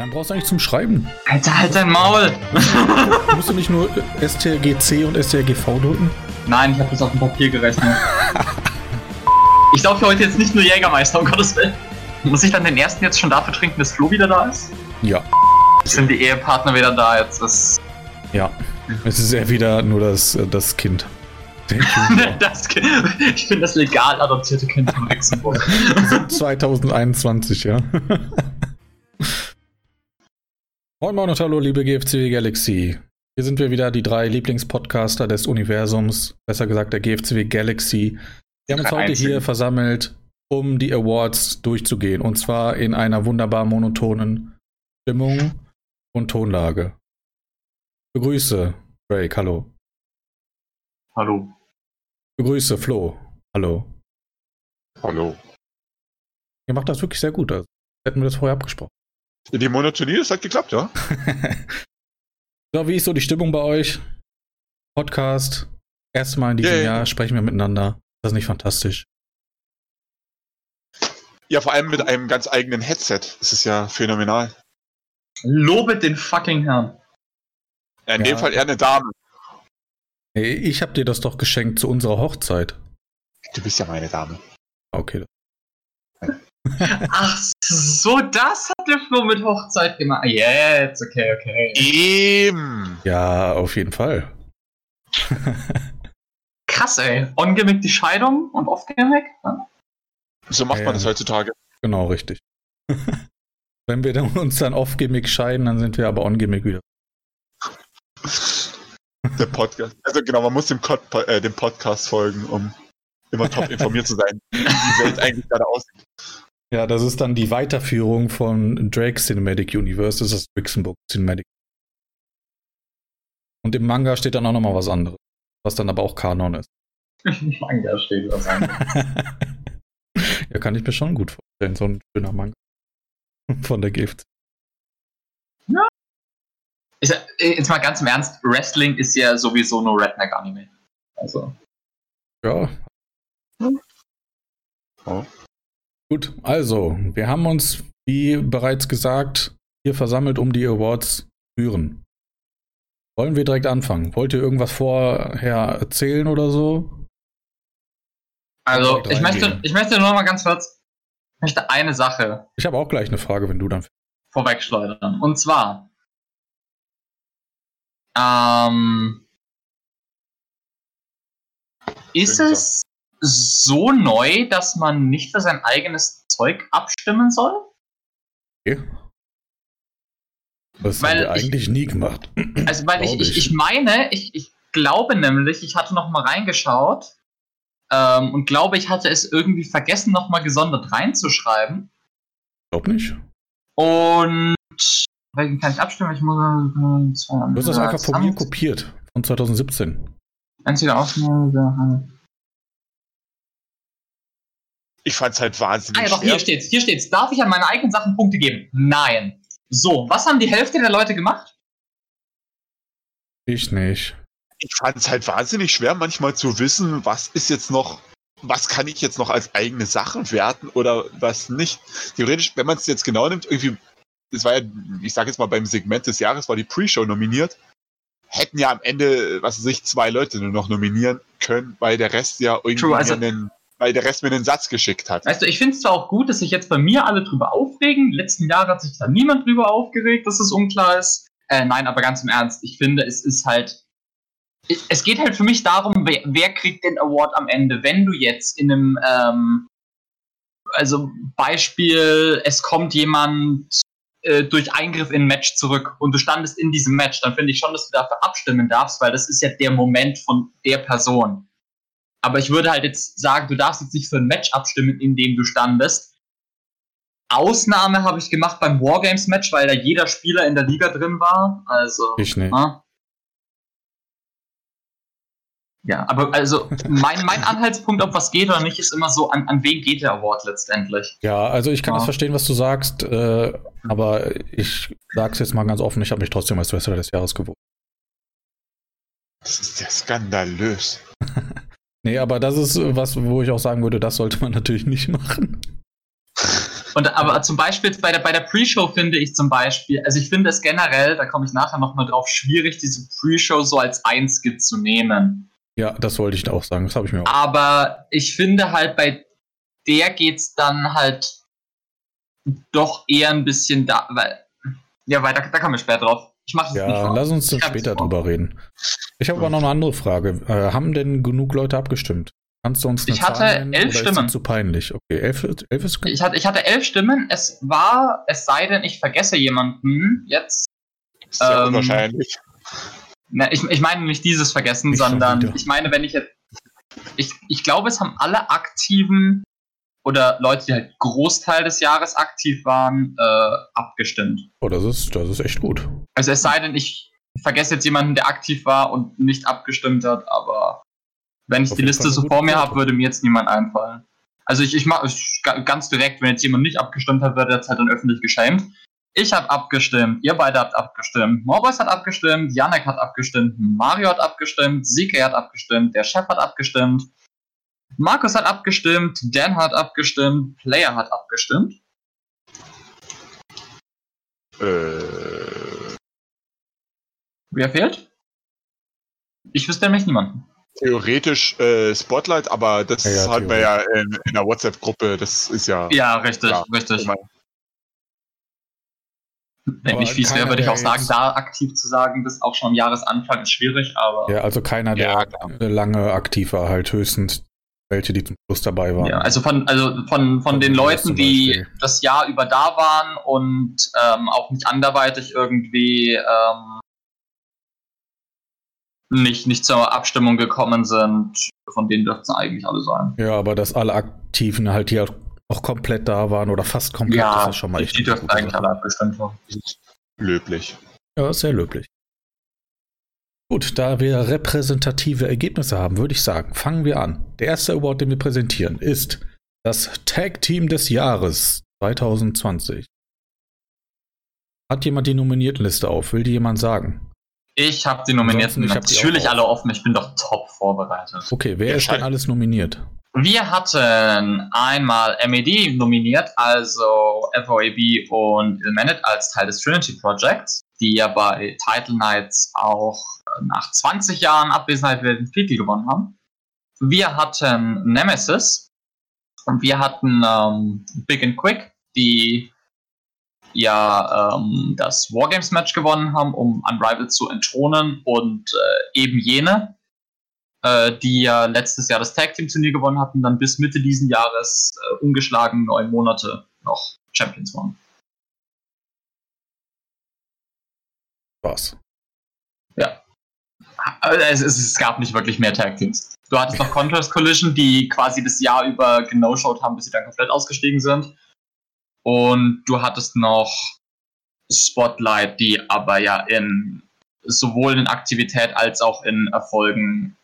Dann brauchst du eigentlich zum Schreiben. Alter, halt dein Maul! Musst du nicht nur STRGC und STRGV drücken? Nein, ich habe das auf dem Papier gerechnet. ich laufe heute jetzt nicht nur Jägermeister, um Gottes Willen. Muss ich dann den ersten jetzt schon dafür trinken, dass Flo wieder da ist? Ja. Sind die Ehepartner wieder da? Jetzt ist. Ja. Es ist ja wieder nur das, das Kind. das kind ich bin das legal adoptierte Kind von Luxemburg. 2021, ja. Moin Moin und hallo, liebe GFCW Galaxy. Hier sind wir wieder, die drei Lieblingspodcaster des Universums, besser gesagt der GFCW Galaxy. Wir haben uns heute hier versammelt, um die Awards durchzugehen. Und zwar in einer wunderbar monotonen Stimmung und Tonlage. Begrüße, Drake, hallo. Hallo. Begrüße, Flo, hallo. Hallo. Ihr macht das wirklich sehr gut. Also, hätten wir das vorher abgesprochen. Die Monotonie, das hat geklappt, ja. so, wie ist so die Stimmung bei euch? Podcast. Erstmal in diesem yeah. Jahr sprechen wir miteinander. Das ist nicht fantastisch. Ja, vor allem mit einem ganz eigenen Headset. Das ist ja phänomenal. Lobe den fucking Herrn. Ja, in ja. dem Fall eher eine Dame. Ich hab dir das doch geschenkt zu unserer Hochzeit. Du bist ja meine Dame. Okay. Ach so, das hat der Flo mit Hochzeit gemacht. Jetzt, okay, okay. Eben. Ja, auf jeden Fall. Krass, ey. On-Gimmick die Scheidung und off-Gimmick? So macht ja, man das heutzutage. Genau, richtig. Wenn wir uns dann off-Gimmick scheiden, dann sind wir aber on-Gimmick wieder. Der Podcast. Also genau, man muss dem, Pod, äh, dem Podcast folgen, um immer top informiert zu sein, wie die Welt eigentlich gerade aussieht. Ja, das ist dann die Weiterführung von Drake Cinematic Universe, das ist das Luxemburg Cinematic. Und im Manga steht dann auch nochmal was anderes, was dann aber auch Kanon ist. Im Manga steht was anderes. ja, kann ich mir schon gut vorstellen, so ein schöner Manga von der Gift. Ja. Ich, jetzt mal ganz im Ernst, Wrestling ist ja sowieso nur Redneck-Anime. Also. Ja. Oh. Gut, also, wir haben uns, wie bereits gesagt, hier versammelt, um die Awards zu führen. Wollen wir direkt anfangen? Wollt ihr irgendwas vorher erzählen oder so? Also, ich möchte, ich möchte nur mal ganz kurz, ich möchte eine Sache. Ich habe auch gleich eine Frage, wenn du dann. Vorwegschleudern. Und zwar, ähm, ist es so neu, dass man nicht für sein eigenes Zeug abstimmen soll? Okay. Das weil haben wir eigentlich nie gemacht. Also, weil ich, ich, ich meine, ich, ich glaube nämlich, ich hatte noch mal reingeschaut ähm, und glaube, ich hatte es irgendwie vergessen, noch mal gesondert reinzuschreiben. Glaub nicht. Und welchen kann ich abstimmen? Ich muss. Äh, du hast das einfach von mir kopiert, von 2017. Einzige Ausnahme. Ich fand's halt wahnsinnig. Ah, ja, doch, hier steht's, hier steht's. Darf ich an meine eigenen Sachen Punkte geben? Nein. So, was haben die Hälfte der Leute gemacht? Ich nicht. Ich fand's halt wahnsinnig schwer, manchmal zu wissen, was ist jetzt noch, was kann ich jetzt noch als eigene Sachen werten oder was nicht. Theoretisch, wenn man es jetzt genau nimmt, irgendwie, es war ja, ich sag jetzt mal, beim Segment des Jahres war die Pre-Show nominiert hätten ja am Ende, was weiß ich, zwei Leute nur noch nominieren können, weil der Rest ja irgendwie True, also, einen weil der Rest mir den Satz geschickt hat. Weißt du, ich finde es zwar auch gut, dass sich jetzt bei mir alle drüber aufregen. letzten Jahre hat sich da niemand drüber aufgeregt, dass es unklar ist. Äh, nein, aber ganz im Ernst, ich finde, es ist halt. Es geht halt für mich darum, wer, wer kriegt den Award am Ende. Wenn du jetzt in einem, ähm, also Beispiel, es kommt jemand äh, durch Eingriff in ein Match zurück und du standest in diesem Match, dann finde ich schon, dass du dafür abstimmen darfst, weil das ist ja der Moment von der Person. Aber ich würde halt jetzt sagen, du darfst jetzt nicht für ein Match abstimmen, in dem du standest. Ausnahme habe ich gemacht beim Wargames-Match, weil da jeder Spieler in der Liga drin war. Also. Ich nicht. Ah. Ja, aber also mein, mein Anhaltspunkt, ob was geht oder nicht, ist immer so, an, an wen geht der Award letztendlich. Ja, also ich kann ja. das verstehen, was du sagst, äh, aber ich sag's jetzt mal ganz offen, ich habe mich trotzdem als Wrestler des Jahres gewonnen. Das ist ja skandalös. Nee, aber das ist was, wo ich auch sagen würde, das sollte man natürlich nicht machen. Und aber zum Beispiel bei der, bei der Pre-Show finde ich zum Beispiel, also ich finde es generell, da komme ich nachher nochmal drauf, schwierig, diese Pre-Show so als Einskit zu nehmen. Ja, das wollte ich auch sagen, das habe ich mir auch. Aber ich finde halt, bei der geht es dann halt doch eher ein bisschen da, weil, ja, weil da, da kommen wir später drauf. Ich mache Ja, lass uns dann später drüber reden. Ich habe aber noch eine andere Frage. Äh, haben denn genug Leute abgestimmt? Kannst du uns eine Ich hatte nennen, elf Stimmen. Ist zu peinlich. Okay, elf, elf ist ich hatte, ich hatte elf Stimmen. Es war, es sei denn, ich vergesse jemanden jetzt. Ist ja ähm, unwahrscheinlich. Ne, ich, ich meine nicht dieses Vergessen, ich sondern ich meine, wenn ich jetzt. Ich, ich glaube, es haben alle aktiven oder Leute, die halt Großteil des Jahres aktiv waren, äh, abgestimmt. Oh, das ist, das ist echt gut. Also es sei denn, ich vergesse jetzt jemanden, der aktiv war und nicht abgestimmt hat, aber wenn ich Auf die Liste so vor mir habe, würde mir jetzt niemand einfallen. Also ich, ich mache ganz direkt, wenn jetzt jemand nicht abgestimmt hat, wird er jetzt halt dann öffentlich geschämt. Ich habe abgestimmt, ihr beide habt abgestimmt, Morbus hat abgestimmt, Janek hat abgestimmt, Mario hat abgestimmt, Sike hat abgestimmt, der Chef hat abgestimmt, Markus hat abgestimmt, Dan hat abgestimmt, Player hat abgestimmt. Äh. Wer fehlt? Ich wüsste nämlich niemanden. Theoretisch äh, Spotlight, aber das ja, ja, hat man ja in, in der WhatsApp-Gruppe, das ist ja. Ja, richtig, ja, richtig. Wenn aber nicht fies wäre, würde ich auch sagen, da aktiv zu sagen, bis auch schon am Jahresanfang ist schwierig, aber. Ja, also keiner, der lange aktiv war, halt höchstens welche, die zum Schluss dabei waren. Ja, also von, also von, von den Leuten, die das Jahr über da waren und ähm, auch nicht anderweitig irgendwie ähm, nicht, nicht zur Abstimmung gekommen sind, von denen dürften es eigentlich alle sein. Ja, aber dass alle Aktiven halt hier auch komplett da waren oder fast komplett, ja, ist schon mal echt. Die dürften eigentlich alle abgestimmt haben. Löblich. Ja, sehr löblich. Gut, da wir repräsentative Ergebnisse haben, würde ich sagen, fangen wir an. Der erste Award, den wir präsentieren, ist das Tag Team des Jahres 2020. Hat jemand die Nominiertenliste auf? Will die jemand sagen? Ich habe die Nominierten ich natürlich alle offen. Ich bin doch top vorbereitet. Okay, wer ist denn alles nominiert? Wir hatten einmal MED nominiert, also FOAB und Ilmanet als Teil des Trinity Projects, die ja bei Title Knights auch nach 20 Jahren Abwesenheit wieder den Titel gewonnen haben. Wir hatten Nemesis und wir hatten ähm, Big and Quick, die ja ähm, das Wargames-Match gewonnen haben, um Unrivaled zu entthronen und äh, eben jene, äh, die ja letztes Jahr das Tag Team Turnier gewonnen hatten, dann bis Mitte diesen Jahres äh, ungeschlagen neun Monate noch Champions waren. Was? Ja. Es, es, es, gab nicht wirklich mehr Tag Teams. Du hattest noch Contrast Collision, die quasi das Jahr über genau-showed haben, bis sie dann komplett ausgestiegen sind. Und du hattest noch Spotlight, die aber ja in sowohl in Aktivität als auch in Erfolgen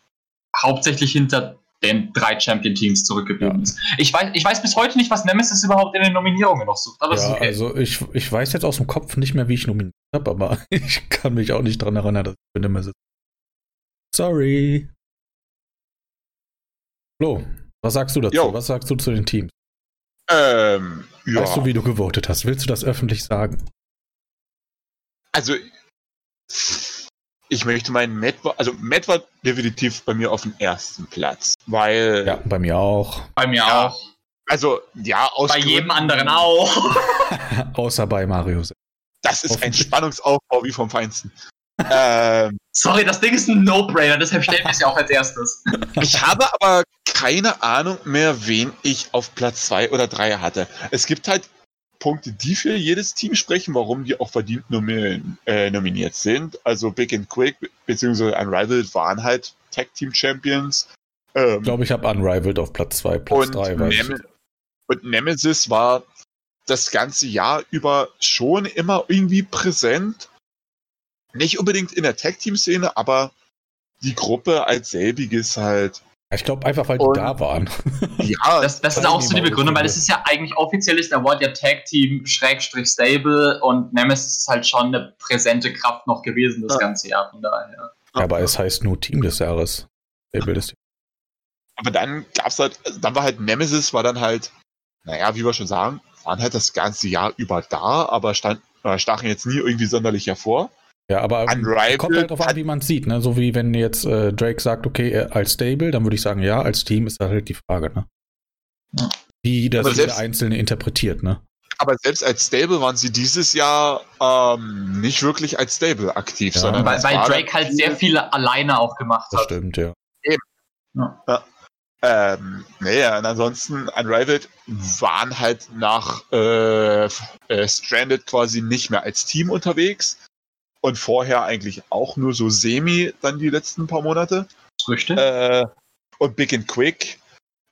hauptsächlich hinter den drei Champion-Teams zurückgeblieben ist. Ich weiß, ich weiß bis heute nicht, was Nemesis überhaupt in den Nominierungen noch sucht. Aber ja, okay. also ich, ich weiß jetzt aus dem Kopf nicht mehr, wie ich nominiert habe, aber ich kann mich auch nicht daran erinnern, dass ich für Nemesis. Sorry. Flo, was sagst du dazu? Jo. Was sagst du zu den Teams? Ähm, ja. Weißt du, wie du gewotet hast? Willst du das öffentlich sagen? Also, ich möchte meinen Matt, also Matt war definitiv bei mir auf dem ersten Platz, weil. Ja, bei mir auch. Bei mir ja, auch. Also, ja, aus. Bei Gründen, jedem anderen auch. Außer bei Mario. Das ist ein Spannungsaufbau wie vom Feinsten. ähm, Sorry, das Ding ist ein No-Brainer, deshalb stellen wir es ja auch als erstes. ich habe aber keine Ahnung mehr, wen ich auf Platz 2 oder 3 hatte. Es gibt halt Punkte, die für jedes Team sprechen, warum die auch verdient nomin äh, nominiert sind. Also Big and Quick bzw. Unrivaled waren halt Tag Team Champions. Ähm, ich glaube, ich habe Unrivaled auf Platz 2, Platz 3. Nem und Nemesis war das ganze Jahr über schon immer irgendwie präsent. Nicht unbedingt in der Tag Team Szene, aber die Gruppe als selbiges halt ich glaube einfach, weil die und, da waren. Ja, das, das ist auch so die Begründung, weil es ist ja eigentlich offiziell ist der Award ja Tag Team Schrägstrich Stable und Nemesis ist halt schon eine präsente Kraft noch gewesen das ja. ganze Jahr, von daher. Aber es heißt nur Team des Jahres. Stable des Aber dann gab's halt, dann war halt Nemesis, war dann halt, naja, wie wir schon sagen, waren halt das ganze Jahr über da, aber stand, äh, stachen jetzt nie irgendwie sonderlich hervor. Ja, aber Unrivaled kommt halt darauf an, wie man es sieht. Ne? So wie wenn jetzt äh, Drake sagt, okay, als Stable, dann würde ich sagen, ja, als Team ist halt die Frage, ne? Ja. Wie das jeder Einzelne interpretiert, ne? Aber selbst als Stable waren sie dieses Jahr ähm, nicht wirklich als Stable aktiv, ja. sondern weil, weil Drake halt sehr viele alleine auch gemacht das hat. Das stimmt, ja. Eben. Ja. ja. Ähm, naja, und ansonsten Unrivaled waren halt nach äh, äh, Stranded quasi nicht mehr als Team unterwegs und vorher eigentlich auch nur so semi dann die letzten paar Monate. Richtig. Äh, und Big and Quick.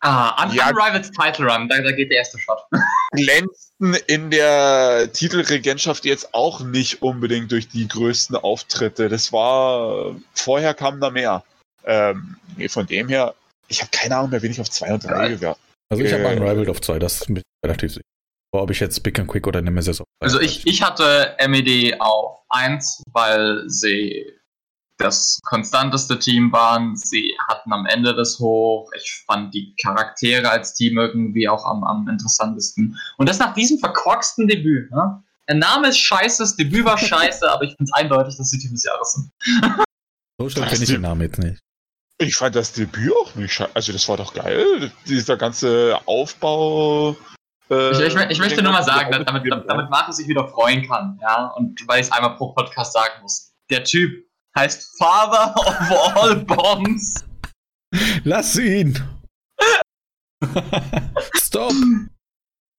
Ah, Un ja, Unrivaled Title Run, da, da geht der erste Shot. glänzten in der Titelregentschaft jetzt auch nicht unbedingt durch die größten Auftritte. Das war, vorher kam da mehr. Ähm, von dem her, ich habe keine Ahnung mehr, wen ich auf 2 und 3 gewertet Also ich habe äh, Unrivaled auf 2, das ist mir relativ sicher. Ob ich jetzt Big and Quick oder Nemesis auf 2 Also ich, ich hatte MED auf 1, weil sie das konstanteste Team waren. Sie hatten am Ende das hoch. Ich fand die Charaktere als Team irgendwie auch am, am interessantesten. Und das nach diesem verkorksten Debüt. Ne? Der Name ist scheiße, das Debüt war scheiße, aber ich finde es eindeutig, dass sie Team des Jahres sind. so schnell kenne ich den Namen jetzt nicht. Ich fand das Debüt auch nicht scheiße. Also das war doch geil. Dieser ganze Aufbau. Ich, ich, ich, möchte nur mal sagen, damit, damit, damit Markus sich wieder freuen kann. Ja? Und weil ich es einmal pro Podcast sagen muss. Der Typ heißt Father of all Bombs. Lass ihn. Stop.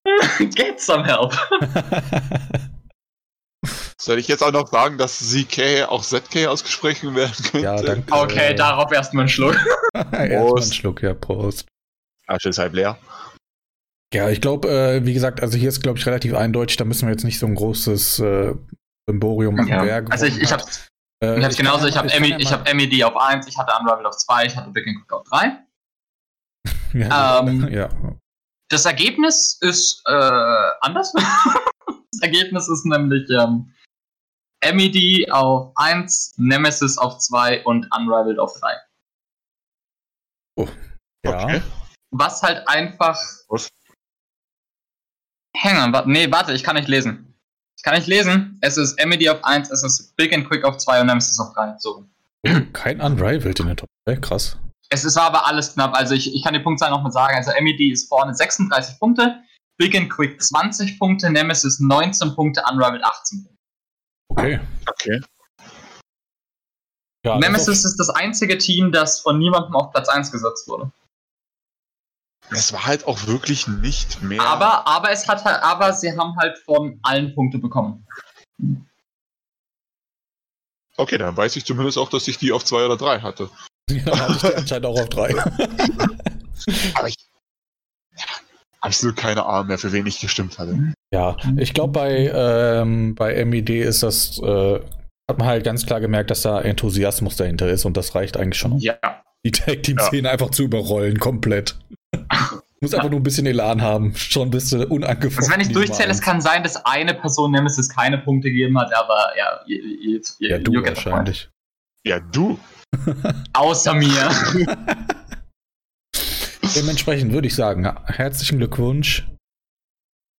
Get some help. Soll ich jetzt auch noch sagen, dass ZK auch ZK ausgesprochen werden könnte? Ja, danke. Okay, darauf erstmal einen Schluck. erstmal einen Schluck, ja, Prost. Asche ist halb leer. Ja, ich glaube, äh, wie gesagt, also hier ist, glaube ich, relativ eindeutig, da müssen wir jetzt nicht so ein großes äh, Symborium machen. Ja. Also ich, ich habe äh, ich habe genauso, ich habe ich, ich hab MED auf 1, ich hatte Unravel auf 2, ich hatte Big Cook auf 3. ja, ähm, ja. Das Ergebnis ist äh, anders. das Ergebnis ist nämlich ähm, MED auf 1, Nemesis auf 2 und Unraveled auf 3. Oh, ja. Okay. Was halt einfach. Was? Hang on, wa nee, warte, ich kann nicht lesen. Kann ich lesen? Es ist MED auf 1, es ist Big and Quick auf 2 und Nemesis auf 3. So. Kein Unrivaled in der Top 3, krass. Es ist aber alles knapp. Also ich, ich kann die Punktzahl noch mal sagen. Also MED ist vorne 36 Punkte, Big and Quick 20 Punkte, Nemesis 19 Punkte, Unrivaled 18 Punkte. Okay. Okay. Ja, Nemesis ist das einzige Team, das von niemandem auf Platz 1 gesetzt wurde. Es war halt auch wirklich nicht mehr. Aber, aber es hat halt, aber sie haben halt von allen Punkte bekommen. Okay, dann weiß ich zumindest auch, dass ich die auf zwei oder drei hatte. Ja, hatte ich die anscheinend auch auf drei. aber ich ja, absolut keine Ahnung mehr, für wen ich gestimmt hatte. Ja, ich glaube bei, ähm, bei MED ist das, äh, hat man halt ganz klar gemerkt, dass da Enthusiasmus dahinter ist und das reicht eigentlich schon. Ja. Die Tag Team Szene ja. einfach zu überrollen, komplett. Muss einfach nur ein bisschen Elan haben. Schon bist du unangefochten. Also wenn ich durchzähle, es kann sein, dass eine Person Nemesis keine Punkte gegeben hat, aber ja, ihr, ihr, ja du wahrscheinlich. Ja, du. Außer mir. Dementsprechend würde ich sagen, herzlichen Glückwunsch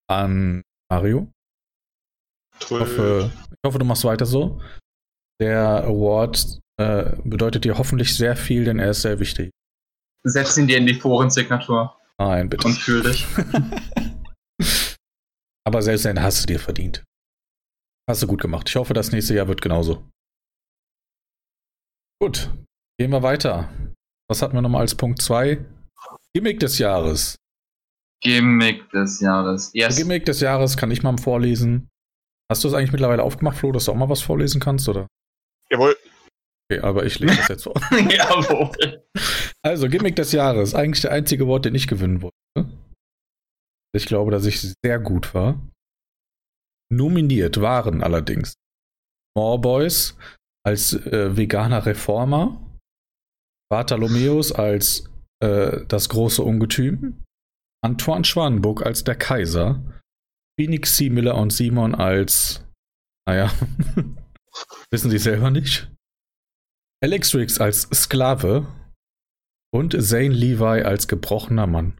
an Mario. Toll. Ich hoffe, ich hoffe, du machst weiter so. Der Award äh, bedeutet dir hoffentlich sehr viel, denn er ist sehr wichtig. Setz ihn dir in die Forensignatur. Nein, bitte. Und fühl dich. Aber selbst dann hast du dir verdient. Hast du gut gemacht. Ich hoffe, das nächste Jahr wird genauso. Gut, gehen wir weiter. Was hatten wir nochmal als Punkt 2? Gimmick des Jahres. Gimmick des Jahres. Yes. Gimmick des Jahres kann ich mal vorlesen. Hast du es eigentlich mittlerweile aufgemacht, Flo, dass du auch mal was vorlesen kannst, oder? Jawohl. Okay, aber ich lese das jetzt vor. Jawohl. Also, Gimmick des Jahres. Eigentlich der einzige Wort, den ich gewinnen wollte. Ich glaube, dass ich sehr gut war. Nominiert waren allerdings More Boys als äh, veganer Reformer, Bartholomäus als äh, das große Ungetüm, Antoine Schwanenburg als der Kaiser, Phoenix C. Miller und Simon als, naja, wissen Sie selber nicht. Alex Riggs als Sklave und Zane Levi als gebrochener Mann.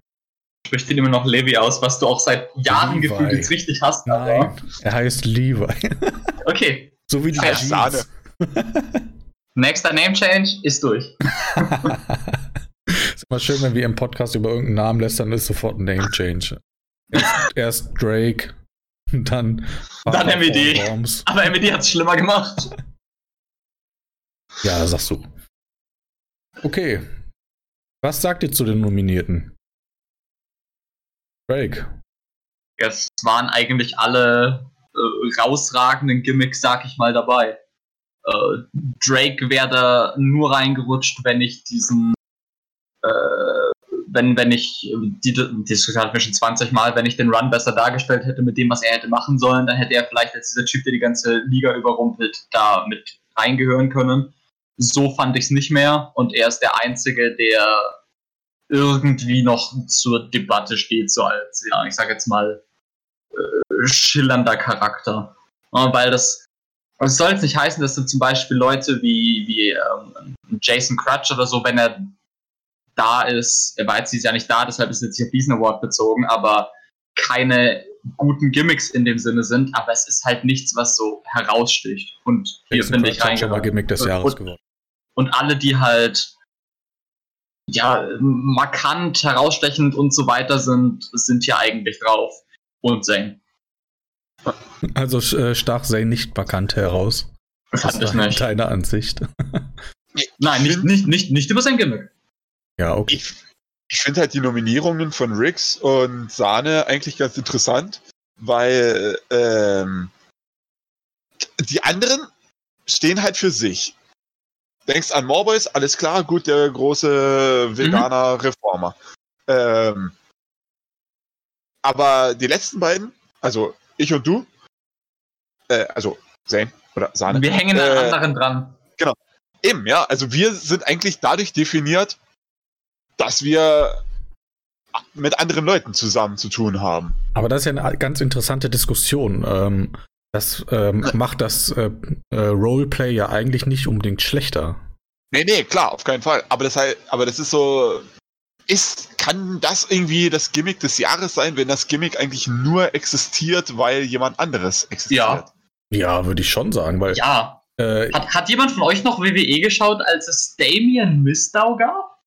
spricht ihn immer noch Levi aus, was du auch seit Jahren Levi. gefühlt jetzt richtig hast. Nein, er heißt Levi. okay. So wie die ja, Sahne. Nächster Name Change ist durch. ist immer schön, wenn wir im Podcast über irgendeinen Namen lästern, ist sofort ein Name Change. Erst, erst Drake, dann. Dann MED. Aber MED hat es schlimmer gemacht. Ja, sagst du. Okay. Was sagt ihr zu den Nominierten? Drake. Es waren eigentlich alle äh, rausragenden Gimmicks, sag ich mal, dabei. Äh, Drake wäre da nur reingerutscht, wenn ich diesen, äh, wenn, wenn ich, die, das hatten wir schon 20 Mal, wenn ich den Run besser dargestellt hätte mit dem, was er hätte machen sollen, dann hätte er vielleicht als dieser Typ, der die ganze Liga überrumpelt, da mit reingehören können. So fand ich es nicht mehr und er ist der Einzige, der irgendwie noch zur Debatte steht, so als, ja, ich sag jetzt mal, äh, schillernder Charakter. weil das, es soll jetzt nicht heißen, dass zum Beispiel Leute wie, wie ähm, Jason Crutch oder so, wenn er da ist, er war jetzt dieses Jahr nicht da, deshalb ist jetzt nicht auf diesen Award bezogen, aber keine guten Gimmicks in dem Sinne sind, aber es ist halt nichts, was so heraussticht. Und hier finde ich rein. schon mal Gimmick des Jahres geworden. Und alle, die halt ja markant, herausstechend und so weiter sind, sind hier eigentlich drauf. Und Zane. Also äh, stach Zane nicht markant heraus. Fand ich nicht. Deine Ansicht. Nein, nicht, nicht, nicht, nicht über sein Gimmick. Ja, okay. Ich, ich finde halt die Nominierungen von Rix und Sahne eigentlich ganz interessant, weil ähm, die anderen stehen halt für sich. Denkst an Morboys, alles klar, gut, der große veganer mhm. Reformer. Ähm, aber die letzten beiden, also ich und du, äh, also Zane oder Sahne. Wir hängen an äh, anderen dran. Genau. Eben, ja. Also wir sind eigentlich dadurch definiert, dass wir mit anderen Leuten zusammen zu tun haben. Aber das ist ja eine ganz interessante Diskussion. Ähm, das ähm, macht das äh, äh, Roleplay ja eigentlich nicht unbedingt schlechter. Nee, nee, klar, auf keinen Fall. Aber das, halt, aber das ist so. Ist, kann das irgendwie das Gimmick des Jahres sein, wenn das Gimmick eigentlich nur existiert, weil jemand anderes existiert? Ja. Ja, würde ich schon sagen, weil. Ja. Äh, hat, hat jemand von euch noch WWE geschaut, als es Damien Mistau gab?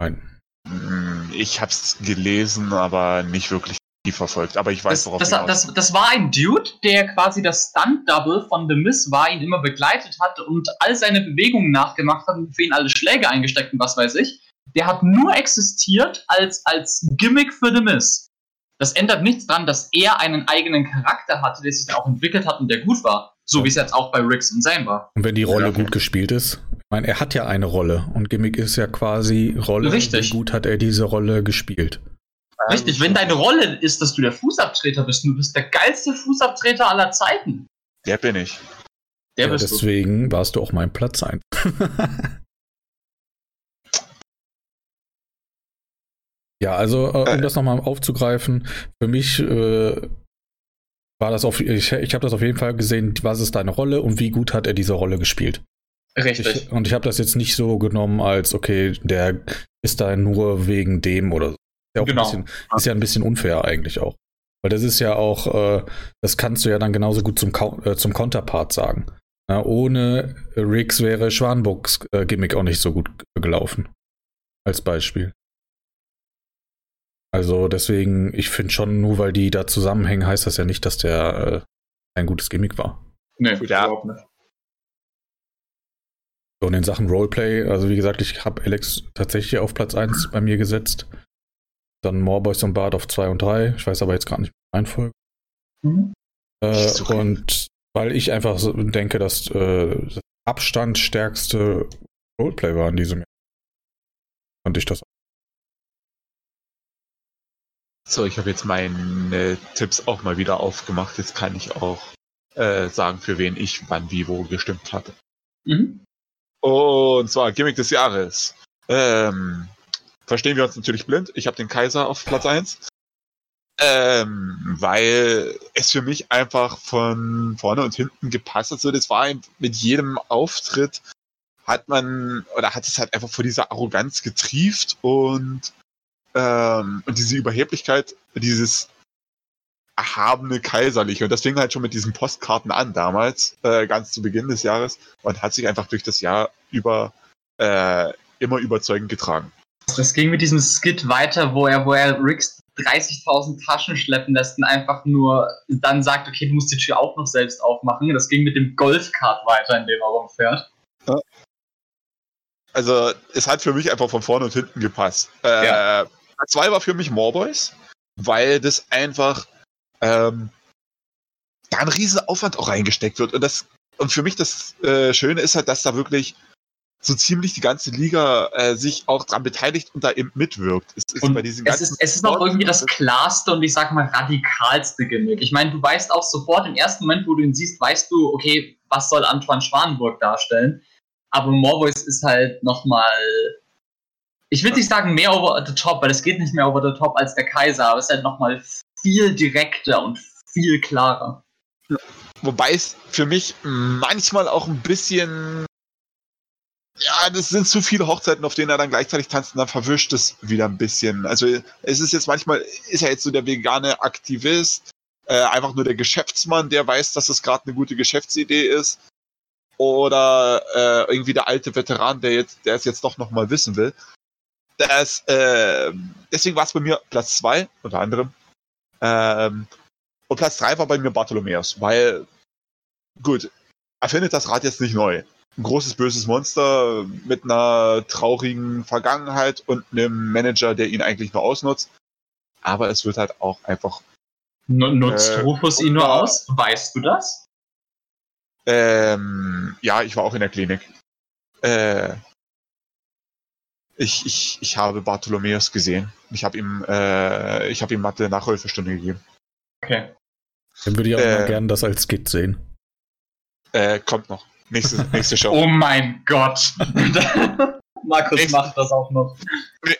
Nein. Hm, ich hab's gelesen, aber nicht wirklich verfolgt. Aber ich weiß, worauf das, das, das, das war ein Dude, der quasi das Stunt-Double von The Miz war, ihn immer begleitet hat und all seine Bewegungen nachgemacht hat und für ihn alle Schläge eingesteckt und was weiß ich. Der hat nur existiert als, als Gimmick für The Miz. Das ändert nichts daran, dass er einen eigenen Charakter hatte, der sich dann auch entwickelt hat und der gut war. So wie es jetzt auch bei Ricks und Zane war. Und wenn die Rolle ja. gut gespielt ist, ich meine, er hat ja eine Rolle und Gimmick ist ja quasi Rolle. Richtig. Wie gut hat er diese Rolle gespielt? Richtig, wenn deine Rolle ist, dass du der Fußabtreter bist, du bist der geilste Fußabtreter aller Zeiten. Der bin ich. Der ja, bist deswegen du. warst du auch mein Platz ein. ja, also äh, um äh. das nochmal aufzugreifen, für mich äh, war das auf, ich, ich habe das auf jeden Fall gesehen, was ist deine Rolle und wie gut hat er diese Rolle gespielt. Richtig. Ich, und ich habe das jetzt nicht so genommen als, okay, der ist da nur wegen dem oder so. Ja genau. Bisschen, ist ja ein bisschen unfair eigentlich auch. Weil das ist ja auch, äh, das kannst du ja dann genauso gut zum, äh, zum Counterpart sagen. Na, ohne Riggs wäre Schwanbucks äh, Gimmick auch nicht so gut gelaufen. Als Beispiel. Also deswegen, ich finde schon, nur weil die da zusammenhängen, heißt das ja nicht, dass der äh, ein gutes Gimmick war. Nee, ja. überhaupt nicht. So, und in Sachen Roleplay, also wie gesagt, ich habe Alex tatsächlich auf Platz 1 bei mir gesetzt. Dann Morboys und Bart auf 2 und 3. Ich weiß aber jetzt gerade nicht mehr Reihenfolge. Mhm. Äh, so und weil ich einfach so denke, dass äh, das Abstand stärkste Roleplay war in diesem Jahr. Fand ich das. So, ich habe jetzt meine Tipps auch mal wieder aufgemacht. Jetzt kann ich auch äh, sagen, für wen ich wann wie wo gestimmt hatte. Mhm. Und zwar Gimmick des Jahres. Ähm, verstehen wir uns natürlich blind. Ich habe den Kaiser auf Platz 1. Ähm, weil es für mich einfach von vorne und hinten gepasst hat. So, das war mit jedem Auftritt hat man oder hat es halt einfach vor dieser Arroganz getrieft und ähm, und diese Überheblichkeit, dieses erhabene Kaiserliche. Und das fing halt schon mit diesen Postkarten an damals, äh, ganz zu Beginn des Jahres, und hat sich einfach durch das Jahr über äh, immer überzeugend getragen. Das ging mit diesem Skit weiter, wo er, wo er Ricks 30.000 Taschen schleppen lässt und einfach nur dann sagt, okay, du musst die Tür auch noch selbst aufmachen. Das ging mit dem Golfkart weiter, in dem er rumfährt. Ja. Also, es hat für mich einfach von vorne und hinten gepasst. Äh, ja. Zwei war für mich Morboys, weil das einfach ähm, da ein riesen Aufwand auch reingesteckt wird. Und das und für mich das äh, Schöne ist halt, dass da wirklich so ziemlich die ganze Liga äh, sich auch dran beteiligt und da eben mitwirkt. Es ist, bei diesen es, ist, es ist auch irgendwie das klarste und ich sag mal radikalste Gimmick. Ich meine, du weißt auch sofort im ersten Moment, wo du ihn siehst, weißt du, okay, was soll Antoine Schwanenburg darstellen? Aber Morvoice ist halt nochmal, ich will nicht sagen mehr over the top, weil es geht nicht mehr over the top als der Kaiser, aber es ist halt nochmal viel direkter und viel klarer. Wobei es für mich manchmal auch ein bisschen ja, das sind zu viele Hochzeiten, auf denen er dann gleichzeitig tanzt und dann verwischt es wieder ein bisschen. Also es ist jetzt manchmal, ist er jetzt so der vegane Aktivist, äh, einfach nur der Geschäftsmann, der weiß, dass es gerade eine gute Geschäftsidee ist. Oder äh, irgendwie der alte Veteran, der jetzt, der es jetzt doch nochmal wissen will. Das, äh, deswegen war es bei mir Platz zwei unter anderem. Ähm, und Platz drei war bei mir Bartholomäus, weil, gut, er findet das Rad jetzt nicht neu ein großes böses Monster mit einer traurigen Vergangenheit und einem Manager, der ihn eigentlich nur ausnutzt. Aber es wird halt auch einfach. Nutzt äh, Rufus ihn nur aus? Weißt du das? Ähm, ja, ich war auch in der Klinik. Äh, ich, ich, ich habe Bartholomäus gesehen. Ich habe ihm, äh, ich habe ihm Mathe Nachhilfestunde gegeben. Okay. Dann würde ich auch äh, mal gerne das als Skit sehen. Äh, kommt noch. Nächste, nächste Show. oh mein Gott. Markus nächste, macht das auch noch.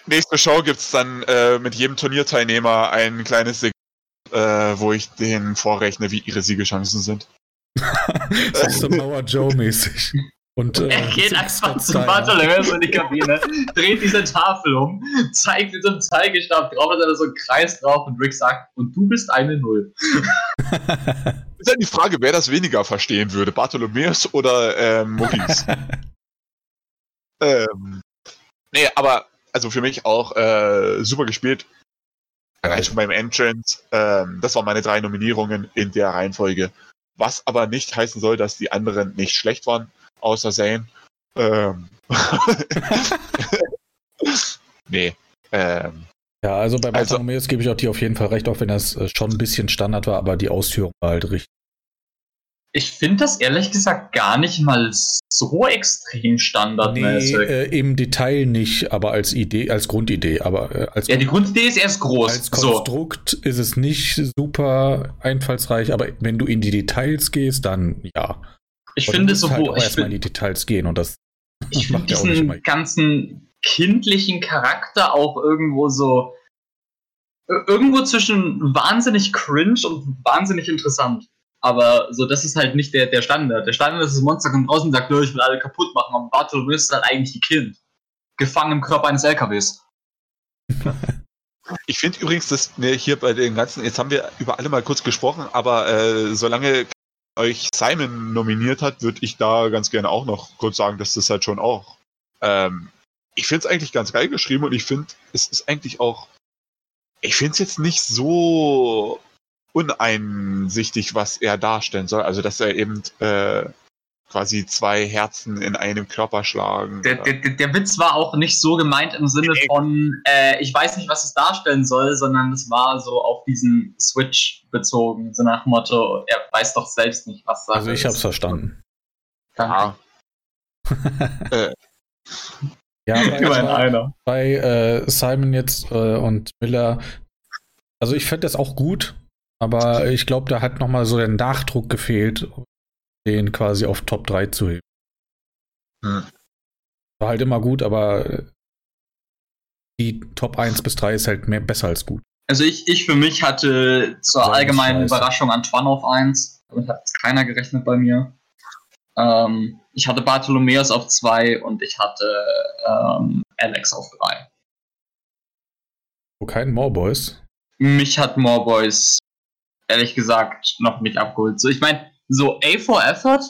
Nächste Show gibt es dann äh, mit jedem Turnierteilnehmer ein kleines Segment, äh, wo ich denen vorrechne, wie ihre Siegechancen sind. das ist so Mauer Joe-mäßig. Und, äh, er geht einfach zum Bartholomäus in die Kabine, dreht diese Tafel um, zeigt mit so einem Zeigestab drauf, hat er so einen Kreis drauf und Rick sagt, und du bist eine Null. ist halt die Frage, wer das weniger verstehen würde, Bartholomäus oder ähm, Maurice. ähm, nee, aber also für mich auch äh, super gespielt. Allein schon beim Entrance. Ähm, das waren meine drei Nominierungen in der Reihenfolge. Was aber nicht heißen soll, dass die anderen nicht schlecht waren außer Zane. Ähm. nee. Ähm. Ja, also bei Bartholomeus also, gebe ich auch dir auf jeden Fall recht, auch wenn das äh, schon ein bisschen Standard war, aber die Ausführung war halt richtig. Ich finde das ehrlich gesagt gar nicht mal so extrem standardmäßig. Nee, äh, im Detail nicht, aber als Idee, als Grundidee. Aber äh, als ja, die Grundidee ist erst groß. Als Konstrukt so. ist es nicht super einfallsreich, aber wenn du in die Details gehst, dann ja. Ich Aber finde so, halt wo ich erstmal in die Details gehen und das. Ich finde diesen ganzen kindlichen Charakter auch irgendwo so irgendwo zwischen wahnsinnig cringe und wahnsinnig interessant. Aber so, das ist halt nicht der, der Standard. Der Standard ist, das Monster kommt raus und sagt, ich will alle kaputt machen. Aber Bartholomew ist halt eigentlich ein Kind. Gefangen im Körper eines LKWs. Ich finde übrigens, dass wir hier bei den ganzen, jetzt haben wir über alle mal kurz gesprochen, aber äh, solange euch Simon nominiert hat, würde ich da ganz gerne auch noch kurz sagen, dass das halt schon auch. Ähm, ich finde es eigentlich ganz geil geschrieben und ich finde, es ist eigentlich auch. Ich finde es jetzt nicht so uneinsichtig, was er darstellen soll. Also, dass er eben äh, quasi zwei Herzen in einem Körper schlagen. Der, der, der Witz war auch nicht so gemeint im Sinne von, äh, ich weiß nicht, was es darstellen soll, sondern es war so auf diesen Switch bezogen, so nach Motto, er weiß doch selbst nicht, was Sache Also ich hab's verstanden. Ja. äh. Ja, bei, bei äh, Simon jetzt äh, und Miller, also ich fände das auch gut, aber ich glaube, da hat nochmal so der Nachdruck gefehlt, den quasi auf Top 3 zu heben. Hm. War halt immer gut, aber äh, die Top 1 bis 3 ist halt mehr besser als gut. Also ich, ich für mich hatte zur Sehr allgemeinen Überraschung Antoine auf 1. Damit hat keiner gerechnet bei mir. Ähm, ich hatte Bartholomäus auf 2 und ich hatte ähm, Alex auf 3. Wo kein Moreboys? Mich hat Moreboys ehrlich gesagt noch nicht abgeholt. So, ich meine, so A for Effort.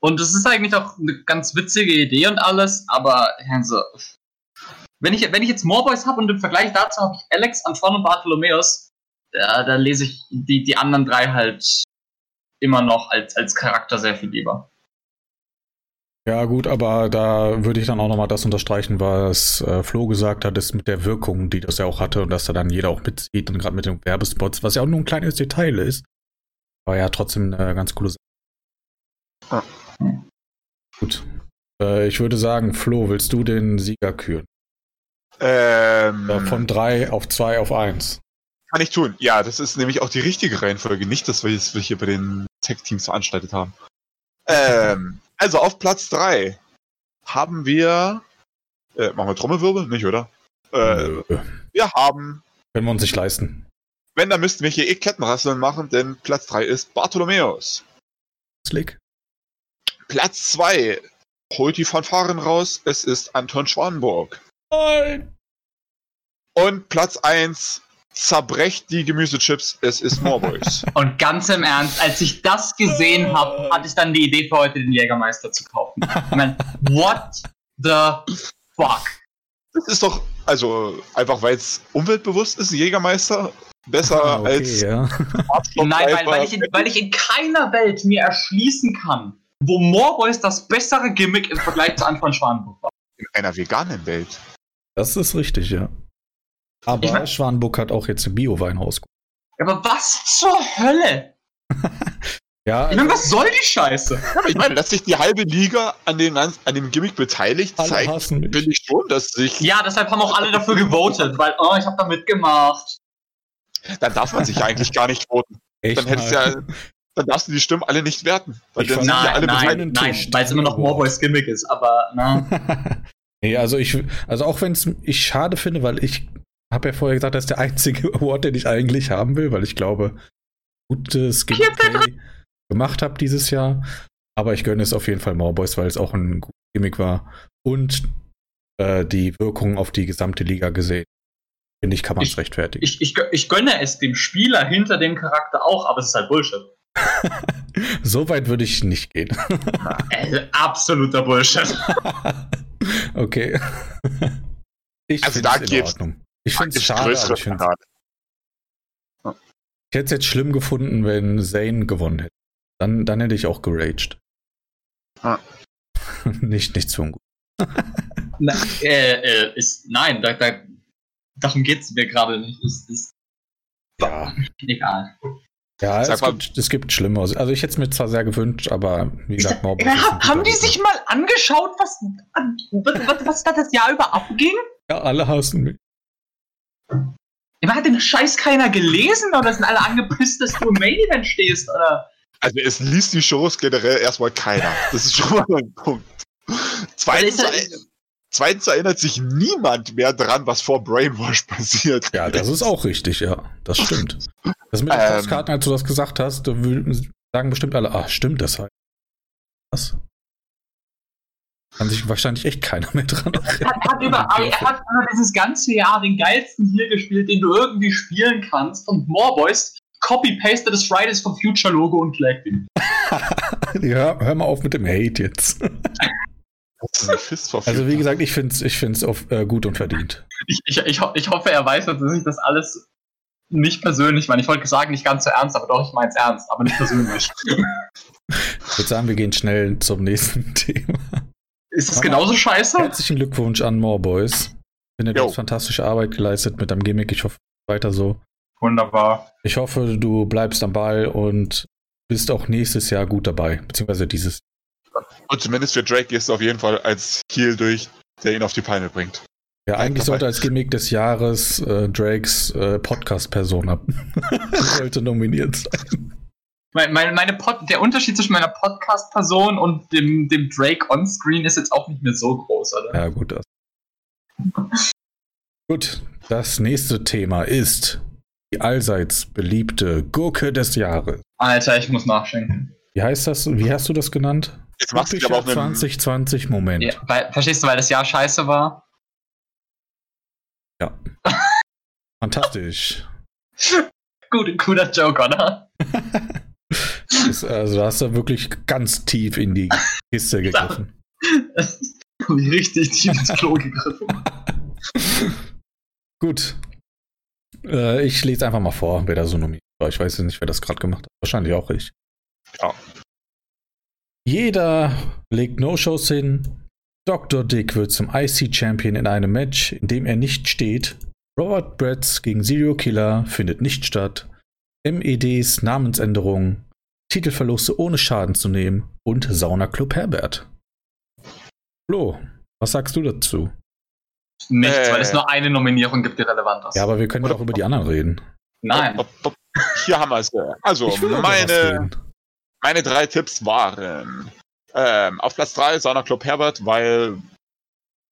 Und es ist eigentlich auch eine ganz witzige Idee und alles, aber also, wenn ich, wenn ich jetzt Moreboys habe und im Vergleich dazu habe ich Alex, Antoine und Bartholomeus, da, da lese ich die, die anderen drei halt immer noch als, als Charakter sehr viel lieber. Ja, gut, aber da würde ich dann auch nochmal das unterstreichen, was äh, Flo gesagt hat, ist mit der Wirkung, die das ja auch hatte und dass da dann jeder auch mitzieht und gerade mit den Werbespots, was ja auch nur ein kleines Detail ist, war ja trotzdem eine ganz coole Sache. Ah. Gut. Äh, ich würde sagen, Flo, willst du den Sieger küren? Ähm, äh, von drei auf zwei auf eins. Kann ich tun. Ja, das ist nämlich auch die richtige Reihenfolge, nicht das, was wir hier bei den Tech-Teams veranstaltet haben. Ähm, also auf Platz 3 haben wir. Äh, machen wir Trommelwirbel? Nicht, oder? Äh, wir haben. Können wir uns nicht leisten. Wenn, dann müssten wir hier eh Kettenrasseln machen, denn Platz 3 ist Bartholomäus. Slick. Platz 2 holt die Fanfaren raus. Es ist Anton Schwanburg. Nein! Und Platz 1 zerbrecht die Gemüsechips, es ist Morboys. Und ganz im Ernst, als ich das gesehen habe, hatte ich dann die Idee für heute, den Jägermeister zu kaufen. Ich meine, what the fuck? Das ist doch, also einfach weil es umweltbewusst ist, Jägermeister, besser ah, okay, als. Ja. Nein, weil, weil, ich in, weil ich in keiner Welt mir erschließen kann, wo Morboys das bessere Gimmick im Vergleich zu Anfang Schwanenburg war. In einer veganen Welt. Das ist richtig, ja. Aber ich mein, Schwanburg hat auch jetzt ein Bio-Wein rausgebracht. Aber was zur Hölle? ja. Ich meine, was soll die Scheiße? ich meine, dass sich die halbe Liga an dem, an dem Gimmick beteiligt, alle zeigt, finde ich schon, dass sich. Ja, deshalb haben auch alle dafür gewotet, weil, oh, ich habe da mitgemacht. Dann darf man sich eigentlich gar nicht voten. Echt dann hättest ja. Dann darfst du die Stimmen alle nicht werten. Weil dann nein, ja alle nein, nein, weil es immer noch Morboys Gimmick ist, aber na. nee, also ich, also auch wenn es ich schade finde, weil ich habe ja vorher gesagt, das ist der einzige Award, den ich eigentlich haben will, weil ich glaube, gutes Gameplay gemacht habe dieses Jahr. Aber ich gönne es auf jeden Fall Morboys, weil es auch ein gutes Gimmick war. Und äh, die Wirkung auf die gesamte Liga gesehen. Finde ich, kann man es rechtfertigen. Ich, ich, ich gönne es dem Spieler hinter dem Charakter auch, aber es ist halt Bullshit. so weit würde ich nicht gehen. äh, absoluter Bullshit. okay. Ich also da geht's. Ich finde es schade, aber ich finde Ich hätte es jetzt schlimm gefunden, wenn Zane gewonnen hätte. Dann, dann hätte ich auch geraged. Ah. nicht, nicht so ungut. Na, äh, äh, ist, nein, da, da, darum geht es mir gerade nicht. Ist, ist, ja. Egal. Ja, es gibt, es gibt Schlimmeres. Also ich hätte es mir zwar sehr gewünscht, aber wie gesagt, Morbus ja, Haben die sich mal angeschaut, was, was, was da das Jahr über abging? Ja, alle hassen mich. Hat den Scheiß keiner gelesen oder sind alle angepisst, dass du im Main Event stehst, oder? Also es liest die Shows generell erstmal keiner. Das ist schon mal ein Punkt. Zweitens, zweitens erinnert sich niemand mehr dran, was vor Brainwash passiert. Ja, das ist auch richtig, ja. Das stimmt. Das mit den ähm, Postkarten, als du das gesagt hast, da sagen bestimmt alle, ah, stimmt das halt. Was? Kann sich wahrscheinlich echt keiner mehr dran erinnern. Hat, hat überall, er hat über dieses ganze Jahr den geilsten hier gespielt, den du irgendwie spielen kannst. Und Moreboys copy-paste das Fridays for Future Logo und flag ihn. ja, hör mal auf mit dem Hate jetzt. also wie gesagt, ich finde es ich find's auf, äh, gut und verdient. Ich, ich, ich, ho ich hoffe, er weiß, dass ich das alles nicht persönlich meine. Ich wollte sagen, nicht ganz so ernst, aber doch, ich meine es ernst, aber nicht persönlich. ich würde sagen, wir gehen schnell zum nächsten Thema. Ist das genauso scheiße? Herzlichen Glückwunsch an More Boys. Ich finde, du hast fantastische Arbeit geleistet mit deinem Gimmick. Ich hoffe, weiter so. Wunderbar. Ich hoffe, du bleibst am Ball und bist auch nächstes Jahr gut dabei, beziehungsweise dieses. Und zumindest für Drake gehst du auf jeden Fall als Heal durch, der ihn auf die Peine bringt. Ja, eigentlich sollte als Gimmick des Jahres äh, Drakes äh, Podcast-Persona sollte nominiert sein. Meine, meine, meine Pod, der Unterschied zwischen meiner Podcast-Person und dem, dem Drake on-screen ist jetzt auch nicht mehr so groß, oder? Ja, gut. Das. gut, das nächste Thema ist die allseits beliebte Gurke des Jahres. Alter, ich muss nachschenken. Wie heißt das? Wie hast du das genannt? Jetzt machst du aber auch 2020 Moment. Ja, weil, verstehst du, weil das Jahr scheiße war? Ja. Fantastisch. Gut, guter Joke, oder? also da hast du wirklich ganz tief in die Kiste gegriffen. Richtig tief ins Klo gegriffen. Gut. Äh, ich lese einfach mal vor, wer da so nominiert war. Ich weiß nicht, wer das gerade gemacht hat. Wahrscheinlich auch ich. Ja. Jeder legt No-Shows hin. Dr. Dick wird zum IC-Champion in einem Match, in dem er nicht steht. Robert Bretts gegen Serial Killer findet nicht statt. MEDs Namensänderung. Titelverluste ohne Schaden zu nehmen. Und Sauna Club Herbert. Flo, was sagst du dazu? Nichts, äh, weil es nur eine Nominierung gibt, die relevant ist. Ja, aber wir können doch über die anderen reden. Nein. Hier haben wir es. Also, meine, meine drei Tipps waren ähm, auf Platz 3 Sauna Club Herbert, weil,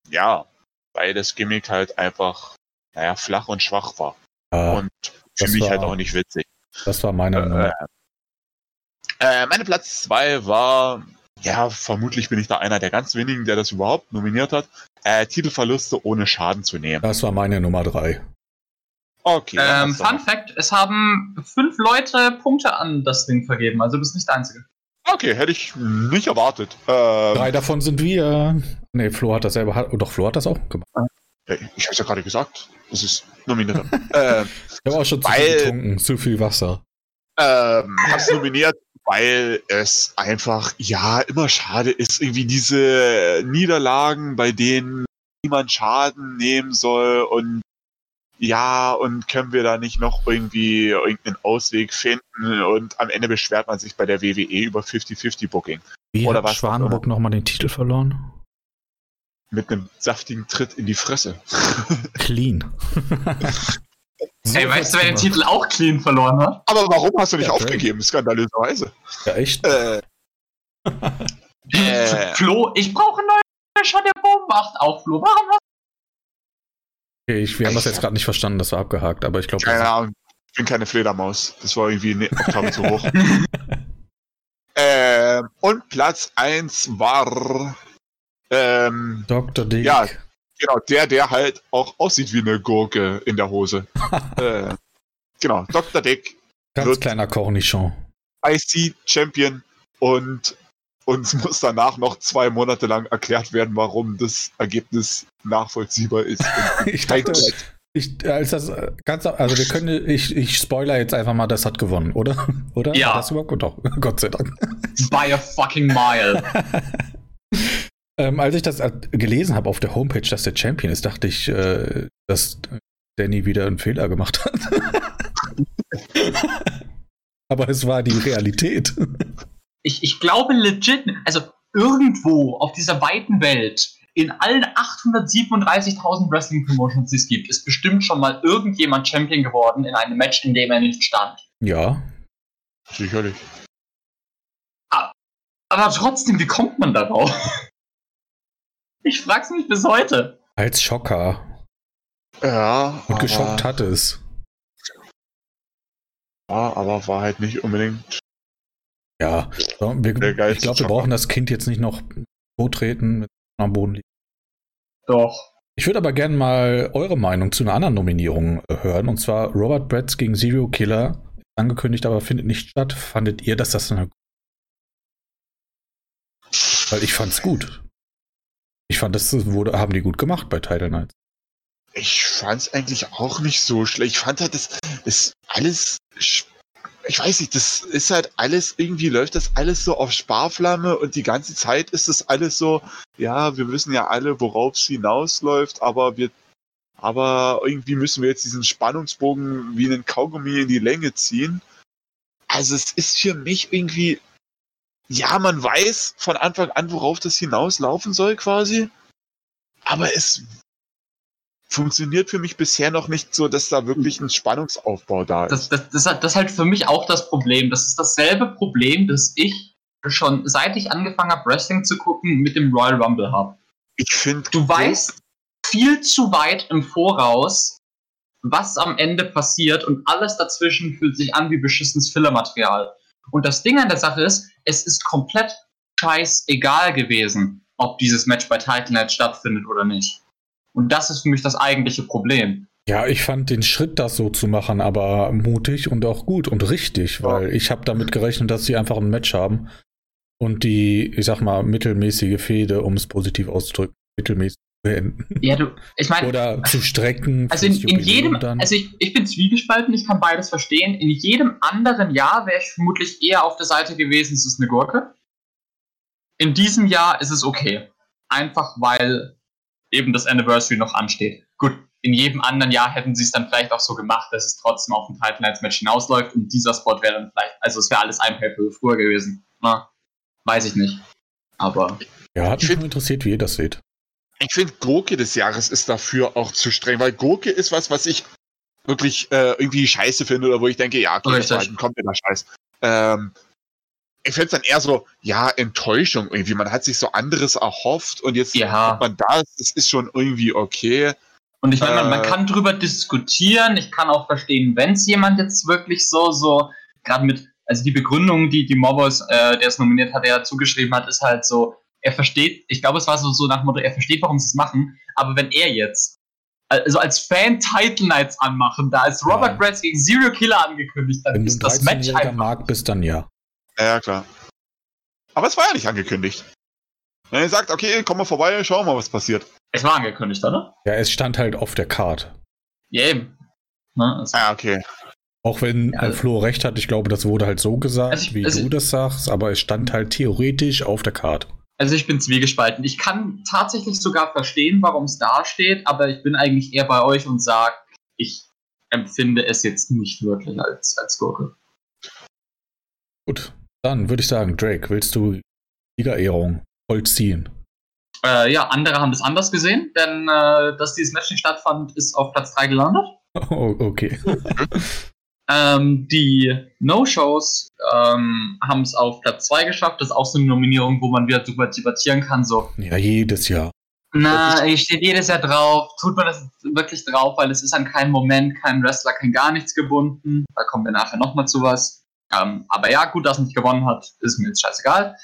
ja, weil das Gimmick halt einfach, naja, flach und schwach war. Ja, und für mich war, halt auch nicht witzig. Das war meine äh, äh, meine Platz 2 war, ja, vermutlich bin ich da einer der ganz wenigen, der das überhaupt nominiert hat, äh, Titelverluste ohne Schaden zu nehmen. Das war meine Nummer 3. Okay. Ähm, Fun Fact: Es haben fünf Leute Punkte an das Ding vergeben, also du bist nicht der Einzige. Okay, hätte ich nicht erwartet. Ähm, Drei davon sind wir. Ne, Flo hat das selber. Doch, Flo hat das auch gemacht. Ich habe es ja gerade gesagt. Das ist nominiert. äh, ich habe auch schon zu viel getrunken, zu viel Wasser. Ähm, hab's nominiert, weil es einfach, ja, immer schade ist, irgendwie diese Niederlagen, bei denen niemand Schaden nehmen soll und ja, und können wir da nicht noch irgendwie irgendeinen Ausweg finden und am Ende beschwert man sich bei der WWE über 50-50 Booking. Wie Oder hat was Schwanenburg nochmal den Titel verloren? Mit einem saftigen Tritt in die Fresse. Clean. so Ey, weißt du, wer den Titel auch clean verloren hat? Aber warum hast du nicht ja, aufgegeben? Skandalöserweise. Ja, echt? Äh, äh, Flo, ich brauche einen neuen Shot der Boom macht. Auch Flo, warum hast ich, wir haben das jetzt gerade nicht verstanden, das war abgehakt, aber ich glaube. Keine Ahnung, ich bin keine Fledermaus. Das war irgendwie eine Oktave zu hoch. äh, und Platz 1 war ähm, Dr. Dick. Ja, genau, der, der halt auch aussieht wie eine Gurke in der Hose. äh, genau, Dr. Dick. Ganz kleiner Cornichon. IC Champion und uns muss danach noch zwei Monate lang erklärt werden, warum das Ergebnis nachvollziehbar ist. ich dachte, ich, als das ganz, also wir können, ich, ich spoiler jetzt einfach mal, das hat gewonnen, oder? Oder? Ja. Das überhaupt, doch, Gott sei Dank. By a fucking mile. ähm, als ich das gelesen habe auf der Homepage, dass der Champion ist, dachte ich, äh, dass Danny wieder einen Fehler gemacht hat. Aber es war die Realität ich, ich glaube legit, also irgendwo auf dieser weiten Welt, in allen 837.000 Wrestling-Promotions, die es gibt, ist bestimmt schon mal irgendjemand Champion geworden in einem Match, in dem er nicht stand. Ja. Sicherlich. Aber trotzdem, wie kommt man darauf? Ich frag's mich bis heute. Als Schocker. Ja. Und geschockt hat es. Ja, aber war halt nicht unbedingt ja, wir, ich glaube, wir brauchen das Kind jetzt nicht noch treten mit am Boden liegen. Doch. Ich würde aber gerne mal eure Meinung zu einer anderen Nominierung äh, hören. Und zwar Robert Bretts gegen Zero Killer. Angekündigt, aber findet nicht statt. Fandet ihr, dass das eine. Weil ich fand's gut. Ich fand, das wurde, haben die gut gemacht bei Title Nights. Ich fand's eigentlich auch nicht so schlecht. Ich fand halt, das ist alles ich weiß nicht, das ist halt alles, irgendwie läuft das alles so auf Sparflamme und die ganze Zeit ist das alles so, ja, wir wissen ja alle, worauf es hinausläuft, aber wir, aber irgendwie müssen wir jetzt diesen Spannungsbogen wie einen Kaugummi in die Länge ziehen. Also es ist für mich irgendwie, ja, man weiß von Anfang an, worauf das hinauslaufen soll quasi, aber es funktioniert für mich bisher noch nicht so, dass da wirklich ein Spannungsaufbau da ist. Das, das, das, das ist halt für mich auch das Problem. Das ist dasselbe Problem, das ich schon seit ich angefangen habe, Wrestling zu gucken, mit dem Royal Rumble habe. Ich finde. Du weißt viel zu weit im Voraus, was am Ende passiert und alles dazwischen fühlt sich an wie beschissenes Fillermaterial. Und das Ding an der Sache ist, es ist komplett scheißegal gewesen, ob dieses Match bei Title Night stattfindet oder nicht. Und das ist für mich das eigentliche Problem. Ja, ich fand den Schritt, das so zu machen, aber mutig und auch gut und richtig, weil ja. ich habe damit gerechnet, dass sie einfach ein Match haben und die, ich sag mal, mittelmäßige Fehde, um es positiv auszudrücken, mittelmäßig beenden. Ja, du, ich meine. Oder zu strecken. Also in, in jedem, dann. also ich, ich bin zwiegespalten, ich kann beides verstehen. In jedem anderen Jahr wäre ich vermutlich eher auf der Seite gewesen, es ist eine Gurke. In diesem Jahr ist es okay. Einfach weil eben das Anniversary noch ansteht. Gut, in jedem anderen Jahr hätten sie es dann vielleicht auch so gemacht, dass es trotzdem auf ein Title Nights Match hinausläuft und dieser Spot wäre dann vielleicht, also es wäre alles ein pay früher gewesen. Na, weiß ich nicht. Aber. Ja, hat mich interessiert, wie ihr das seht. Ich finde, Gurke des Jahres ist dafür auch zu streng, weil Gurke ist was, was ich wirklich äh, irgendwie scheiße finde oder wo ich denke, ja, okay, dann kommt der Scheiß. Ähm, ich finde es dann eher so, ja, Enttäuschung irgendwie. Man hat sich so anderes erhofft und jetzt ja. hat man das, das ist schon irgendwie okay. Und ich meine, man, man, äh. kann drüber diskutieren. Ich kann auch verstehen, wenn es jemand jetzt wirklich so, so, gerade mit, also die Begründung, die die Mobbers, äh, der es nominiert hat, der zugeschrieben hat, ist halt so, er versteht, ich glaube, es war so, so nach dem Motto, er versteht, warum sie es machen, aber wenn er jetzt, also als Fan Title Nights anmachen, da ist Robert ja. Bratz gegen Serial Killer angekündigt, dann wenn ist das Match einfach. mag bist, dann ja. Ja, klar. Aber es war ja nicht angekündigt. Wenn er sagt, okay, komm mal vorbei, schau mal, was passiert. Es war angekündigt, oder? Ja, es stand halt auf der Card. Ja, eben. Ne, also ah, okay. Auch wenn ja, also, Flo recht hat, ich glaube, das wurde halt so gesagt, also ich, wie also du das sagst, aber es stand halt theoretisch auf der Card. Also ich bin zwiegespalten. Ich kann tatsächlich sogar verstehen, warum es da steht, aber ich bin eigentlich eher bei euch und sage, ich empfinde es jetzt nicht wirklich als, als Gurke. Gut, dann würde ich sagen, Drake, willst du Siegerehrung vollziehen? Äh, ja, andere haben das anders gesehen, denn äh, dass dieses Match nicht stattfand, ist auf Platz 3 gelandet. Oh, okay. ähm, die No-Shows ähm, haben es auf Platz 2 geschafft. Das ist auch so eine Nominierung, wo man wieder drüber debattieren kann. So. Ja, jedes Jahr. Na, ich stehe jedes Jahr drauf. Tut man das wirklich drauf, weil es ist an keinem Moment, kein Wrestler, kein gar nichts gebunden. Da kommen wir nachher nochmal zu was. Ähm, aber ja, gut, dass er nicht gewonnen hat, ist mir jetzt scheißegal.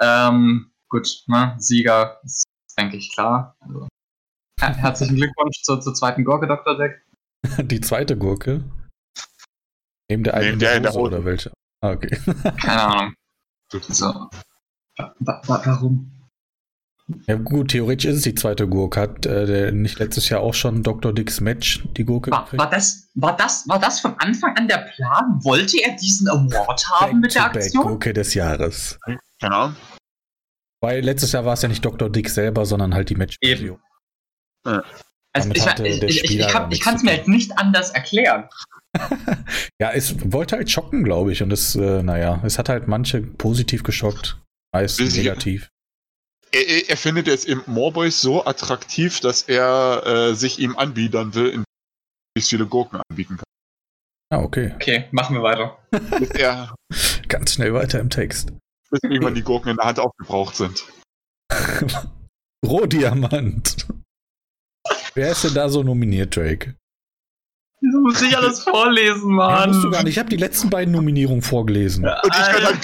Ähm, gut, ne, Sieger ist, denke ich, klar. Also, her herzlichen Glückwunsch zur, zur zweiten Gurke, Dr. Deck. Die zweite Gurke? Neben der einen der Hose oder welche? Ah, okay. Keine Ahnung. So. Wa wa warum? Ja gut, theoretisch ist es die zweite Gurke. Hat äh, nicht letztes Jahr auch schon Dr. Dicks Match die Gurke war, war, das, war, das, war das von Anfang an der Plan? Wollte er diesen Award haben Back mit der Aktion? Gurke des Jahres. Genau. Weil letztes Jahr war es ja nicht Dr. Dick selber, sondern halt die match Eben. Ja. Also ich, ich, ich, ich, ich kann es mir halt nicht anders erklären. ja, es wollte halt schocken, glaube ich. Und es, äh, naja, es hat halt manche positiv geschockt, meist negativ. Er, er, findet jetzt im Morboys so attraktiv, dass er äh, sich ihm anbiedern will, in wie viele Gurken anbieten kann. Ah, okay. Okay, machen wir weiter. er, Ganz schnell weiter im Text bis irgendwann die Gurken in der Hand aufgebraucht sind. Rohdiamant. Wer ist denn da so nominiert, Drake? Wieso muss ich alles vorlesen, Mann? Ja, musst du gar nicht. Ich habe die letzten beiden Nominierungen vorgelesen. Und ich werde halt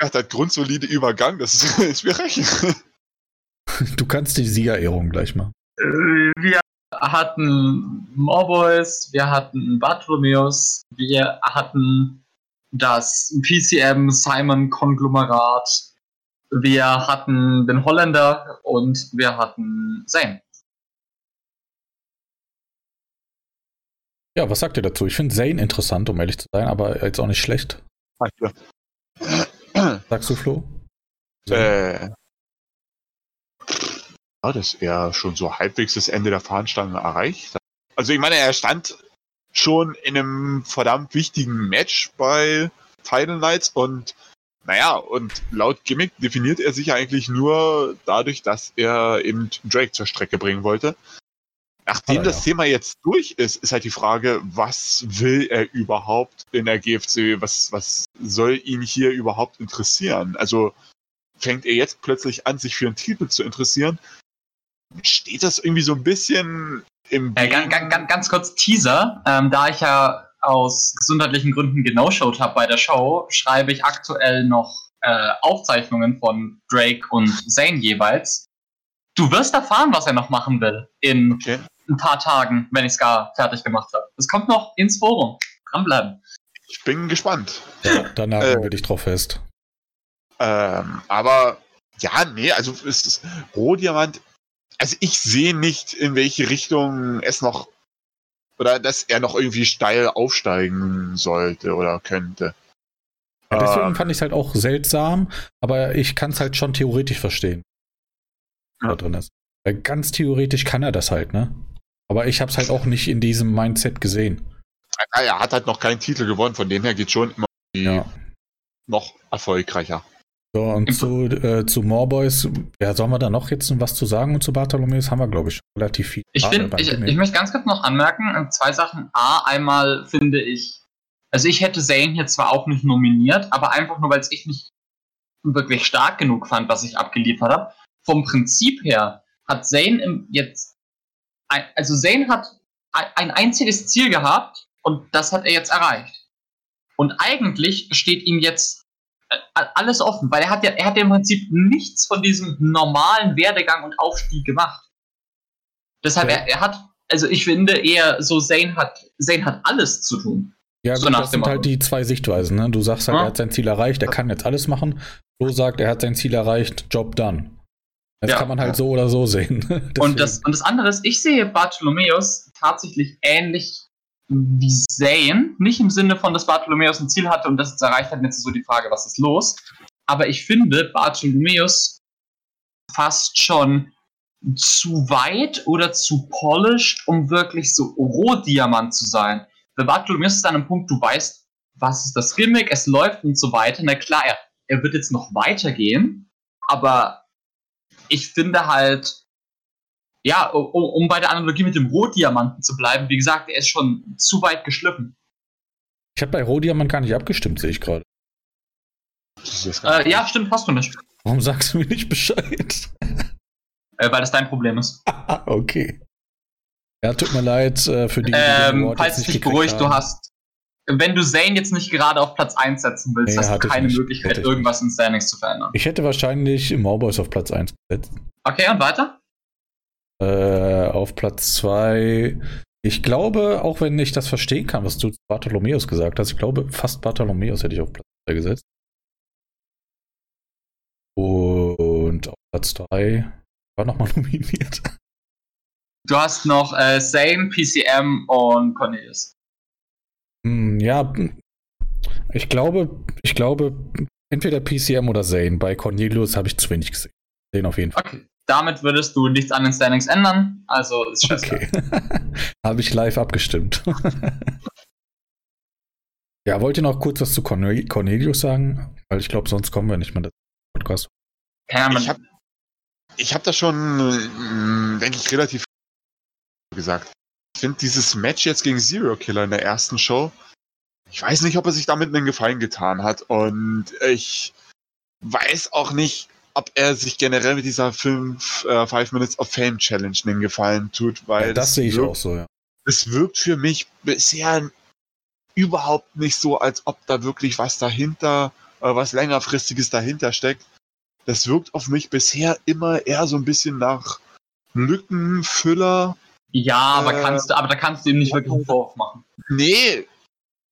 grundsolide, halt grundsolide Übergang. Das ist, ist mir recht. Du kannst die Siegerehrung gleich machen. Äh, wir hatten Morboys, wir hatten Bartholomeus, wir hatten das PCM Simon Konglomerat. Wir hatten den Holländer und wir hatten Zane. Ja, was sagt ihr dazu? Ich finde Zane interessant, um ehrlich zu sein, aber jetzt auch nicht schlecht. Danke. Sagst du, Flo? Äh, ja, das wäre schon so halbwegs das Ende der Veranstaltung erreicht. Also ich meine, er stand schon in einem verdammt wichtigen Match bei Title Knights und naja, und laut Gimmick definiert er sich eigentlich nur dadurch, dass er eben Drake zur Strecke bringen wollte. Nachdem ah, das ja. Thema jetzt durch ist, ist halt die Frage, was will er überhaupt in der GFC? Was, was soll ihn hier überhaupt interessieren? Also fängt er jetzt plötzlich an, sich für einen Titel zu interessieren? Steht das irgendwie so ein bisschen im äh, ganz, ganz, ganz, kurz Teaser, ähm, da ich ja aus gesundheitlichen Gründen genoshowt habe bei der Show, schreibe ich aktuell noch äh, Aufzeichnungen von Drake und Zane jeweils. Du wirst erfahren, was er noch machen will in okay. ein paar Tagen, wenn ich es gar fertig gemacht habe. Es kommt noch ins Forum. Dranbleiben. Ich bin gespannt. Ja, danach äh, würde ich drauf fest. Ähm, aber ja, nee, also es ist Rohdiamant. Also ich sehe nicht, in welche Richtung es noch oder dass er noch irgendwie steil aufsteigen sollte oder könnte. Ja, deswegen ähm, fand ich es halt auch seltsam, aber ich kann es halt schon theoretisch verstehen. Ja. Da drin ist. Ganz theoretisch kann er das halt, ne? Aber ich habe es halt auch nicht in diesem Mindset gesehen. Ja, er hat halt noch keinen Titel gewonnen, von dem her geht schon immer ja. noch erfolgreicher. So, und zu, äh, zu Moreboys, ja, sollen wir da noch jetzt was zu sagen und zu Bartholomeus haben wir, glaube ich, relativ viel. Ich, find, ich, ich möchte ganz kurz noch anmerken, äh, zwei Sachen. A, einmal finde ich, also ich hätte Zane hier zwar auch nicht nominiert, aber einfach nur, weil es ich nicht wirklich stark genug fand, was ich abgeliefert habe. Vom Prinzip her hat Zane jetzt, also Zane hat ein einziges Ziel gehabt und das hat er jetzt erreicht. Und eigentlich steht ihm jetzt äh, alles offen, weil er hat ja, er hat ja im Prinzip nichts von diesem normalen Werdegang und Aufstieg gemacht. Deshalb, er, er hat, also ich finde eher so, Zane hat, Zane hat alles zu tun. Ja, so gut, das sind halt die zwei Sichtweisen. Ne? Du sagst halt, ja. er hat sein Ziel erreicht, er kann jetzt alles machen. Du sagt, er hat sein Ziel erreicht, Job done. Das ja, kann man halt ja. so oder so sehen. und, das, und das andere ist, ich sehe Bartholomäus tatsächlich ähnlich wie Zane. Nicht im Sinne von, dass Bartholomäus ein Ziel hatte und das jetzt erreicht hat. Und jetzt ist so die Frage, was ist los? Aber ich finde Bartholomäus fast schon zu weit oder zu polished, um wirklich so Rohdiamant zu sein. Bei Bartholomäus ist an einem Punkt, du weißt, was ist das Gimmick, es läuft und so weiter. Na klar, er, er wird jetzt noch weitergehen, aber ich finde halt, ja, um, um bei der Analogie mit dem Rohdiamanten zu bleiben, wie gesagt, er ist schon zu weit geschliffen. Ich habe bei Rohdiamant gar nicht abgestimmt, sehe ich gerade. Äh, ja, stimmt, hast du nicht. Warum sagst du mir nicht Bescheid? Äh, weil das dein Problem ist. okay. Ja, tut mir leid äh, für die, die ähm, Falls dich beruhigt, haben. du hast wenn du Zane jetzt nicht gerade auf Platz 1 setzen willst, nee, hast du keine Möglichkeit, irgendwas in Standings zu verändern. Ich hätte wahrscheinlich Mowboys auf Platz 1 gesetzt. Okay, und weiter? Äh, auf Platz 2. Ich glaube, auch wenn ich das verstehen kann, was du zu Bartholomäus gesagt hast, ich glaube, fast Bartholomäus hätte ich auf Platz 2 gesetzt. Und auf Platz 3 war nochmal nominiert. Du hast noch äh, Zane, PCM und Cornelius. Hm, ja, ich glaube, ich glaube, entweder PCM oder Zane. Bei Cornelius habe ich zu wenig gesehen. Den auf jeden Fall. Okay. Damit würdest du nichts an den Standings ändern. Also ist scheiße. Okay. habe ich live abgestimmt. ja, wollt ihr noch kurz was zu Cornelius sagen? Weil ich glaube, sonst kommen wir nicht mehr dazu. Podcast. Ja, ich habe ich hab das schon, hm, denke ich, relativ gesagt. Ich finde dieses Match jetzt gegen Zero Killer in der ersten Show, ich weiß nicht, ob er sich damit einen Gefallen getan hat. Und ich weiß auch nicht, ob er sich generell mit dieser 5 äh, Five Minutes of Fame Challenge einen Gefallen tut, weil ja, das, das sehe ich wirkt, auch so, ja. Es wirkt für mich bisher überhaupt nicht so, als ob da wirklich was dahinter, äh, was längerfristiges dahinter steckt. Das wirkt auf mich bisher immer eher so ein bisschen nach Lückenfüller ja, aber äh, kannst du, aber da kannst du ihm nicht wirklich einen Vorwurf machen. Nee.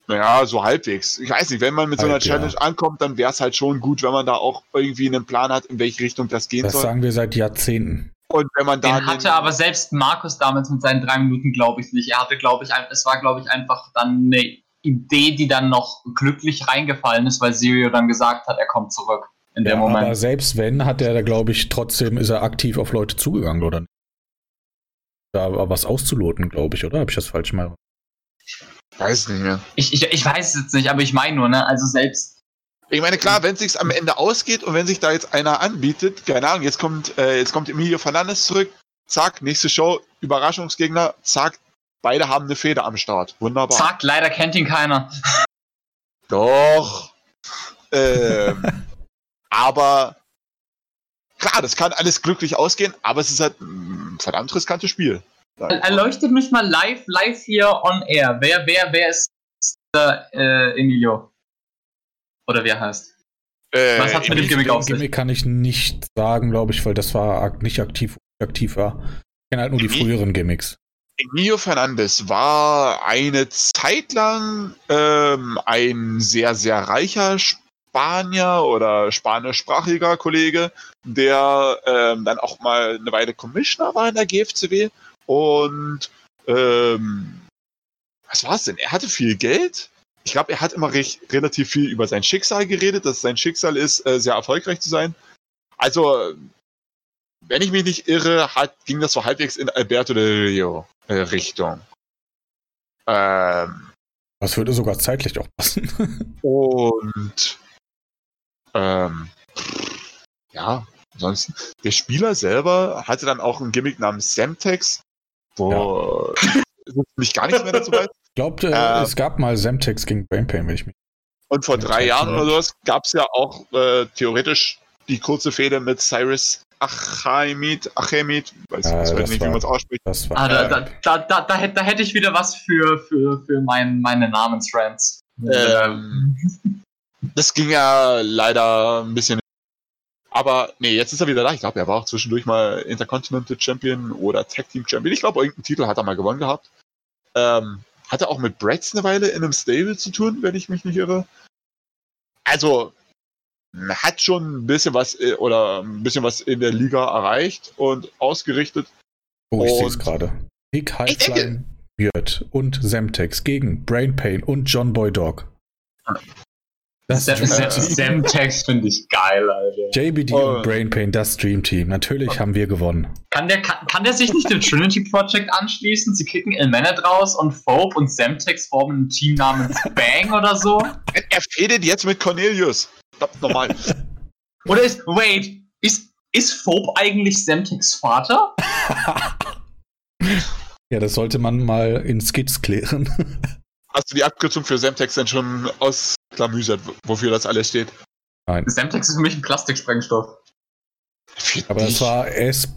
Naja, so halbwegs. Ich weiß nicht, wenn man mit Halb, so einer Challenge ja. ankommt, dann wäre es halt schon gut, wenn man da auch irgendwie einen Plan hat, in welche Richtung das gehen das soll. Das sagen wir seit Jahrzehnten. Und wenn man da. Den hatte aber selbst Markus damals mit seinen drei Minuten, glaube ich, nicht. Er hatte, glaube ich, es war, glaube ich, einfach dann eine Idee, die dann noch glücklich reingefallen ist, weil Sirio dann gesagt hat, er kommt zurück. In ja, dem Moment. Aber selbst wenn, hat er da, glaube ich, trotzdem ist er aktiv auf Leute zugegangen, oder nicht? Da was auszuloten, glaube ich, oder? Habe ich das falsch mal? Weiß nicht mehr. Ich, ich, ich weiß es jetzt nicht, aber ich meine nur, ne? Also selbst. Ich meine, klar, wenn es sich am Ende ausgeht und wenn sich da jetzt einer anbietet, keine Ahnung, jetzt kommt, äh, jetzt kommt Emilio Fernandes zurück, zack, nächste Show, Überraschungsgegner, zack, beide haben eine Feder am Start. Wunderbar. Zack, leider kennt ihn keiner. Doch. ähm, aber klar, das kann alles glücklich ausgehen, aber es ist halt ein verdammt riskantes Spiel. Erleuchtet mich mal live, live hier on air. Wer, wer, wer ist der äh, Emilio? Oder wer heißt? Äh, Was hat mit dem Gimmick auf sich? Gimmick kann ich nicht sagen, glaube ich, weil das war nicht aktiv, aktiv war. Ich kenne halt nur die früheren Gimmicks. Emilio Fernandes war eine Zeit lang ähm, ein sehr, sehr reicher Spanier oder spanischsprachiger Kollege, der ähm, dann auch mal eine Weile Commissioner war in der GFCW. Und ähm, was war es denn? Er hatte viel Geld. Ich glaube, er hat immer recht, relativ viel über sein Schicksal geredet, dass sein Schicksal ist, äh, sehr erfolgreich zu sein. Also, wenn ich mich nicht irre, hat, ging das so halbwegs in Alberto del Rio äh, Richtung. Ähm, das würde sogar zeitlich auch passen. und ähm, ja, ansonsten, der Spieler selber hatte dann auch ein Gimmick namens Semtex, wo ja. mich gar nichts mehr dazu weiß. Ich glaube, äh, ähm, es gab mal Semtex gegen Brainpain, wenn ich mich. Und vor drei Jahren oder sowas gab es ja auch äh, theoretisch die kurze Fehde mit Cyrus Achemit, Achemit, weiß, äh, weiß nicht, war, wie man es ausspricht. ah, da, da, da, da, da, hätte, da hätte ich wieder was für, für, für mein, meine Namensfriends. Ähm, das ging ja leider ein bisschen. Aber nee, jetzt ist er wieder da. Ich glaube, er war auch zwischendurch mal Intercontinental Champion oder Tag Team Champion. Ich glaube, irgendeinen Titel hat er mal gewonnen gehabt. Ähm, hatte auch mit Brads eine Weile in einem Stable zu tun, wenn ich mich nicht irre. Also, hat schon ein bisschen was äh, oder ein bisschen was in der Liga erreicht und ausgerichtet. Oh, ich sehe es gerade. Big Highline wird und Semtex gegen Brain Pain und John Boy Dog. Das Semtex finde ich geil, Alter. JBD oh. und Brain Pain, das Stream Team. Natürlich haben wir gewonnen. Kann der, kann, kann der sich nicht dem Trinity Project anschließen? Sie kicken El Manet raus und Phobe und Semtex formen ein Team namens Bang oder so? Er fädet jetzt mit Cornelius. Verdammt normal. Oder ist, wait, ist, ist Phobe eigentlich Semtex Vater? ja, das sollte man mal in Skits klären. Hast du die Abkürzung für Semtex denn schon ausklamüsert, wofür das alles steht? Nein. Semtex ist für mich ein Plastiksprengstoff. Aber es war S.E.M.T.E.X.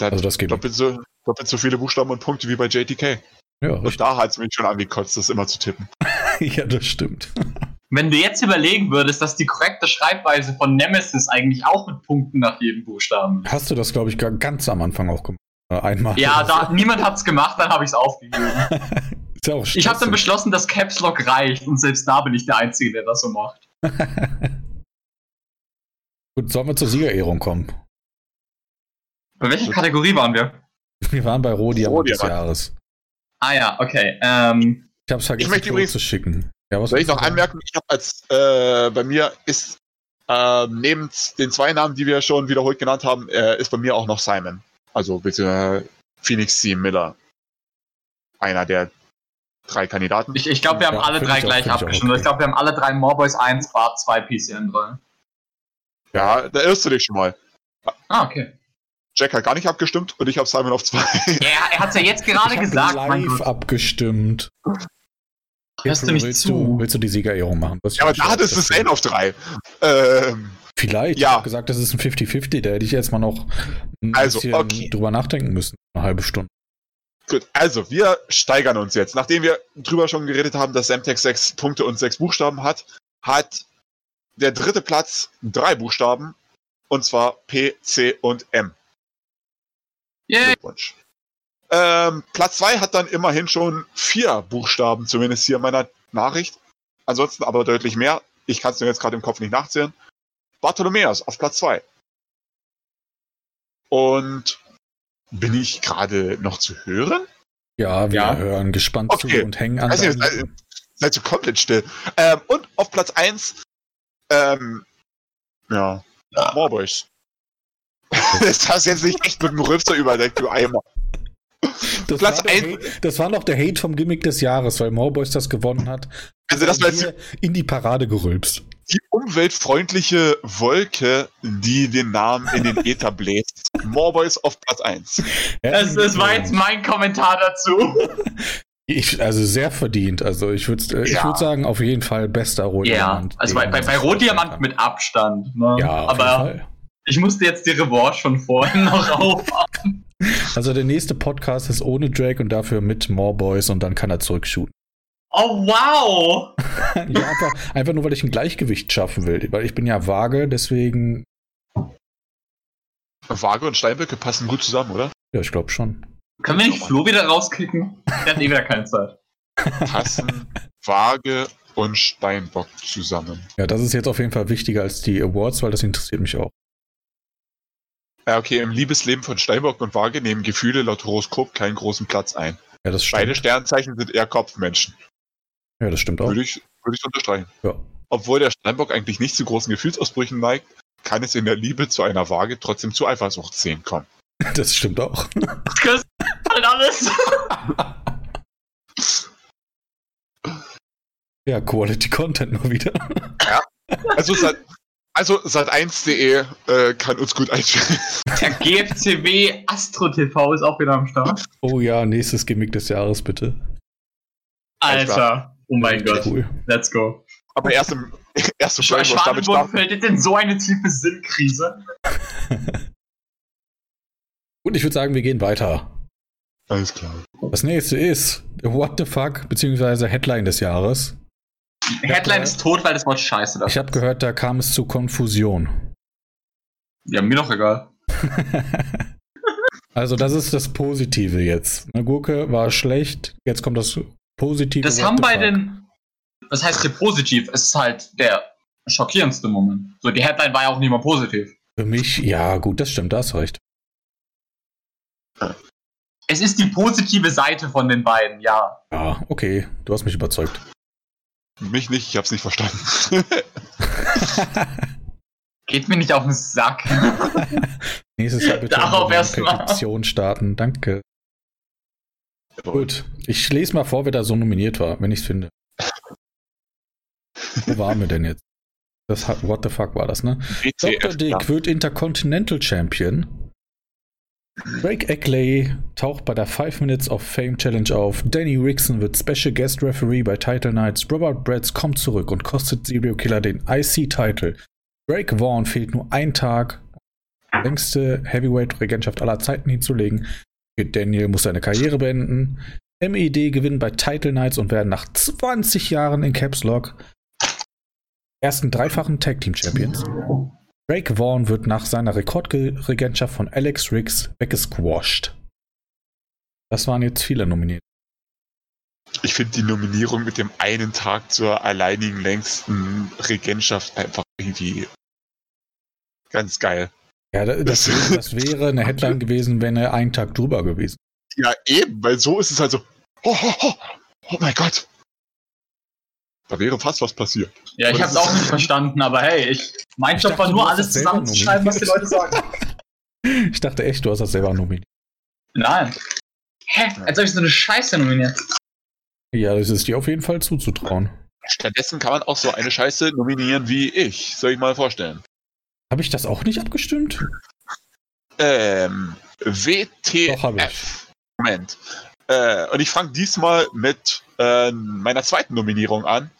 Also das geht doppelt so, doppelt so viele Buchstaben und Punkte wie bei JTK. Ja, und da hat es mich schon angekotzt, das immer zu tippen. ja, das stimmt. Wenn du jetzt überlegen würdest, dass die korrekte Schreibweise von Nemesis eigentlich auch mit Punkten nach jedem Buchstaben. Hast du das, glaube ich, ganz am Anfang auch gemacht? Äh, einmal. Ja, da, niemand hat es gemacht, dann habe ich es aufgegeben. ja ich habe dann beschlossen, dass Caps Lock reicht und selbst da bin ich der Einzige, der das so macht. Gut, sollen wir zur Siegerehrung kommen? Bei welcher Kategorie waren wir? Wir waren bei Rodiamant des Jahres. Ah ja, okay. Ähm, ich habe es vergessen, ich möchte übrigens, zu schicken. Ja, was soll ich noch sagen? anmerken? Ich habe als äh, bei mir ist äh, neben den zwei Namen, die wir schon wiederholt genannt haben, äh, ist bei mir auch noch Simon. Also bitte Phoenix C. Miller. Einer der drei Kandidaten. Ich, ich glaube, wir haben ja, alle drei gleich abgestimmt. Okay. Ich glaube, wir haben alle drei Morboys 1, Bar 2, PCN 3. Ja, da irrst du dich schon mal. Ah, okay. Jack hat gar nicht abgestimmt und ich habe Simon auf zwei. Ja, er hat es ja jetzt gerade ich gesagt. Live abgestimmt. Hörst du mich willst zu? Du, willst du die Siegerehrung machen? Ja, aber da hat es Zane auf drei. Ähm, Vielleicht. Ja. Ich habe gesagt, das ist ein 50-50. Da hätte ich jetzt mal noch ein also, bisschen okay. drüber nachdenken müssen. Eine halbe Stunde. Gut, also wir steigern uns jetzt. Nachdem wir drüber schon geredet haben, dass Semtex sechs Punkte und sechs Buchstaben hat, hat der dritte Platz drei Buchstaben. Und zwar P, C und M. Yay. Glückwunsch. Ähm, Platz 2 hat dann immerhin schon vier Buchstaben, zumindest hier in meiner Nachricht. Ansonsten aber deutlich mehr. Ich kann es mir jetzt gerade im Kopf nicht nachzählen. Bartholomäus auf Platz 2. Und bin ich gerade noch zu hören? Ja, wir ja. hören gespannt okay. zu und hängen an. Also, seid, seid so komplett still. Ähm, und auf Platz 1, ähm, ja, ja. Morboys. das hast du jetzt nicht echt mit dem Rülpser überdeckt, du Eimer. Das Platz war, ein, das war noch der Hate vom Gimmick des Jahres, weil Morboys das gewonnen hat. Also das war jetzt in die Parade gerülpst. Die umweltfreundliche Wolke, die den Namen in den Äther bläst. Morboys auf Platz 1. Das, das war jetzt mein Kommentar dazu. Ich, also sehr verdient. Also ich würde äh, ja. würd sagen, auf jeden Fall bester Rotdiamant. Ja, also bei, bei, bei Rotdiamant mit Abstand. Ne? Ja, auf aber jeden Fall. ich musste jetzt die Revanche von vorhin noch aufhaben. Also der nächste Podcast ist ohne Drake und dafür mit More Boys und dann kann er zurückshooten. Oh wow! ja, einfach, einfach nur, weil ich ein Gleichgewicht schaffen will. Weil ich bin ja vage, deswegen Waage und Steinböcke passen gut zusammen, oder? Ja, ich glaube schon. Können wir nicht Flo wieder rauskicken? Der hat eh wieder keine Zeit. Passen Waage und Steinbock zusammen. Ja, das ist jetzt auf jeden Fall wichtiger als die Awards, weil das interessiert mich auch. Ja, okay, im Liebesleben von Steinbock und Waage nehmen Gefühle laut Horoskop keinen großen Platz ein. Ja, das stimmt. Beide Sternzeichen sind eher Kopfmenschen. Ja, das stimmt auch. Würde ich, würde ich unterstreichen. Ja. Obwohl der Steinbock eigentlich nicht zu großen Gefühlsausbrüchen neigt, kann es in der Liebe zu einer Waage trotzdem zu Eifersuchtsszenen kommen. Das stimmt auch. Das ist halt alles. Ja, Quality Content mal wieder. Also seit, also seit 1.de äh, kann uns gut einstellen. Der GFCW Astro TV ist auch wieder am Start. Oh ja, nächstes Gimmick des Jahres, bitte. Alter. Oh mein Gott. Cool. Let's go. Aber erst im, erst im Framework damit Schwanenburg starten. fällt in so eine tiefe Sinnkrise. Und ich würde sagen, wir gehen weiter. Alles klar. Das nächste ist What the fuck, beziehungsweise Headline des Jahres. Headline ist tot, weil das Wort scheiße da Ich habe gehört, da kam es zu Konfusion. Ja, mir doch egal. Also, das ist das Positive jetzt. Eine Gurke war schlecht, jetzt kommt das Positive. Das haben bei den. Was heißt hier positiv? Es ist halt der schockierendste Moment. So, die Headline war ja auch nicht mal positiv. Für mich, ja, gut, das stimmt, da hast recht. Es ist die positive Seite von den beiden, ja. Ja, okay, du hast mich überzeugt. Mich nicht, ich hab's nicht verstanden. Geht mir nicht auf den Sack. Nächstes Jahr bitte Darauf eine. Petition starten, danke. Gut, ich lese mal vor, wer da so nominiert war, wenn ich es finde. Wo waren wir denn jetzt? Das hat, what the fuck war das, ne? Dr. WTF, Dick ja. wird Intercontinental Champion. Drake Eckley taucht bei der 5 Minutes of Fame Challenge auf. Danny Rickson wird Special Guest Referee bei Title Nights. Robert Bretz kommt zurück und kostet Serial Killer den IC-Title. Drake Vaughn fehlt nur ein Tag, die längste Heavyweight-Regentschaft aller Zeiten hinzulegen. Daniel muss seine Karriere beenden. MED gewinnen bei Title Nights und werden nach 20 Jahren in Caps Lock ersten dreifachen Tag Team Champions. Drake Vaughn wird nach seiner Rekordregentschaft von Alex Riggs weggesquashed. Das waren jetzt viele nominiert. Ich finde die Nominierung mit dem einen Tag zur alleinigen längsten Regentschaft einfach irgendwie ganz geil. Ja, da- das, wäre- das wäre eine Headline gewesen, wenn er einen Tag drüber gewesen. Ja, eben, weil so ist es halt so, oh, oh, oh, oh mein Gott. Da wäre fast was passiert. Ja, ich hab's auch ist- nicht verstanden, aber hey, ich mein Ich Job war nur alles zusammenzuschreiben, was die Leute sagen. Ich dachte echt, du hast das selber nominiert. Nein. Hä? Als ob ich so eine Scheiße nominiert. Ja, das ist dir auf jeden Fall zuzutrauen. Stattdessen kann man auch so eine Scheiße nominieren wie ich. Soll ich mal vorstellen. Habe ich das auch nicht abgestimmt? Ähm, Doch, hab ich. WTF. Moment. Äh, und ich fange diesmal mit äh, meiner zweiten Nominierung an.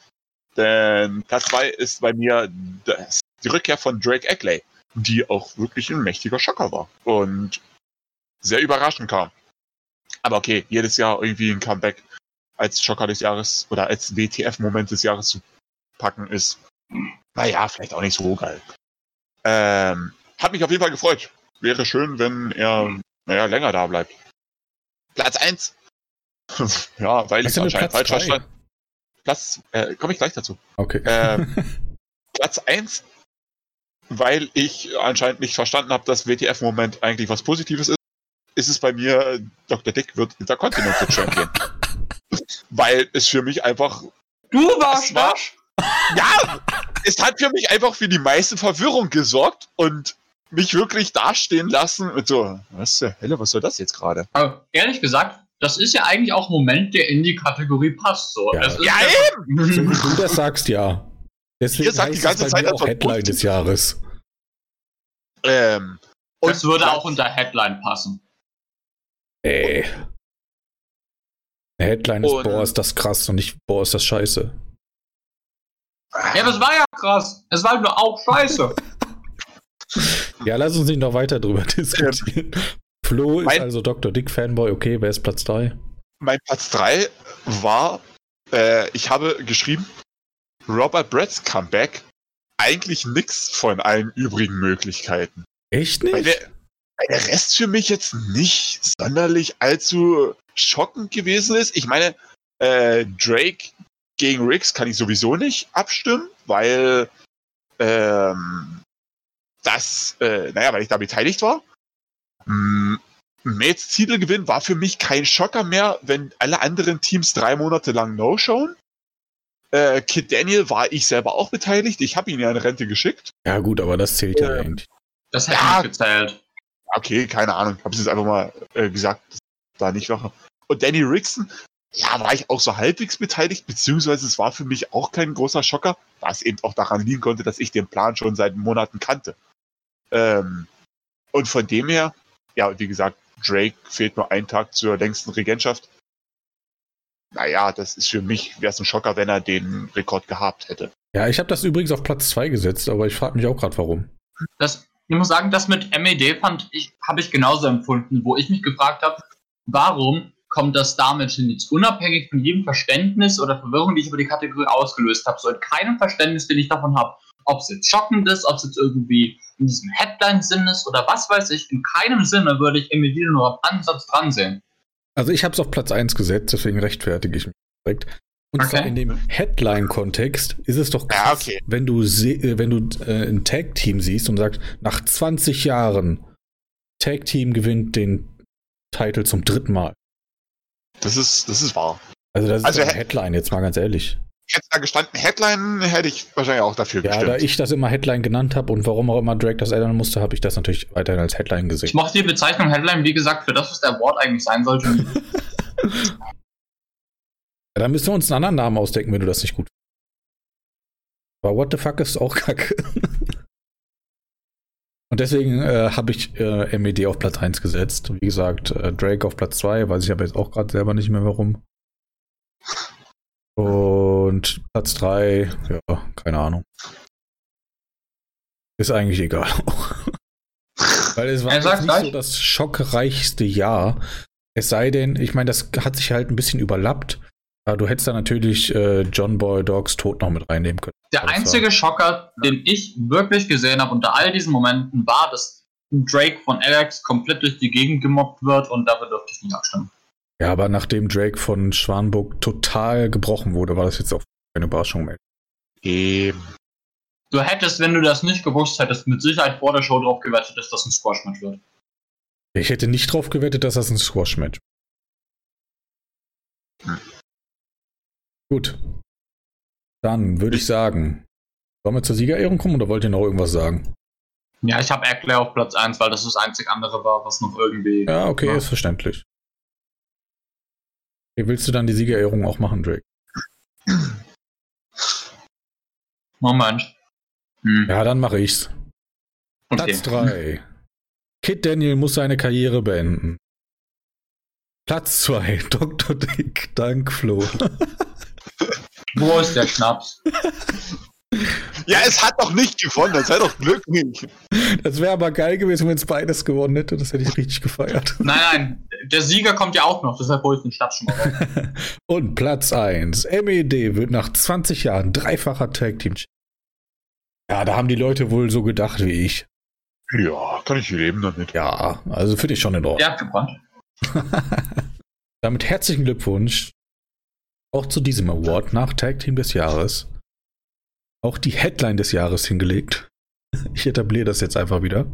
Denn Platz 2 ist bei mir das, die Rückkehr von Drake Eckley, die auch wirklich ein mächtiger Schocker war. Und sehr überraschend kam. Aber okay, jedes Jahr irgendwie ein Comeback als Schocker des Jahres oder als WTF-Moment des Jahres zu packen ist. Naja, vielleicht auch nicht so geil. Ähm, hat mich auf jeden Fall gefreut. Wäre schön, wenn er, naja, länger da bleibt. Platz 1. ja, weil ich anscheinend Platz falsch drei? verstanden. Platz, äh, komme ich gleich dazu. Okay. Ähm, Platz 1, weil ich anscheinend nicht verstanden habe, dass WTF-Moment eigentlich was Positives ist, ist es bei mir, Dr. Dick wird Intercontinental Champion. weil es für mich einfach, Du warst Das war- ja, es hat für mich einfach für die meiste Verwirrung gesorgt und mich wirklich dastehen lassen mit so, was zur Hölle, was soll das jetzt gerade? Aber ehrlich gesagt, das ist ja eigentlich auch ein Moment, der in die Kategorie passt. So. Ja. Das ist Ja, So wie du das sagst, ja. Deswegen Ihr sagt die ganze Zeit, auch Headline positiv. des Jahres. Ähm, das würde auch unter Headline passen. Ey. Headline ist, Und- boah, ist das krass und nicht, boah, ist das scheiße. Ja, das war ja krass. Es war nur auch scheiße. Ja, lass uns nicht noch weiter drüber diskutieren. Flo ist Mein- also Dr. Dick Fanboy, okay, wer ist Platz 3? mein Platz 3 war, äh, ich habe geschrieben, Robert Bretts Comeback, eigentlich nix von allen übrigen Möglichkeiten. Echt Weil nicht? der, der Rest für mich jetzt nicht sonderlich allzu schockend gewesen ist. Ich meine, äh, Drake gegen Riggs kann ich sowieso nicht abstimmen, weil ähm, das, äh, naja, weil ich da beteiligt war. Mm, Mates Titelgewinn war für mich kein Schocker mehr, wenn alle anderen Teams drei Monate lang no-showen. Äh, Kid Daniel war ich selber auch beteiligt. Ich habe ihn ja in Rente geschickt. Ja, gut, aber das zählt ja ähm, eigentlich. Das hätte ja, nicht gezählt. Okay, keine Ahnung. Habe es jetzt einfach mal äh, gesagt, da nicht noch. Und Danny Rickson, ja, war ich auch so halbwegs beteiligt, beziehungsweise es war für mich auch kein großer Schocker, was eben auch daran liegen konnte, dass ich den Plan schon seit Monaten kannte. Ähm, und von dem her, ja, wie gesagt, Drake fehlt nur ein Tag zur längsten Regentschaft. Naja, das ist für mich, wäre es ein Schocker, wenn er den Rekord gehabt hätte. Ja, ich habe das übrigens auf Platz 2 gesetzt, aber ich frage mich auch gerade, warum. Das, ich muss sagen, das mit MED fand ich, habe ich genauso empfunden, wo ich mich gefragt habe, warum kommt das damit hin, jetzt unabhängig von jedem Verständnis oder Verwirrung, die ich über die Kategorie ausgelöst habe, so in keinem Verständnis, den ich davon habe, ob es jetzt schockend ist, ob es jetzt irgendwie in diesem Headline-Sinn ist oder was weiß ich, in keinem Sinne würde ich Emil nur am Ansatz dran sehen. Also ich habe es auf Platz 1 gesetzt, deswegen rechtfertige ich mich direkt. Und okay. zwar in dem Headline-Kontext ist es doch krass, ja, okay. wenn du, äh, wenn du äh, ein Tag-Team siehst und sagst, nach 20 Jahren Tag-Team gewinnt den Titel zum dritten Mal. Das ist, das ist wahr. Also das ist also eine Headline, jetzt mal ganz ehrlich. Hätte da gestanden Headline, hätte ich wahrscheinlich auch dafür gestimmt. Ja, da ich das immer Headline genannt habe und warum auch immer Drake das ändern musste, habe ich das natürlich weiterhin als Headline gesehen. Ich mochte die Bezeichnung Headline, wie gesagt, für das, was der Award eigentlich sein sollte. ja, dann müssen wir uns einen anderen Namen ausdenken, wenn du das nicht gut Aber what the fuck ist auch kacke. Und deswegen äh, habe ich äh, MED auf Platz 1 gesetzt. Wie gesagt, äh, Drake auf Platz 2, weiß ich aber jetzt auch gerade selber nicht mehr warum. Und Platz 3, ja, keine Ahnung. Ist eigentlich egal. Weil es war nicht so das schockreichste Jahr. Es sei denn, ich meine, das hat sich halt ein bisschen überlappt. Du hättest da natürlich äh, John Boy Dogs Tod noch mit reinnehmen können. Der einzige Schocker, den ich wirklich gesehen habe unter all diesen Momenten, war, dass Drake von Alex komplett durch die Gegend gemobbt wird und dafür dürfte ich nicht abstimmen. Ja, aber nachdem Drake von Schwanburg total gebrochen wurde, war das jetzt auch keine Überraschung mehr. Eben. Du hättest, wenn du das nicht gewusst hättest, mit Sicherheit vor der Show drauf gewettet, dass das ein Squash-Match wird. Ich hätte nicht drauf gewettet, dass das ein Squash-Match hm. Gut. Dann würde ich sagen, sollen wir zur Siegerehrung kommen oder wollt ihr noch irgendwas sagen? Ja, ich habe Erklär auf Platz 1, weil das das einzig andere war, was noch irgendwie. Ja, okay, war. ist verständlich. Okay, willst du dann die Siegerehrung auch machen, Drake? Moment. Hm. Ja, dann mache ich's. Okay. Platz 3. Kid Daniel muss seine Karriere beenden. Platz 2. Dr. Dick, dank Flo. Wo ist der Schnaps? Ja, es hat doch nicht gewonnen, sei doch glücklich. Das wäre aber geil gewesen, wenn es beides gewonnen hätte. Das hätte ich richtig gefeiert. Nein, nein, der Sieger kommt ja auch noch, deshalb hole ich den Schnaps schon mal Und Platz 1. MED wird nach 20 Jahren dreifacher Tag Team. Ja, da haben die Leute wohl so gedacht wie ich. Ja, kann ich leben damit. Ja, also finde ich schon in Ordnung. Ja, gebrannt. Damit herzlichen Glückwunsch auch zu diesem Award nach Tag Team des Jahres auch die Headline des Jahres hingelegt. Ich etabliere das jetzt einfach wieder.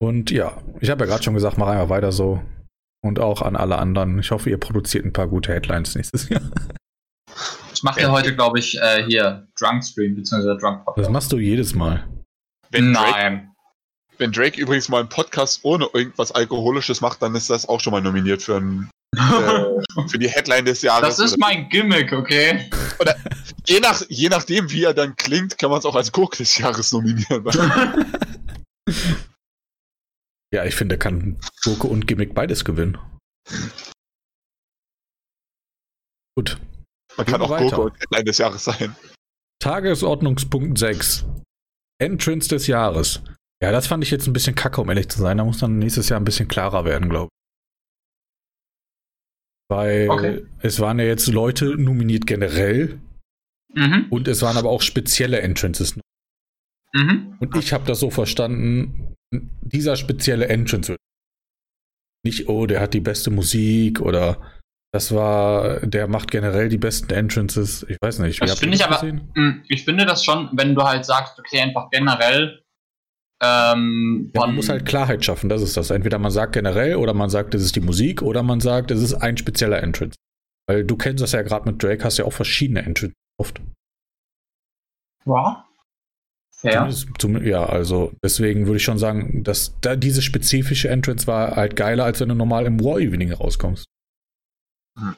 Und ja, ich habe ja gerade schon gesagt, mach einfach weiter so. Und auch an alle anderen. Ich hoffe, ihr produziert ein paar gute Headlines nächstes Jahr. Ich mache ja heute, glaube ich, äh, hier Drunk Stream bzw. Drunk Podcast. Das machst du jedes Mal. Wenn Nein. Drake, wenn Drake übrigens mal einen Podcast ohne irgendwas Alkoholisches macht, dann ist das auch schon mal nominiert für ein äh, für die Headline des Jahres. Das ist mein Gimmick, okay? Oder je, nach, je nachdem, wie er dann klingt, kann man es auch als Gurk des Jahres nominieren. ja, ich finde, er kann Gurke und Gimmick beides gewinnen. Gut. Man kann auch weiter. Gurke und Headline des Jahres sein. Tagesordnungspunkt 6. Entrance des Jahres. Ja, das fand ich jetzt ein bisschen kacke, um ehrlich zu sein. Da muss dann nächstes Jahr ein bisschen klarer werden, glaube ich. Weil okay. es waren ja jetzt Leute nominiert generell mhm. und es waren aber auch spezielle Entrances. Mhm. Und ich habe das so verstanden, dieser spezielle Entrance. Nicht, oh, der hat die beste Musik oder das war, der macht generell die besten Entrances. Ich weiß nicht. Das finde ich aber, hm, ich finde das schon, wenn du halt sagst, okay, einfach generell. Ähm, ja, man muss halt Klarheit schaffen, das ist das. Entweder man sagt generell oder man sagt, es ist die Musik oder man sagt, es ist ein spezieller Entrance. Weil du kennst das ja gerade mit Drake, hast ja auch verschiedene Entrances oft. Ja. Ja. ja, also deswegen würde ich schon sagen, dass da diese spezifische Entrance war halt geiler, als wenn du normal im War Evening rauskommst.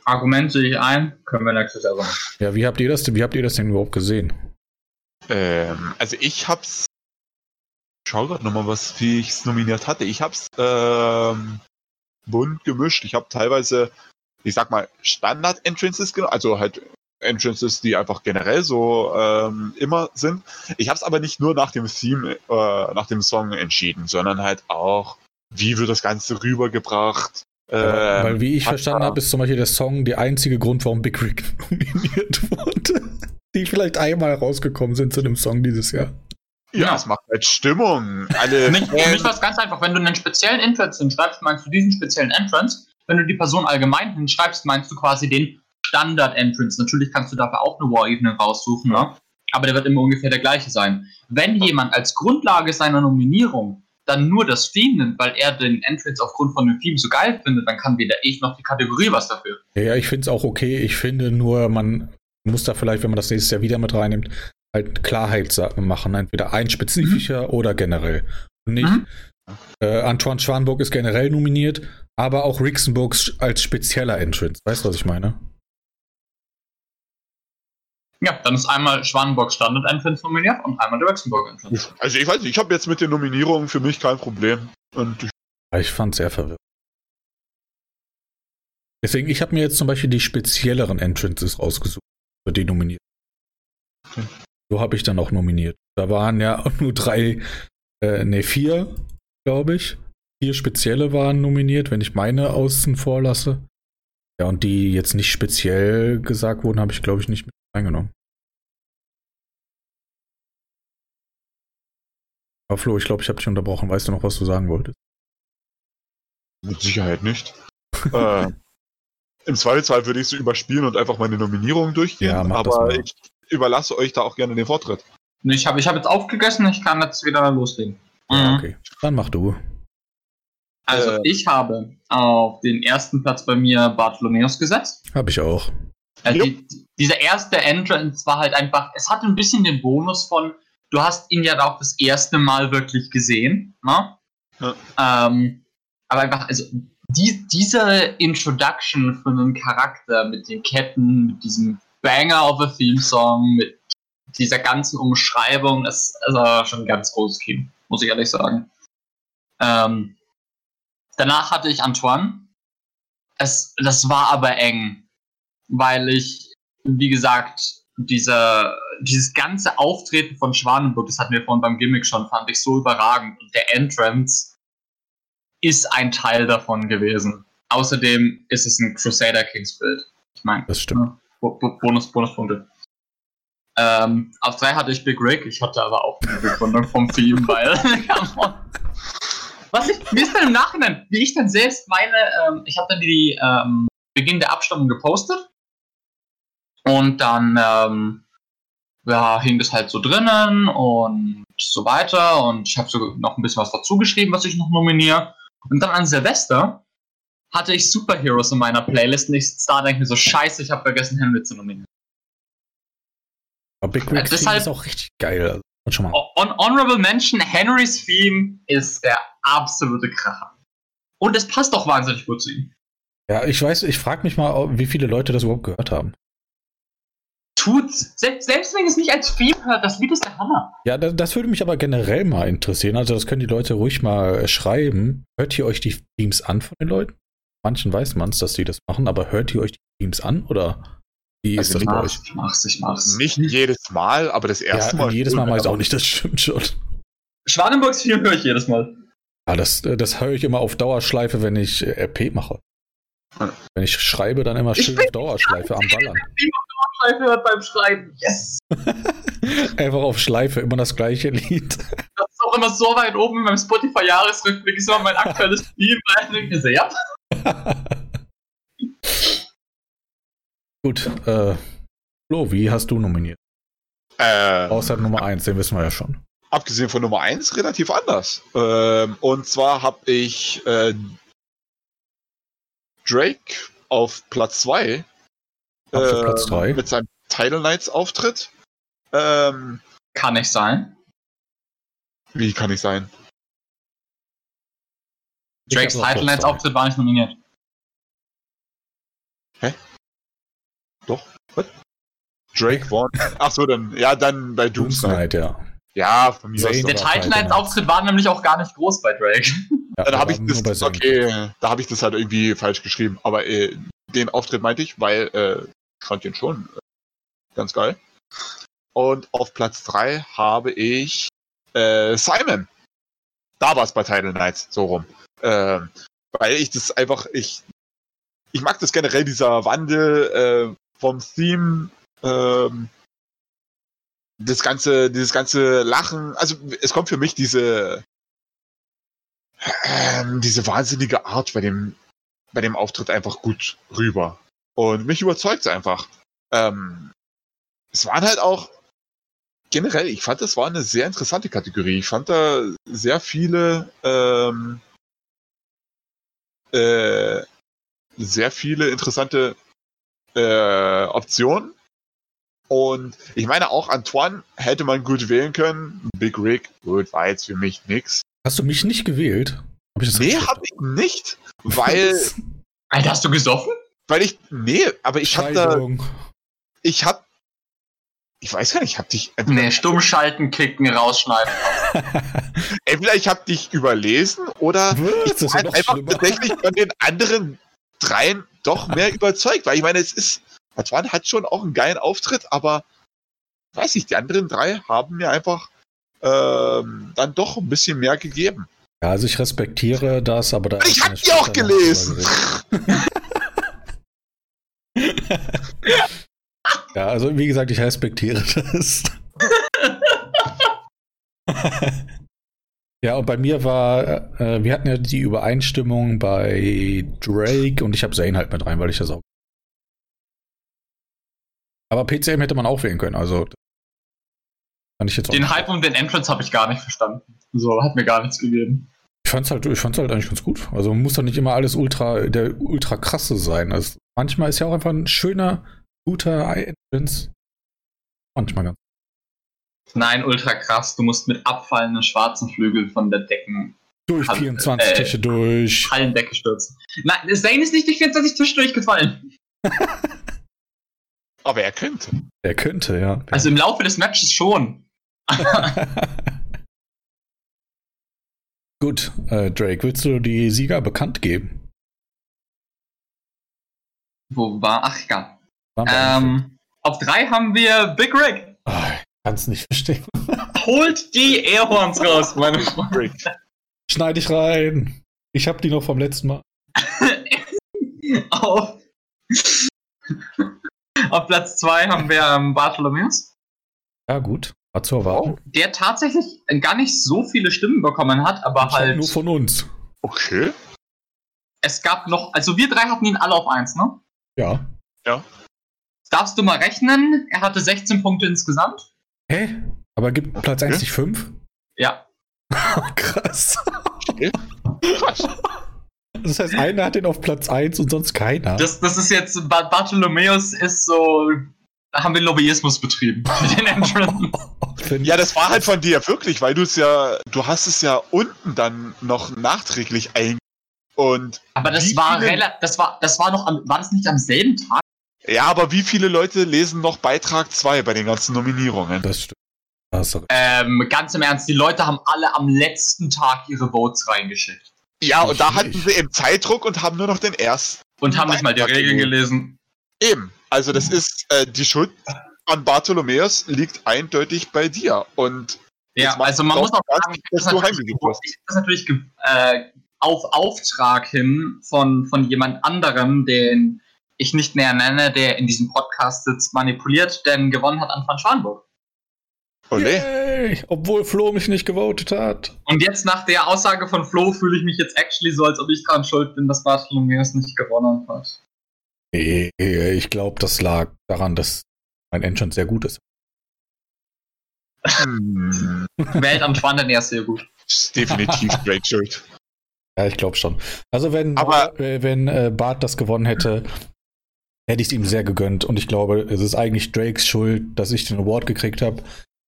Argument sehe ich ein, können wir nächstes Jahr machen. Ja, wie habt ihr das, wie habt ihr das denn überhaupt gesehen? Ähm, also ich hab's. Ich schau gerade nochmal, was wie ich es nominiert hatte. Ich hab's ähm, bunt gemischt. Ich habe teilweise, ich sag mal, Standard-Entrances genommen, also halt Entrances, die einfach generell so ähm, immer sind. Ich habe es aber nicht nur nach dem Theme, äh, nach dem Song entschieden, sondern halt auch, wie wird das Ganze rübergebracht, ähm, Weil, wie ich verstanden habe, ist zum Beispiel der Song der einzige Grund, warum Big Rick nominiert wurde. Die vielleicht einmal rausgekommen sind zu dem Song dieses Jahr. Ja, es macht halt Stimmung. Alle für mich war es ganz einfach. Wenn du einen speziellen Entrance hinschreibst, meinst du diesen speziellen Entrance. Wenn du die Person allgemein hinschreibst, meinst du quasi den Standard-Entrance. Natürlich kannst du dafür auch eine War-Ebene raussuchen, ne? aber der wird immer ungefähr der gleiche sein. Wenn jemand als Grundlage seiner Nominierung dann nur das Theme nimmt, weil er den Entrance aufgrund von dem Theme so geil findet, dann kann weder ich noch die Kategorie was dafür. Ja, ich finde es auch okay. Ich finde nur, man muss da vielleicht, wenn man das nächstes Jahr wieder mit reinnimmt, halt Klarheit machen. Entweder ein spezifischer mhm. oder generell. Und nicht, mhm. äh, Antoine Schwanburg ist generell nominiert, aber auch Rixenburg als spezieller Entrance. Weißt du, was ich meine? Ja, dann ist einmal Schwanenburg Standard Entrance nominiert und einmal der Luxemburg Entrance. Also ich weiß nicht, ich habe jetzt mit den Nominierungen für mich kein Problem. Und ich, ich fand sehr verwirrend. Deswegen, ich habe mir jetzt zum Beispiel die spezielleren Entrances rausgesucht, für die nominiert. Okay. So habe ich dann auch nominiert. Da waren ja nur drei, äh, ne, vier, glaube ich. Vier spezielle waren nominiert, wenn ich meine außen vorlasse. Ja, und die jetzt nicht speziell gesagt wurden, habe ich, glaube ich, nicht mit eingenommen. Aber Flo, ich glaube, ich habe dich unterbrochen. Weißt du noch, was du sagen wolltest? Mit Sicherheit nicht. äh, Im Zweifelsfall würde ich sie überspielen und einfach meine Nominierungen durchgehen. Ja, aber ich überlasse euch da auch gerne den Vortritt. Ich habe ich hab jetzt aufgegessen, ich kann jetzt wieder loslegen. Mhm. Okay, dann mach du. Also äh, ich habe auf den ersten Platz bei mir Bartholomäus gesetzt. Habe ich auch. Also die, dieser erste Entrance war halt einfach, es hatte ein bisschen den Bonus von, du hast ihn ja auch das erste Mal wirklich gesehen. Ne? Ja. Ähm, aber einfach, also die, diese Introduction von einem Charakter mit den Ketten, mit diesem Banger of a Theme Song, mit dieser ganzen Umschreibung, ist also schon ein ganz großes Kino, muss ich ehrlich sagen. Ähm, danach hatte ich Antoine. Es, das war aber eng weil ich, wie gesagt, dieser, dieses ganze Auftreten von Schwanenburg, das hatten wir vorhin beim Gimmick schon, fand ich so überragend. Und der Entrance ist ein Teil davon gewesen. Außerdem ist es ein Crusader Kings Bild. Ich meine, das stimmt. Bonus, Bonuspunkte. Ähm, auf drei hatte ich Big Rick, ich hatte aber auch eine Begründung vom Theme, weil. Was ich, wie ist denn im Nachhinein, wie ich dann selbst meine, ähm, ich habe dann die ähm, Beginn der Abstimmung gepostet und dann ähm, ja, hing das halt so drinnen und so weiter. Und ich habe so noch ein bisschen was dazu geschrieben, was ich noch nominiere. Und dann an Silvester hatte ich Superheroes in meiner Playlist und ich sitze da und denke mir so, scheiße, ich habe vergessen, Henry zu nominieren. Aber Big Rick äh, deshalb, ist auch richtig geil. Also, schon mal. On Honorable Mention, Henrys Theme ist der absolute Kracher. Und es passt doch wahnsinnig gut zu ihm. Ja, ich weiß, ich frage mich mal, wie viele Leute das überhaupt gehört haben tut's. Selbst, selbst wenn es nicht als Theme hört, das Lied ist der Hammer. Ja, das, das, würde mich aber generell mal interessieren. Also, das können die Leute ruhig mal schreiben. Hört ihr euch die Themes an von den Leuten? Manchen weiß man es, dass sie das machen, aber hört ihr euch die Themes an oder wie also ist das bei euch? Ich mach's, ich mach's. Nicht jedes Mal, aber das erste ja, Mal. Jedes Mal weiß ich auch nicht, das stimmt schon. Schwanenburgs Theme höre ich jedes Mal. Ja, das, das höre ich immer auf Dauerschleife, wenn ich äh, RP mache. Wenn ich schreibe, dann immer schön auf Dauerschleife am Ballern. Schleife hört beim Schreiben. Yes! Einfach auf Schleife, immer das gleiche Lied. Das ist auch immer so weit oben in meinem Spotify-Jahresrückblick, ist immer mein aktuelles Team. Also, ja. Gut, äh, Flo, wie hast du nominiert? Äh, Außer Nummer 1, den wissen wir ja schon. abgesehen von Nummer 1 relativ anders. Ähm, und zwar habe ich äh, Drake auf Platz 2 Ab für Platz drei. mit seinem Tidal Knights Auftritt. Ähm, Kann nicht sein. wie kann ich sein? Drakes Title Nights. Auftritt war nicht nominiert. Doch. Was? Drake war. Ach so, dann ja, dann bei Doomsnight. Doomsnight, ja. Ja, von mir aus. Der Title Title Nights Nights. Auftritt war nämlich auch gar nicht groß bei Drake. ja Dann habe ich das, okay, da habe ich das halt irgendwie falsch geschrieben. Aber äh, den Auftritt meinte ich, weil äh, ich fand den schon äh, ganz geil. Und auf Platz 3 habe ich äh, Simon. Da war es bei Tidal Nights, so rum. Ähm, weil ich das einfach, ich, ich mag das generell, dieser Wandel äh, vom Theme, ähm, das ganze, dieses ganze Lachen, also es kommt für mich diese, ähm, diese wahnsinnige Art bei dem, bei dem Auftritt einfach gut rüber. Und mich überzeugt es einfach. Ähm, es waren halt auch generell, ich fand, das war eine sehr interessante Kategorie. Ich fand da sehr viele, ähm, äh, sehr viele interessante äh, Optionen. Und ich meine, auch Antoine hätte man gut wählen können. Big Rig, gut, war jetzt für mich nix. Hast du mich nicht gewählt? Hab ich das Nee, hab ich nicht, weil, Alter, hast du gesoffen? weil ich, nee, aber ich hab da, ich hab, ich weiß gar nicht, ich hab dich, Nee, stumm schalten, kicken, rausschneiden. entweder ich hab dich überlesen oder Was? ich Das ist ja war einfach schlimmer. tatsächlich von den anderen dreien doch mehr überzeugt, weil ich meine, es ist, Antoine hat schon auch einen geilen Auftritt, aber weiß ich, die anderen drei haben mir einfach ähm, dann doch ein bisschen mehr gegeben. Ja, also ich respektiere das, aber da. Ich hab die auch gelesen. ja, also wie gesagt, ich respektiere das. ja, und bei mir war, äh, wir hatten ja die Übereinstimmung bei Drake und ich habe Zane halt mit rein, weil ich das auch. Aber PCM hätte man auch wählen können, also. Kann ich jetzt Den Hype um den Entrance habe ich gar nicht verstanden. So, hat mir gar nichts gegeben. Ich fand's halt, ich fand's halt eigentlich ganz gut. Also muss doch nicht immer alles ultra, der ultra krasse sein. Also manchmal ist ja auch einfach ein schöner, guter Entrance. Manchmal ganz. Nein, ultra krass. Du musst mit abfallenden schwarzen Flügeln von der Decken Durch Hallo, 24 äh, Tische durch. Hallendecke stürzen. Nein, Zane ist nicht durch 24 Tische durchgefallen. Aber er könnte. Der könnte, ja. Also im Laufe des Matches schon. Gut, äh, Drake, willst du die Sieger bekannt geben? Wo war? Ach ja. Ähm, auf drei haben wir Big Rig. Ah, ich kann's nicht verstehen. Holt die Airhorns raus, meine Freunde. Schneid ich rein. Ich hab die noch vom letzten Mal. auf, auf Platz zwei haben wir ähm, Bartholomeus, Ja, gut. War zu erwarten. der tatsächlich gar nicht so viele Stimmen bekommen hat, aber Anscheinend halt Nur von uns. Okay. es gab noch, also wir drei hatten ihn alle auf eins, ne? Ja. Darfst du mal rechnen? Er hatte 16 Punkte insgesamt. Hä? Aber gibt Platz 1 nicht 5? Ja. Krass. Das heißt, einer hat den auf Platz 1 und sonst keiner. Das, das ist jetzt, Ba- Bartholomeus ist so, da haben wir Lobbyismus betrieben für den Entrance. Find- Ja, das war halt von dir wirklich, weil du es ja, du hast es ja unten dann noch nachträglich ein und Aber das war das war, das war noch am, war das nicht am selben Tag? Ja, aber wie viele Leute lesen noch Beitrag 2 bei den ganzen Nominierungen? Das stimmt. Da recht. Ähm, ganz im Ernst, die Leute haben alle am letzten Tag ihre Votes reingeschickt. Ja, und da Ich hatten nicht. sie eben Zeitdruck und haben nur noch den ersten. Und haben nicht mal die Regeln gelesen. Eben. Also das ist äh, die Schuld an Bartholomäus liegt eindeutig bei dir und Ja, also man muss auch das, sagen, ich dass du das ich das natürlich äh, auf Auftrag hin von, von jemand anderem, den ich nicht näher nenne, der in diesem Podcast sitzt, manipuliert, denn gewonnen hat Anfang Schwanburg. Olé. Yay! Obwohl Flo mich nicht gewotet hat. Und jetzt nach der Aussage von Flo fühle ich mich jetzt actually so, als ob ich dran schuld bin, dass Bartholomeus nicht gewonnen hat. Nee, ich glaube, das lag daran, dass mein Enchant sehr gut ist. Hm. Welt am Schwanden erst sehr gut. Definitiv Drake schuld. Ja, ich glaube schon. Also wenn, Aber, äh, wenn äh, Bart das gewonnen hätte, hätte ich es ihm sehr gegönnt. Und ich glaube, es ist eigentlich Drakes Schuld, dass ich den Award gekriegt habe.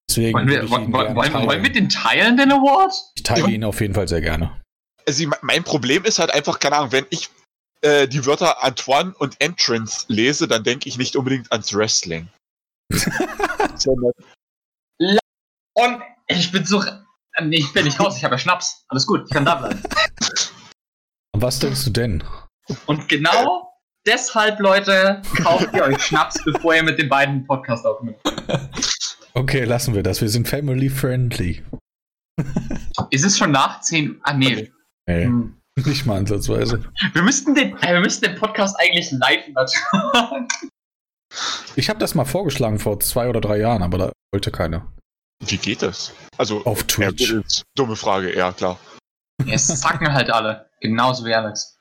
Deswegen wollen wir, wollen, wollen, wollen wir den teilen, den Award? Ich teile ihn auf jeden Fall sehr gerne. Also mein Problem ist halt einfach, keine Ahnung, wenn ich äh, die Wörter Antoine und Entrance lese, dann denke ich nicht unbedingt ans Wrestling. Und ich bin so. Nee, ich bin nicht raus, ich habe ja Schnaps. Alles gut, ich kann da bleiben. Was denkst du denn? Und genau deshalb, Leute, kauft ihr euch Schnaps, bevor ihr mit den beiden Podcast aufnimmt. Okay, lassen wir das. Wir sind family friendly. Ist es schon nach 10 Ah, nee. nee hm. Nicht mal ansatzweise. Wir müssten den, wir müssten den Podcast eigentlich live übertragen. Ich habe das mal vorgeschlagen vor zwei oder drei Jahren, aber da wollte keiner. Wie geht das? Also auf Twitch. Ja, dumme Frage, ja klar. Es zacken halt alle, genauso wie Alex.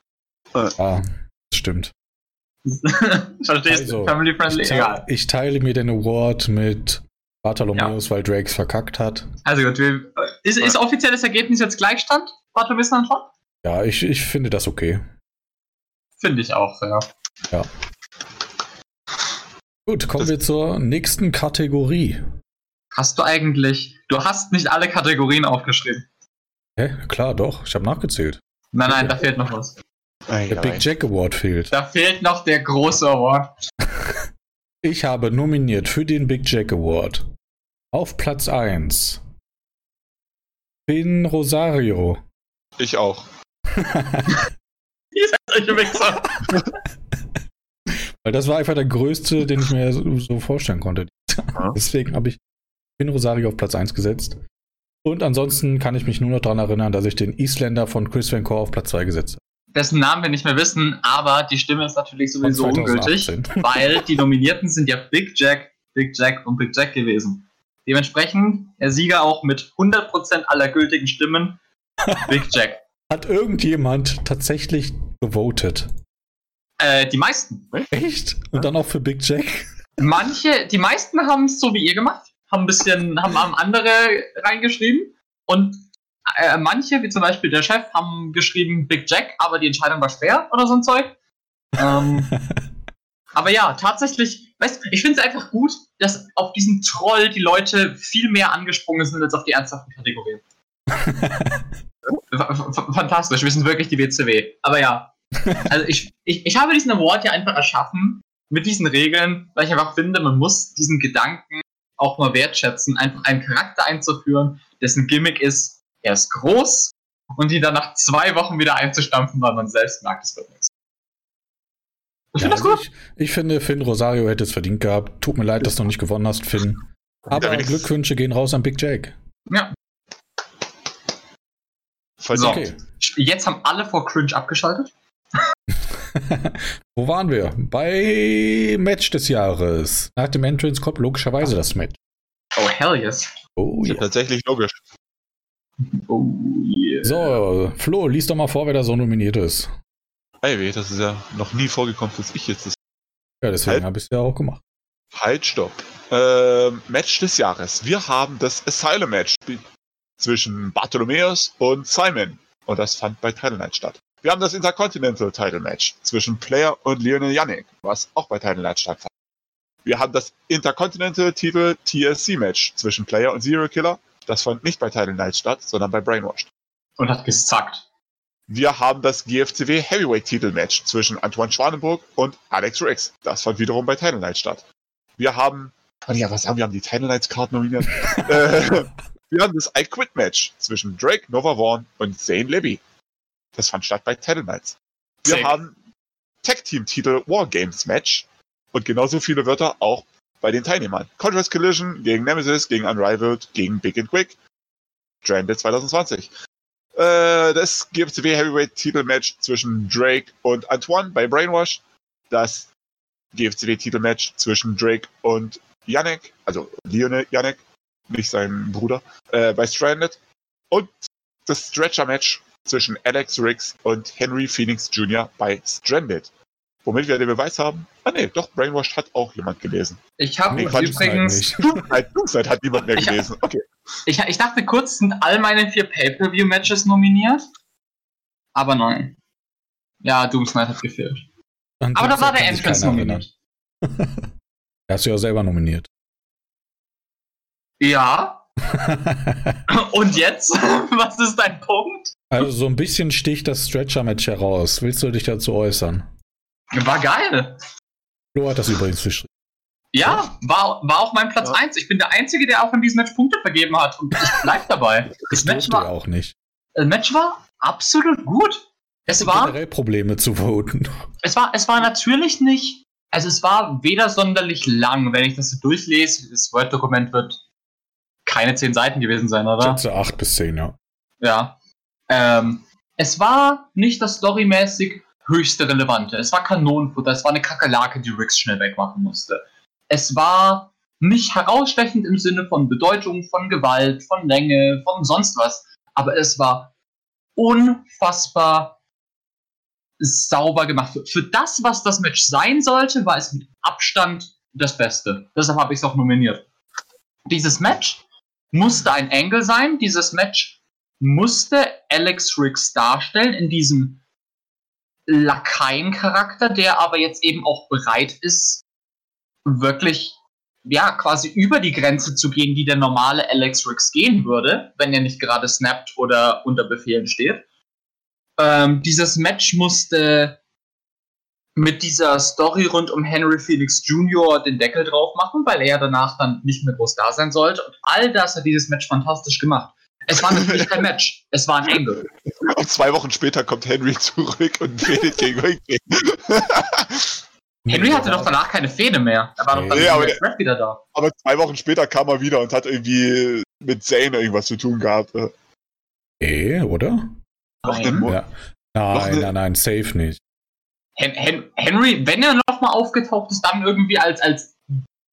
Äh. Ah, stimmt. Verstehst also, du? Family friendly, ich teile, egal. Ich teile mir den Award mit Bartholomeus, ja. weil Drakes verkackt hat. Also gut, wir, ist, ist offizielles Ergebnis jetzt Gleichstand? Bartholomeus und Antoine? Ja, ich, ich finde das okay. Finde ich auch, ja. Ja. Gut, kommen das wir zur nächsten Kategorie. Hast du eigentlich, du hast nicht alle Kategorien aufgeschrieben. Hä? Klar, doch. Ich habe nachgezählt. Nein, nein, da fehlt noch was. Der Big Jack Award fehlt. Da fehlt noch der große Award. Ich habe nominiert für den Big Jack Award auf Platz 1 Finn Rosario. Ich auch. Ihr seid solche Wichser. Weil das war einfach der größte, den ich mir so vorstellen konnte. Deswegen habe ich Finn Rosario auf Platz 1 gesetzt. Und ansonsten kann ich mich nur noch daran erinnern, dass ich den Isländer von Chris Van Core auf Platz 2 gesetzt habe dessen Namen wir nicht mehr wissen, aber die Stimme ist natürlich sowieso ungültig, weil die Nominierten sind ja Big Jack, Big Jack und Big Jack gewesen. Dementsprechend der Sieger auch mit 100% aller gültigen Stimmen, Big Jack. Hat irgendjemand tatsächlich gewotet? Äh, die meisten. Echt? Und dann auch für Big Jack? Manche, die meisten haben es so wie ihr gemacht, haben ein bisschen, haben, haben andere reingeschrieben und äh, manche, wie zum Beispiel der Chef, haben geschrieben Big Jack, aber die Entscheidung war schwer oder so ein Zeug. Ähm, aber ja, tatsächlich, weißt ich finde es einfach gut, dass auf diesen Troll die Leute viel mehr angesprungen sind als auf die ernsthaften Kategorien. Fantastisch, wir sind wirklich die WCW. Aber ja, also ich, ich, ich habe diesen Award ja einfach erschaffen mit diesen Regeln, weil ich einfach finde, man muss diesen Gedanken auch mal wertschätzen, einfach einen Charakter einzuführen, dessen Gimmick ist, er ist groß und die dann nach zwei Wochen wieder einzustampfen, weil man selbst merkt, es wird nichts. Ich, ja, finde also ich, ich, finde, Finn Rosario hätte es verdient gehabt. Tut mir leid, dass du noch nicht gewonnen hast, Finn. Aber Glückwünsche gehen raus an Big Jack. Ja. So, okay. Jetzt haben alle vor Cringe abgeschaltet. Wo waren wir? Bei Match des Jahres. Nach dem Entrance kommt logischerweise das Match. Oh, hell yes. Oh, ja. Tatsächlich logisch. Oh yeah. So, Flo, lies doch mal vor, wer da so nominiert ist. Ey, das ist ja noch nie vorgekommen, dass ich jetzt das. Ja, deswegen halt, habe ich es ja auch gemacht. Halt, stopp. Äh, Match des Jahres. Wir haben das Asylum-Match zwischen Bartholomeus und Simon. Und das fand bei Title Night statt. Wir haben das Intercontinental Title Match zwischen Player und Lionel Yannick, was auch bei Title Night stattfand. Wir haben das Intercontinental Titel TSC Match zwischen Player und Zero Killer das fand nicht bei Title Night statt, sondern bei Brainwashed. Und hat gezackt. Wir haben das GFCW Heavyweight Titelmatch zwischen Antoine Schwanenburg und Alex Riggs. Das fand wiederum bei Title Night statt. Wir haben, oh ja, was haben wir? haben die Title Nights Card nominiert. äh, wir haben das I Quit Match zwischen Drake, Nova Vaughn und Zane Levy. Das fand statt bei Title Nights. Wir Zane. haben Tag Team Titel War Games Match und genauso viele Wörter auch bei den Teilnehmern. Contrast Collision gegen Nemesis, gegen Unrivaled, gegen Big and Quick. Stranded 2020. Äh, das GFCW Heavyweight Titelmatch zwischen Drake und Antoine bei Brainwash. Das GFCW Titelmatch zwischen Drake und Yannick, also Lionel Yannick, nicht sein Bruder, äh, bei Stranded. Und das Stretcher-Match zwischen Alex Riggs und Henry Phoenix Jr. bei Stranded. Womit wir den Beweis haben, ah nee, doch, Brainwashed hat auch jemand gelesen. Ich habe nee, übrigens... Doomside hat niemand mehr gelesen. Okay. Ich, ich dachte kurz, sind all meine vier Pay-Per-View-Matches nominiert? Aber nein. Ja, Doomsnight hat gefehlt. Und Aber da war der Entrance nominiert. hast du ja selber nominiert. Ja. Und jetzt? Was ist dein Punkt? Also so ein bisschen sticht das Stretcher-Match heraus. Willst du dich dazu äußern? War geil. Flo hat das übrigens geschrieben. Ja, war, war auch mein Platz ja. 1. Ich bin der Einzige, der auch in diesem Match Punkte vergeben hat. Und ich bleib dabei. Das Match war auch nicht. Das Match war absolut gut. Es war generell Probleme zu voten. Es war, es war natürlich nicht. Also es war weder sonderlich lang, wenn ich das so durchlese. Das Word-Dokument wird keine zehn Seiten gewesen sein, oder? Ich schätze acht bis zehn, ja. Ja. Ähm, es war nicht das storymäßig höchste Relevante. Es war Kanonenfutter, es war eine Kakerlake, die Rix schnell wegmachen musste. Es war nicht herausstechend im Sinne von Bedeutung, von Gewalt, von Länge, von sonst was, aber es war unfassbar sauber gemacht. Für das, was das Match sein sollte, war es mit Abstand das Beste. Deshalb habe ich es auch nominiert. Dieses Match musste ein Angle sein. Dieses Match musste Alex Riggs darstellen in diesem Lakaien-Charakter, der aber jetzt eben auch bereit ist, wirklich ja quasi über die Grenze zu gehen, die der normale Alex Riggs gehen würde, wenn er nicht gerade snappt oder unter Befehlen steht. Ähm, dieses Match musste mit dieser Story rund um Henry Felix Jr. den Deckel drauf machen, weil er danach dann nicht mehr groß da sein sollte. Und all das hat dieses Match fantastisch gemacht. Es war natürlich kein Match, es war ein Angle. Und zwei Wochen später kommt Henry zurück und fädet gegen Ringway. Henry hatte doch danach keine Fehde mehr. Er war doch dann nee, aber, der, wieder da. Aber zwei Wochen später kam er wieder und hat irgendwie mit Zane irgendwas zu tun gehabt. Eh, oder? Nein. Ja. Nein, nein, nein, safe nicht. Hen Hen Henry, wenn er nochmal aufgetaucht ist, dann irgendwie als, als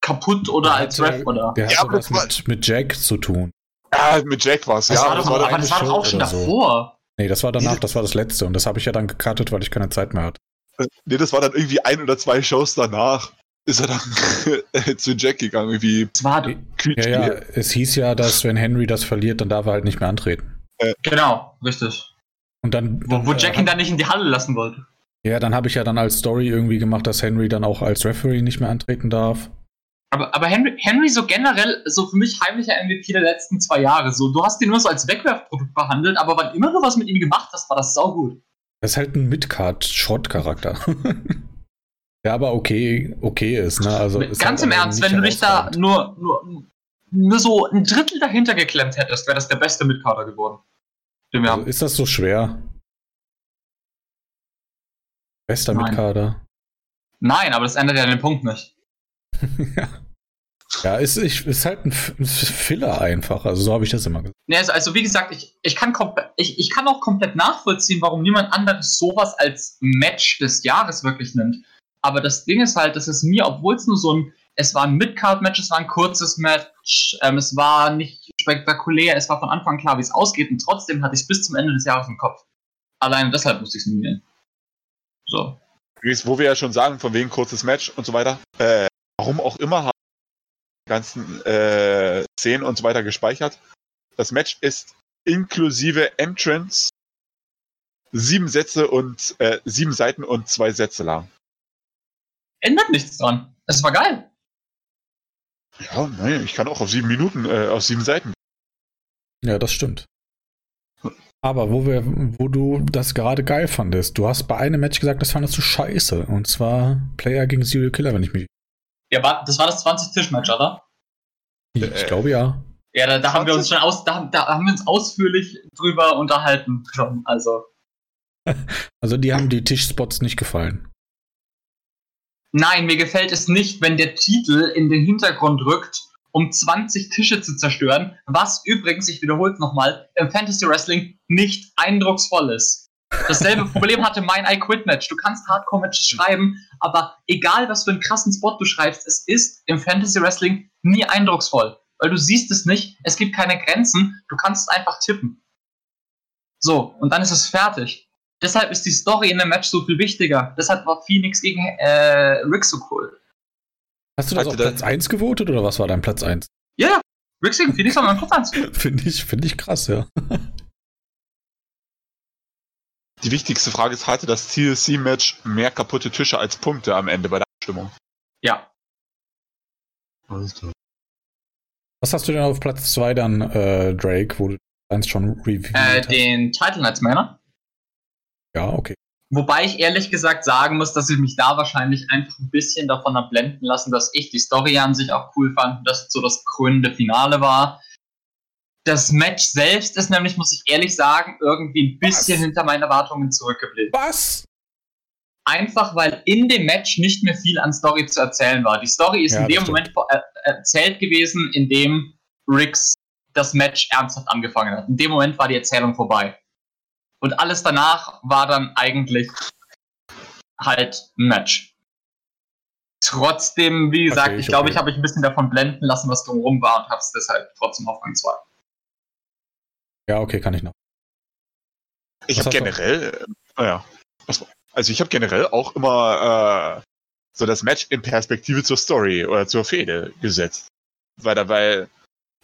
kaputt oder als Ref, oder? Der hat ja, was mit, mit Jack zu tun. Ja, mit Jack war's. Das ja. War das war, aber das war doch auch schon davor. So. Nee, das war danach, das war das letzte und das habe ich ja dann gecuttet, weil ich keine Zeit mehr hatte. Nee, das war dann irgendwie ein oder zwei Shows danach. Ist er dann zu Jack gegangen, irgendwie. War ja, ja, es hieß ja, dass wenn Henry das verliert, dann darf er halt nicht mehr antreten. Äh, genau, richtig. Und dann. Wo, wo Jack ihn dann nicht in die Halle lassen wollte. Ja, dann habe ich ja dann als Story irgendwie gemacht, dass Henry dann auch als Referee nicht mehr antreten darf. Aber, aber Henry, Henry so generell, so für mich heimlicher MVP der letzten zwei Jahre. So, du hast ihn nur so als Wegwerfprodukt behandelt, aber wann immer du was mit ihm gemacht hast, war das saugut. Das ist halt ein Midcard-Short-Charakter. der aber okay, okay ist, ne? Also Ganz halt im Ernst, wenn du dich da nur, nur, nur so ein Drittel dahinter geklemmt hättest, wäre das der beste Midcarder geworden. Also ist das so schwer? Bester Nein. Mitkader. Nein, aber das ändert ja den Punkt nicht. ja. Ja, ist, ist halt ein Filler einfach. Also so habe ich das immer gesagt. Nee, also, also wie gesagt, ich, ich, kann ich, ich kann auch komplett nachvollziehen, warum niemand anderes sowas als Match des Jahres wirklich nimmt. Aber das Ding ist halt, dass es mir, obwohl es nur so ein, es war ein Midcard-Match, es war ein kurzes Match, ähm, es war nicht spektakulär, es war von Anfang klar, wie es ausgeht und trotzdem hatte ich es bis zum Ende des Jahres im Kopf. Allein deshalb musste ich es nominieren. So. Wo wir ja schon sagen, von wegen kurzes Match und so weiter, äh, warum auch immer haben die ganzen äh, Szenen und so weiter gespeichert. Das Match ist inklusive Entrance sieben Sätze und äh, sieben Seiten und zwei Sätze lang. Ändert nichts dran. Es war geil. Ja, nein, ich kann auch auf sieben Minuten, äh, auf sieben Seiten. Ja, das stimmt. Aber wo wir, wo du das gerade geil fandest, du hast bei einem Match gesagt, das fandest du scheiße. Und zwar Player gegen Serial Killer, wenn ich mich. Ja, war, das war das 20-Tisch-Match, oder? Ich äh, glaube ja. Ja, da, da haben wir uns schon aus, da, da, haben wir uns ausführlich drüber unterhalten schon. Also. also die haben die Tischspots nicht gefallen. Nein, mir gefällt es nicht, wenn der Titel in den Hintergrund rückt um 20 Tische zu zerstören, was übrigens, ich wiederhole es nochmal, im Fantasy Wrestling nicht eindrucksvoll ist. Dasselbe Problem hatte mein I Quit Match. Du kannst Hardcore-Matches schreiben, aber egal was für einen krassen Spot du schreibst, es ist im Fantasy Wrestling nie eindrucksvoll. weil du siehst es nicht, es gibt keine Grenzen, du kannst es einfach tippen. So, und dann ist es fertig. Deshalb ist die Story in dem Match so viel wichtiger. Deshalb war Phoenix gegen äh, Rick so cool. Hast du das Hatte auf Platz 1 gewotet oder was war dein Platz 1? Ja, ja. Rick gegen Phoenix war mein Platz 1. Finde ich, find ich krass, ja. Die wichtigste Frage ist, hatte das TLC-Match mehr kaputte Tische als Punkte am Ende bei der Abstimmung? Ja. Was hast du denn auf Platz 2 dann, äh, Drake, wo du eins schon reviewed Äh, hast? den Title Knights Männer. Ja, okay. Wobei ich ehrlich gesagt sagen muss, dass ich mich da wahrscheinlich einfach ein bisschen davon habe blenden lassen, dass ich die Story an sich auch cool fand und dass es so das krönende Finale war. Das Match selbst ist nämlich, muss ich ehrlich sagen, irgendwie ein bisschen Was? hinter meinen Erwartungen zurückgeblieben. Was? Einfach weil in dem Match nicht mehr viel an Story zu erzählen war. Die Story ist Ja, in dem. Moment vor- äh, erzählt gewesen, in dem Riggs das Match ernsthaft angefangen hat. In dem Moment war die Erzählung vorbei. Und alles danach war dann eigentlich halt ein Match. Trotzdem, wie gesagt, Okay, ich ich- glaube, okay. ich habe mich ein bisschen davon blenden lassen, was drumherum war und habe es deshalb trotzdem auf Rang 2. Ja, okay, kann ich noch. Ich habe generell, äh, naja, also ich habe generell auch immer äh, so das Match in Perspektive zur Story oder zur Fehde gesetzt. Weil da, weil,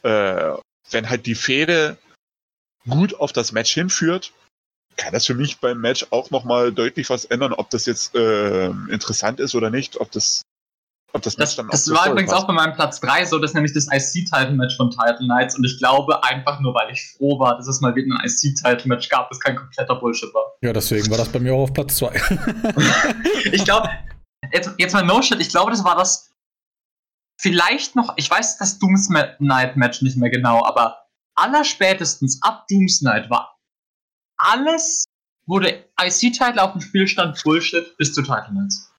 äh, wenn halt die Fehde gut auf das Match hinführt, kann das für mich beim Match auch nochmal deutlich was ändern, ob das jetzt äh, interessant ist oder nicht, ob das, ob das Das, dann das war übrigens passt. auch bei meinem Platz 3 so, das ist nämlich das IC-Title-Match von Title Knights und ich glaube einfach nur, weil ich froh war, dass es mal wieder ein IC-Title-Match gab, das kein kompletter Bullshit war. Ja, deswegen war das bei mir auch auf Platz 2. Ich glaube, jetzt, jetzt mal No Shit, ich glaube, das war das vielleicht noch, ich weiß das Dooms Night Match nicht mehr genau, aber allerspätestens ab Dooms Night war alles, wo der IC-Title auf dem Spiel stand, Bullshit bis zu Title Nights.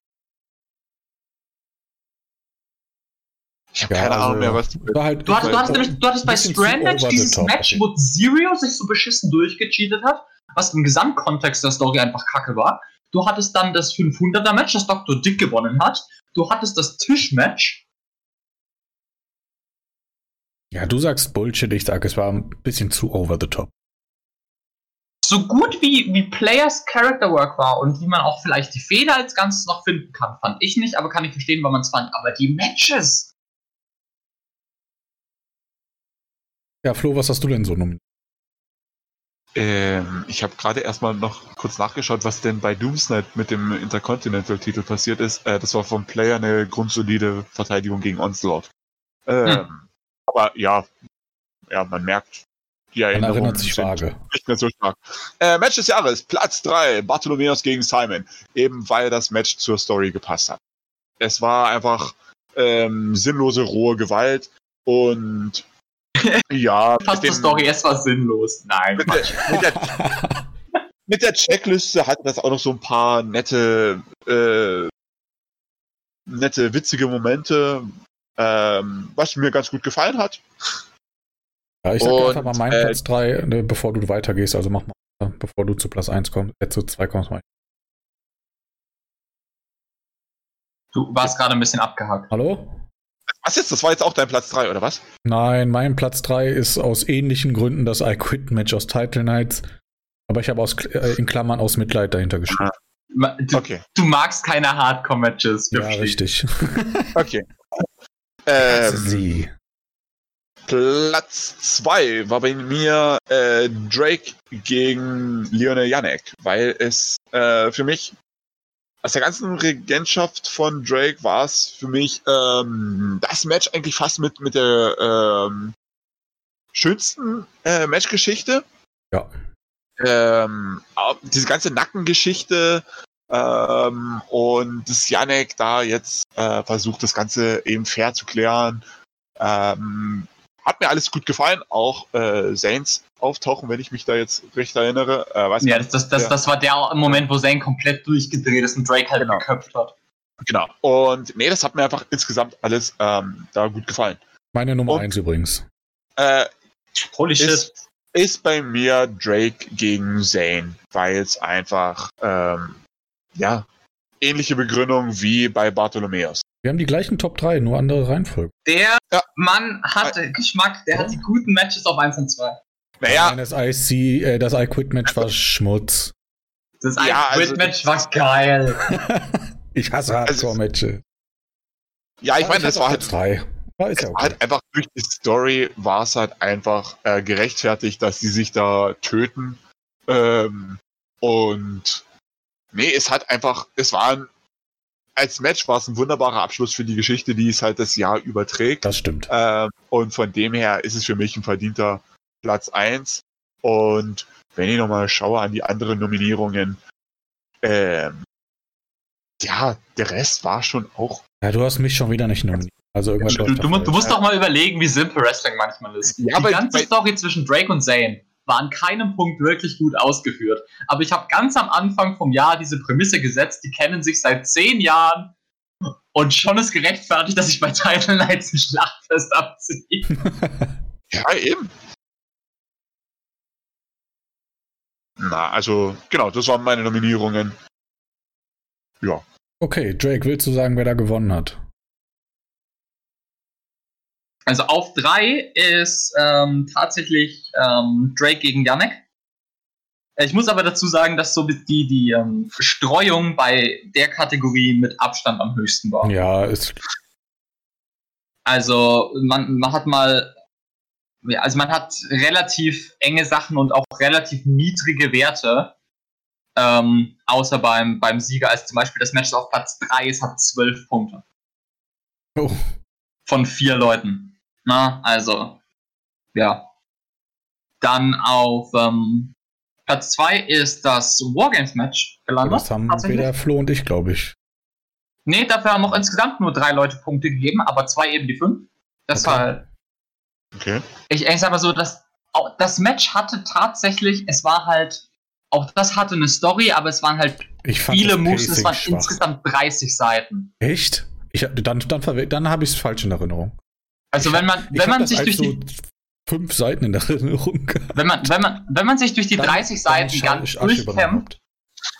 Ich habe Ja, keine Ahnung also- mehr, was war halt, Du hattest, du hattest, nämlich, du hattest bei Stranded dieses top, Match, wo Zero sich so beschissen durchgecheatet hat, was im Gesamtkontext der Story einfach kacke war. Du hattest dann das 500er Match, das Dr. Dick gewonnen hat. Du hattest das Tischmatch. Ja, du sagst Bullshit, ich sag, es war ein bisschen zu over the top. So gut wie, wie Players Character Work war und wie man auch vielleicht die Feder als Ganzes noch finden kann, fand ich nicht, aber kann ich verstehen, weil man es fand. Aber die Matches, Ja, Flo, was hast du denn so nominiert? Ähm, ich habe gerade erstmal noch kurz nachgeschaut, was denn bei Doomsnight mit dem Intercontinental-Titel passiert ist. Äh, das war vom Player eine grundsolide Verteidigung gegen Onslaught. Ähm, Aber ja, ja, man merkt, die Man Erinnerungen erinnert sich vage. nicht mehr so stark. Äh, Match des Jahres, Platz 3, Bartholomeus gegen Simon. Eben weil das Match zur Story gepasst hat. Es war einfach ähm, sinnlose, rohe Gewalt und ja, passt dem- Story, es war sinnlos. Nein, mit der, mit der mit der Checkliste hat das auch noch so ein paar nette, äh, nette, witzige Momente, ähm, was mir ganz gut gefallen hat. Ja, ich sag einfach mal meinen äh, Platz 3, ne, bevor du weitergehst, also mach mal, bevor du zu Platz 1 kommst, äh, zu 2 kommst. Ich. Du warst gerade ein bisschen abgehakt. Hallo? Was jetzt? Das war jetzt auch dein Platz 3, oder was? Nein, mein Platz 3 ist aus ähnlichen Gründen das I Quit Match aus Title Nights. Aber ich habe aus, äh, in Klammern aus Mitleid dahinter geschrieben. Ma- Du, Okay, du magst keine Hardcore-Matches. Ja, richtig. okay. Ähm, Sie. Platz 2 war bei mir äh, Drake gegen Lionel Janek, weil es äh, für mich aus der ganzen Regentschaft von Drake war es für mich ähm, das Match eigentlich fast mit, mit der ähm, schönsten äh, Matchgeschichte. Ja. Ähm, diese ganze Nackengeschichte ähm, und dass Janek da jetzt äh, versucht, das Ganze eben fair zu klären. Ähm, hat mir alles gut gefallen, auch äh, Saints auftauchen, wenn ich mich da jetzt recht erinnere. Äh, weiß Ja, das, das, das, das war der Moment, wo Zane komplett durchgedreht ist und Drake halt Genau. geköpft hat. Genau. Und nee, das hat mir einfach insgesamt alles ähm, da gut gefallen. Meine Nummer Und- 1 übrigens. Äh, Holy shit. ist, ist bei mir Drake gegen Zane, weil es einfach ähm, ja ähnliche Begründung wie bei Bartholomeus. Wir haben die gleichen Top 3, nur andere Reihenfolge. Der ja. Mann hat ja. Geschmack, der hat die guten Matches auf 1 und 2. Naja. Das IC, äh, das I Quit Match war Schmutz. Das I ja, Quit also Match war geil. ich hasse Hardcore-Matches. Ja, ich meine, das war halt. Drei. War, ist ja okay. halt einfach durch die Story war es halt einfach äh, gerechtfertigt, dass sie sich da töten. Ähm, und nee, es hat einfach, es war ein, als Match war es ein wunderbarer Abschluss für die Geschichte, die es halt das Jahr überträgt. Das stimmt. Ähm, und von dem her ist es für mich ein verdienter Platz 1. Und wenn ich nochmal schaue an die anderen Nominierungen, ähm, ja, der Rest war schon auch. Ja, du hast mich schon wieder nicht nominiert. Also irgendwas du, du, du musst doch mal überlegen, wie simpel Wrestling manchmal ist. Ja, die ganze Story zwischen Drake und Zane war an keinem Punkt wirklich gut ausgeführt. Aber ich habe ganz am Anfang vom Jahr diese Prämisse gesetzt, die kennen sich seit zehn Jahren und schon ist gerechtfertigt, dass ich bei Title Nights ein Schlachtfest abziehe. ja, eben. Na, also, genau, das waren meine Nominierungen. Ja. Okay, Drake, willst du sagen, wer da gewonnen hat? Also auf drei ist ähm, tatsächlich ähm, Drake gegen Yannick. Ich muss aber dazu sagen, dass so die, die ähm, Streuung bei der Kategorie mit Abstand am höchsten war. Ja, ist. Also man, man hat mal, also man hat relativ enge Sachen und auch relativ niedrige Werte. Ähm, außer beim, beim Sieger, als zum Beispiel das Match auf Platz 3 ist, hat zwölf Punkte. Oh. Von vier Leuten. Na, also, ja. Dann auf ähm, Platz 2 ist das Wargames-Match gelandet. Das haben weder Flo und ich, glaube ich. Nee, dafür haben auch insgesamt nur drei Leute Punkte gegeben, aber zwei eben die fünf. Das okay. war. Okay. Ich, ich sag mal so, das, das Match hatte tatsächlich, es war halt, auch das hatte eine Story, aber es waren halt viele Moves, es waren schwach. insgesamt 30 Seiten. Echt? Ich, dann dann, dann habe ich es falsch in Erinnerung. Also wenn man, wenn man sich durch die fünf Seiten in der Erinnerung. Wenn man, wenn man, wenn man sich durch die dann, 30 Seiten ganz durchkämpft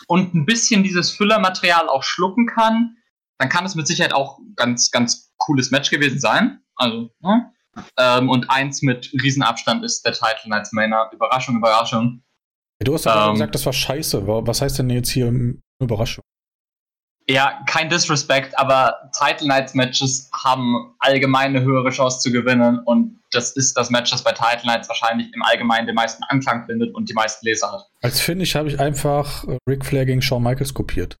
und ein bisschen dieses Füllermaterial auch schlucken kann, dann kann es mit Sicherheit auch ganz, ganz cooles Match gewesen sein. Also, ne? ähm, und eins mit Riesenabstand ist der Title Nights Mainer. Überraschung, Überraschung. Du hast ja ähm, gesagt, das war scheiße. Was heißt denn jetzt hier Überraschung? Ja, kein Disrespect, aber Title Nights Matches haben allgemein eine höhere Chance zu gewinnen und das ist das Match, das bei Title Nights wahrscheinlich im Allgemeinen den meisten Anklang findet und die meisten Leser hat. Als Finish habe ich einfach äh, Ric Flair gegen Shawn Michaels kopiert.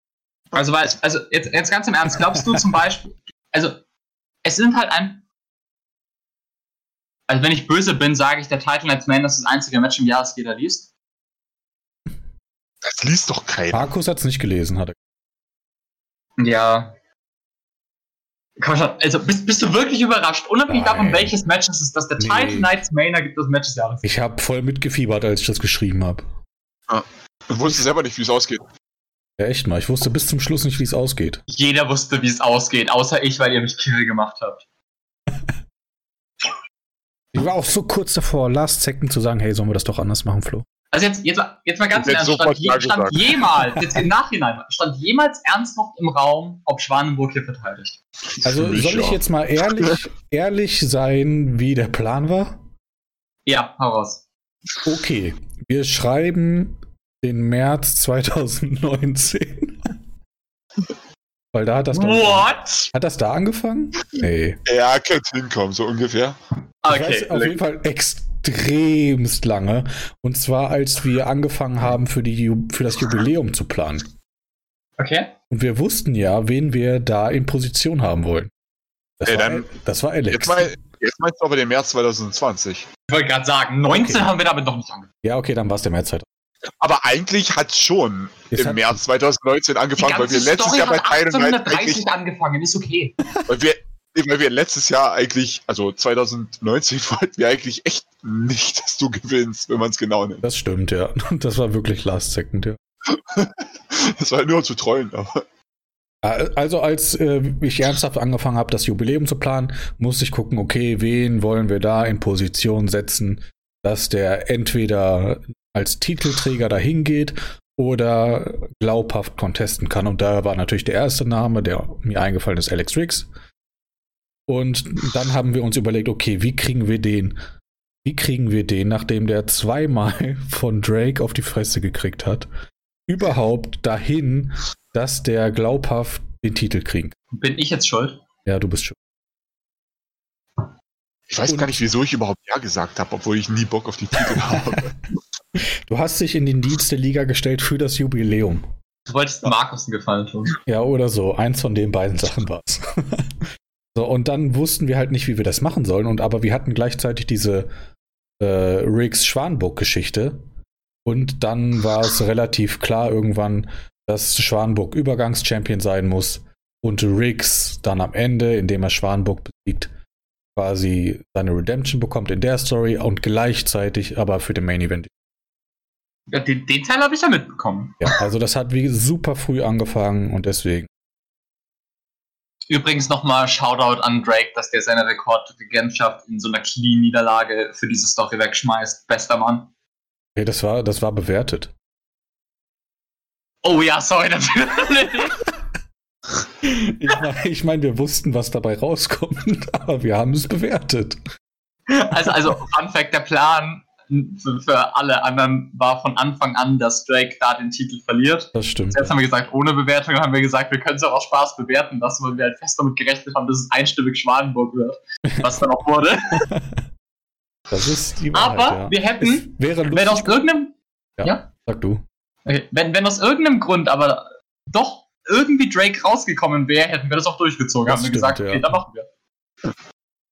Also, weil, also jetzt, jetzt ganz im Ernst, glaubst du zum Beispiel, also es sind halt ein. Also, wenn ich böse bin, sage ich, der Title Nights Man ist das einzige Match im Jahr, das jeder liest. Das liest doch keiner. Markus hat es nicht gelesen, hat er ja. Komm schon, also bist, bist du wirklich überrascht? Unabhängig Nein. davon, welches Match es ist, dass der nee. Title Knights Mainer gibt das Match des Jahres. Ich habe voll mitgefiebert, als ich das geschrieben habe. Ja. Du wusstest selber nicht, wie es ausgeht. Ja, echt mal. Ich wusste bis zum Schluss nicht, wie es ausgeht. Jeder wusste, wie es ausgeht, außer ich, weil ihr mich kill gemacht habt. ich war auch so kurz davor, Last Second zu sagen, hey, sollen wir das doch anders machen, Flo? Also jetzt, jetzt, jetzt mal ganz ernst, stand, je, stand jemals, jetzt im Nachhinein, stand jemals ernsthaft im Raum, ob Schwanenburg hier verteidigt? Also soll ich jetzt mal ehrlich, ehrlich sein, wie der Plan war? Ja, hau raus. Okay, wir schreiben den März 2019. Weil da hat das What? Hat das da angefangen? Nee. Ja, könnte hinkommen, so ungefähr. Okay. auf jeden Fall extrem extremst lange. Und zwar, als wir angefangen haben, für, die, für das Jubiläum zu planen. Okay. Und wir wussten ja, wen wir da in Position haben wollen. Das, Ey, war, dann, das war Alex. Jetzt, mein, jetzt meinst du aber den März 2020. Ich wollte gerade sagen, 19 okay. haben wir damit noch nicht angefangen. Ja, okay, dann war es der März 2020. Aber eigentlich hat es schon es im hat März 2019 angefangen, weil wir letztes Story Jahr bei Teil 1830 angefangen, ist okay. Weil wir weil wir letztes Jahr eigentlich, also 2019 wollten wir eigentlich echt nicht, dass du gewinnst, wenn man es genau nimmt. Das stimmt, ja. Das war wirklich Last Second, ja. das war nur zu treuen, aber. Also als äh, ich ernsthaft angefangen habe, das Jubiläum zu planen, musste ich gucken, okay, wen wollen wir da in Position setzen, dass der entweder als Titelträger dahin geht oder glaubhaft contesten kann. Und da war natürlich der erste Name, der mir eingefallen ist, Alex Riggs. Und dann haben wir uns überlegt, okay, wie kriegen wir den? Wie kriegen wir den, nachdem der zweimal von Drake auf die Fresse gekriegt hat, überhaupt dahin, dass der glaubhaft den Titel kriegt? Bin ich jetzt schuld? Ja, du bist schuld. Ich weiß Und gar nicht, wieso ich überhaupt Ja gesagt habe, obwohl ich nie Bock auf die Titel habe. Du hast dich in den Dienst der Liga gestellt für das Jubiläum. Du wolltest Markus einen Gefallen tun. Ja, oder so. Eins von den beiden Sachen war es. so, und dann wussten wir halt nicht, wie wir das machen sollen. Und aber wir hatten gleichzeitig diese äh, Riggs Schwanburg-Geschichte. Und dann war es relativ klar irgendwann, dass Schwanburg Übergangs-Champion sein muss und Riggs dann am Ende, indem er Schwanburg besiegt, quasi seine Redemption bekommt in der Story und gleichzeitig aber für den Main Event. Ja, den, den Teil habe ich ja mitbekommen. Ja, also das hat wie super früh angefangen und deswegen. Übrigens nochmal Shoutout an Drake, dass der seine Rekordregentschaft in so einer Clean-Niederlage für diese Story wegschmeißt. Bester Mann. Okay, das war, das war bewertet. Oh ja, sorry natürlich. ich meine, ich mein, wir wussten, was dabei rauskommt, aber wir haben es bewertet. Also, also Fun Fact, der Plan für, für, alle anderen war von Anfang an, dass Drake da den Titel verliert. Das stimmt. Jetzt haben wir gesagt, ohne Bewertung haben wir gesagt, wir können es auch aus Spaß bewerten lassen, weil wir halt fest damit gerechnet haben, dass es einstimmig Schwanenburg wird. Was dann auch wurde. Das ist die Wahrheit, Aber ja. wir hätten, wenn aus irgendeinem. Ja, ja, sag du. Okay. Wenn, wenn aus irgendeinem Grund aber doch irgendwie Drake rausgekommen wäre, hätten wir das auch durchgezogen. Das haben wir gesagt, okay, ja. dann machen wir.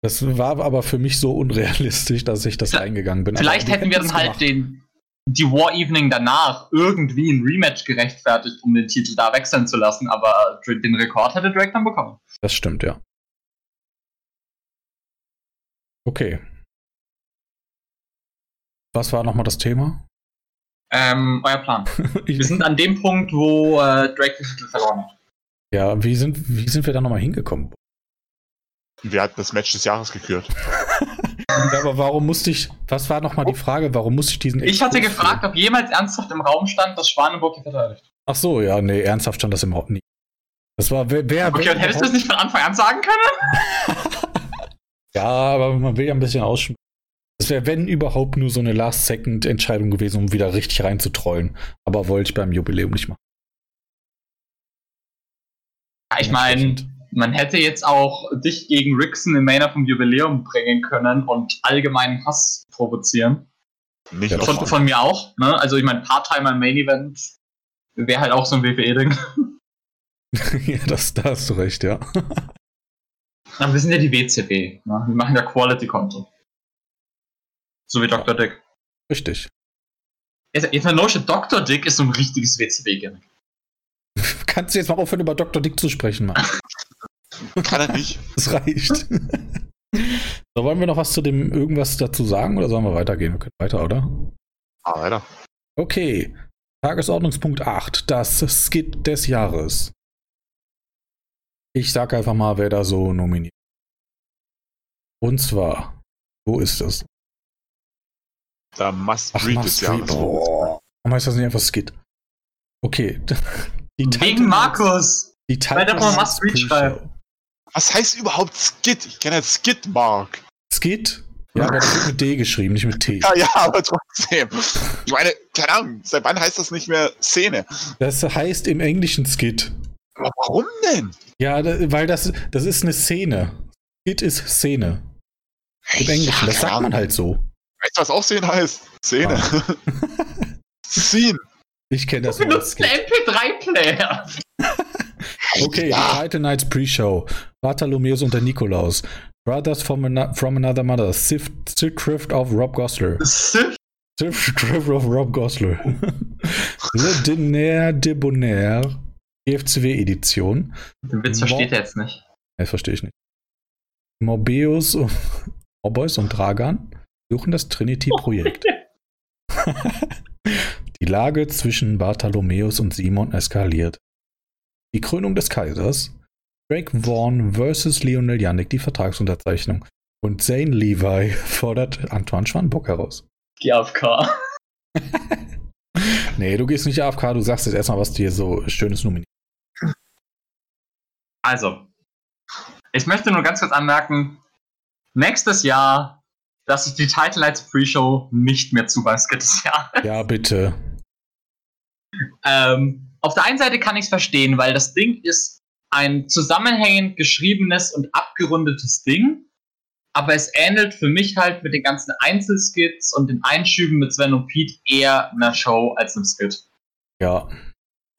Das war aber für mich so unrealistisch, dass ich das ja, eingegangen bin. Vielleicht hätten wir dann halt den, die War Evening danach irgendwie ein Rematch gerechtfertigt, um den Titel da wechseln zu lassen, aber den Rekord hätte Drake dann bekommen. Das stimmt, ja. Okay. Was war nochmal das Thema? Ähm, euer Plan. wir sind an dem Punkt, wo äh, Drake den Titel verloren hat. Ja, wie sind, wie sind wir da nochmal hingekommen? Wir hatten das Match des Jahres gekürt. aber warum musste ich, was war nochmal die Frage, warum musste ich diesen Ich hatte gefragt, führen? ob jemals ernsthaft im Raum stand, dass Schwanenburg ihn verteidigt. Ach so, ja, nee, ernsthaft stand das im Raum nie. Das war, wer, wer Okay, wer und hättest du es nicht von Anfang an sagen können? ja, aber man will ja ein bisschen ausschmücken. Das wäre, wenn überhaupt, nur so eine Last-Second-Entscheidung gewesen, um wieder richtig reinzutrollen. Aber wollte ich beim Jubiläum nicht machen. Ja, ich meine, man hätte jetzt auch dich gegen Rickson im Mainer vom Jubiläum bringen können und allgemeinen Hass provozieren. Nicht von, von, mir auch. Ne? Also ich meine, Part-Timer im Main Event wäre halt auch so ein WWE-Ding. ja, das, da hast du recht, ja. Aber wir sind ja die WCW. Ne? Wir machen ja Quality-Content. So wie Dr. Dick. Richtig. Jetzt, jetzt mal Dr. Dick ist so ein richtiges WCW-Gimmick. Kannst du jetzt mal aufhören, über Dr. Dick zu sprechen, Mann? Kann er nicht. Das reicht. so, wollen wir noch was zu dem irgendwas dazu sagen oder sollen wir weitergehen? Wir können weiter, oder? Ah, weiter. Okay. Tagesordnungspunkt 8. Das Skit des Jahres. Ich sag einfach mal, wer da so nominiert. Und zwar, wo ist das? Da Must Ach, Read Must des Jahres. Warum heißt das nicht einfach Skit? Okay. Die Wegen Markus! Die Weil der mal Must Read schreibt. Was heißt überhaupt Skit? Ich kenne jetzt Skit Mark. Skit? Ja, aber das wird mit D geschrieben, nicht mit T. Ja, ja, aber trotzdem. Ich meine, keine Ahnung, seit wann heißt das nicht mehr Szene? Das heißt im Englischen Skit. Aber warum denn? Ja, weil das, das ist eine Szene. Skit ist Szene. Im Englischen, das sagt man halt so. Weißt du, was auch Szene heißt? Szene. Ah. Scene. Ich kenne das. Du benutzt einen MP3-Player. okay, ja. Title Nights Pre-Show. Bartholomäus und der Nikolaus. Brothers from, an from Another Mother. Sith, Thrift of Rob Gosler. Sith? Thrift of Rob Gosler. Le Diner de Bonheur. GFCW-Edition. Den Witz versteht er jetzt nicht. Das verstehe ich nicht. Morbeus, Morbeus und Dragan suchen das Trinity-Projekt. Die Lage zwischen Bartholomäus und Simon eskaliert. Die Krönung des Kaisers. Drake Vaughn versus Lionel Yannick die Vertragsunterzeichnung. Und Zane Levi fordert Antoine Schwanbock heraus. Die AFK. Nee, du gehst nicht AFK, du sagst jetzt erstmal, was dir so Schönes nominiert. Also, ich möchte nur ganz kurz anmerken, nächstes Jahr lasse ich die Title Lights Pre-Show nicht mehr zu bei Skit des Jahres. Ja, bitte. Ähm, auf der einen Seite kann ich es verstehen, weil das Ding ist ein zusammenhängend geschriebenes und abgerundetes Ding. Aber es ähnelt für mich halt mit den ganzen Einzelskits und den Einschüben mit Sven und Pete eher einer Show als einem Skit. Ja.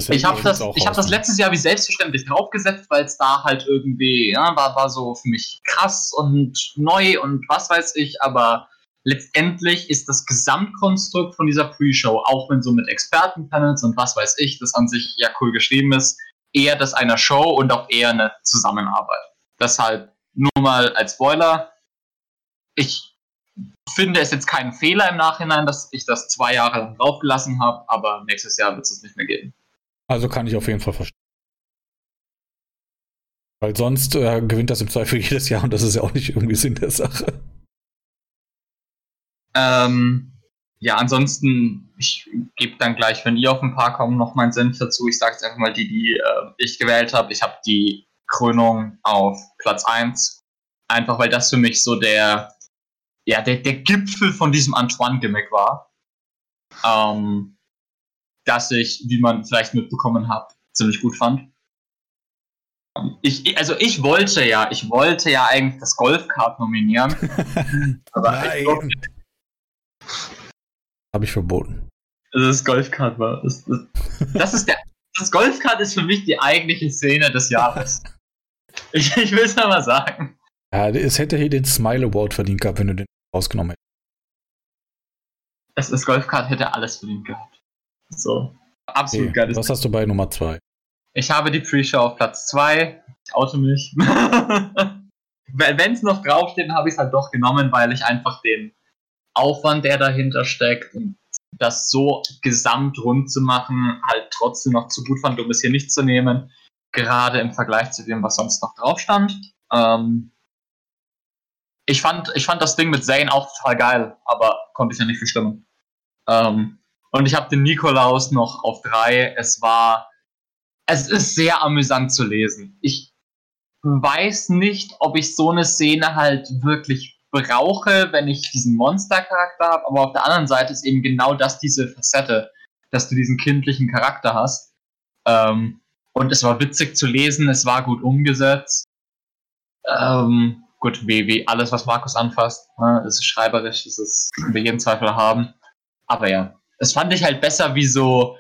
Ich habe das, ich hab das letztes Jahr wie selbstverständlich draufgesetzt, weil es da halt irgendwie, ja, war, war so für mich krass und neu und was weiß ich, aber letztendlich ist das Gesamtkonstrukt von dieser Pre-Show, auch wenn so mit Expertenpanels und was weiß ich, das an sich ja cool geschrieben ist, eher das einer Show und auch eher eine Zusammenarbeit. Deshalb nur mal als Spoiler. Ich finde es jetzt keinen Fehler im Nachhinein, dass ich das zwei Jahre lang draufgelassen habe, aber nächstes Jahr wird es nicht mehr geben. Also kann ich auf jeden Fall verstehen. Weil sonst äh, gewinnt das im Zweifel jedes Jahr und das ist ja auch nicht irgendwie Sinn der Sache. Ähm, ja, ansonsten, ich gebe dann gleich, wenn ihr auf ein paar kommen, noch meinen Senf dazu. Ich sage jetzt einfach mal die, die äh, ich gewählt habe. Ich habe die Krönung auf Platz 1. Einfach weil das für mich so der, ja, der, der Gipfel von diesem Antoine-Gimmick war. Ähm, dass ich, wie man vielleicht mitbekommen hat, ziemlich gut fand. Ich, also ich wollte ja, ich wollte ja eigentlich das Golfkart nominieren. aber Nein. Habe ich verboten. Also das Golfkart war. Das, das, das ist der. Das Golfkart ist für mich die eigentliche Szene des Jahres. ich, ich will es mal sagen. Ja, es hätte hier den Smile Award verdient gehabt, wenn du den rausgenommen hättest. Das, das Golfkart hätte alles verdient gehabt. So. Absolut okay, geil. Was hast du bei Nummer 2? Ich habe die Pre-Show auf Platz 2. Ich oute mich. wenn es noch draufsteht, habe ich es halt doch genommen, weil ich einfach den Aufwand, der dahinter steckt und das so gesamt rund zu machen, halt trotzdem noch zu gut fand, um es hier nicht zu nehmen. Gerade im Vergleich zu dem, was sonst noch drauf stand. Ähm ich, fand, ich fand das Ding mit Zane auch total geil, aber konnte ich ja nicht bestimmen. Ähm und ich habe den Nikolaus noch auf drei. Es war, es ist sehr amüsant zu lesen. Ich weiß nicht, ob ich so eine Szene halt wirklich brauche, wenn ich diesen Monster-Charakter habe, aber auf der anderen Seite ist eben genau das diese Facette, dass du diesen kindlichen Charakter hast. Ähm, und es war witzig zu lesen, es war gut umgesetzt. Ähm, gut, wie, wie alles, was Markus anfasst, ne, ist schreiberisch, ist es wir jeden Zweifel haben. Aber ja, es fand ich halt besser wie so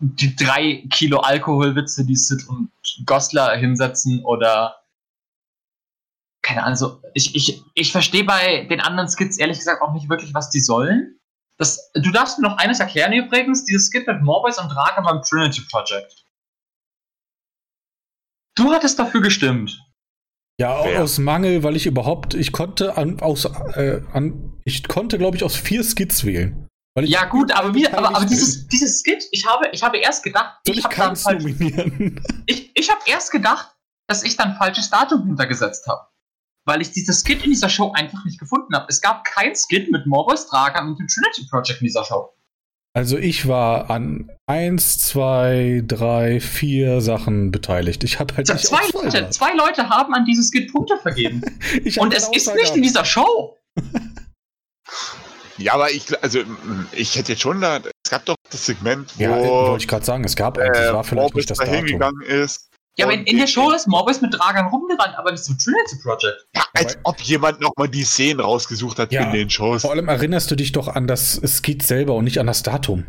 die drei Kilo Alkoholwitze, die Sid und Gosler hinsetzen oder keine Ahnung, so, ich, ich, ich verstehe bei den anderen Skits ehrlich gesagt auch nicht wirklich, was die sollen. Das, du darfst mir noch eines erklären übrigens, dieses Skit mit Morbius und Draga beim Trinity Project. Du hattest dafür gestimmt. Ja, Wer? aus Mangel, weil ich überhaupt, ich konnte an, aus, äh, an, ich konnte, glaube ich, aus vier Skits wählen. Ja, gut, aber, wie, aber, aber dieses, dieses Skit, ich habe, ich habe erst gedacht, ich, ich habe falsch, ich, ich habe erst gedacht, dass ich dann falsches Datum hintergesetzt habe weil ich dieses Skit in dieser Show einfach nicht gefunden habe. Es gab kein Skit mit Morbius Dragan und dem Trinity Project in dieser Show. Also ich war an eins, zwei, drei, vier Sachen beteiligt. Ich habe halt zwei Leute, zwei Leute haben an dieses Skit Punkte vergeben. und es ist nicht in dieser Show. Ja, aber ich, also ich hätte jetzt schon da, es gab doch das Segment, wo ja, wollte ich gerade sagen, es gab, äh, es war vielleicht nicht das da hingegangen ist ja, aber in, in der Show ist Morbius mit Dragan rumgerannt, aber nicht zum Trinity Project. Ja, als ob jemand nochmal die Szenen rausgesucht hat ja, in den Shows. Vor allem erinnerst du dich doch an das Skit selber und nicht an das Datum.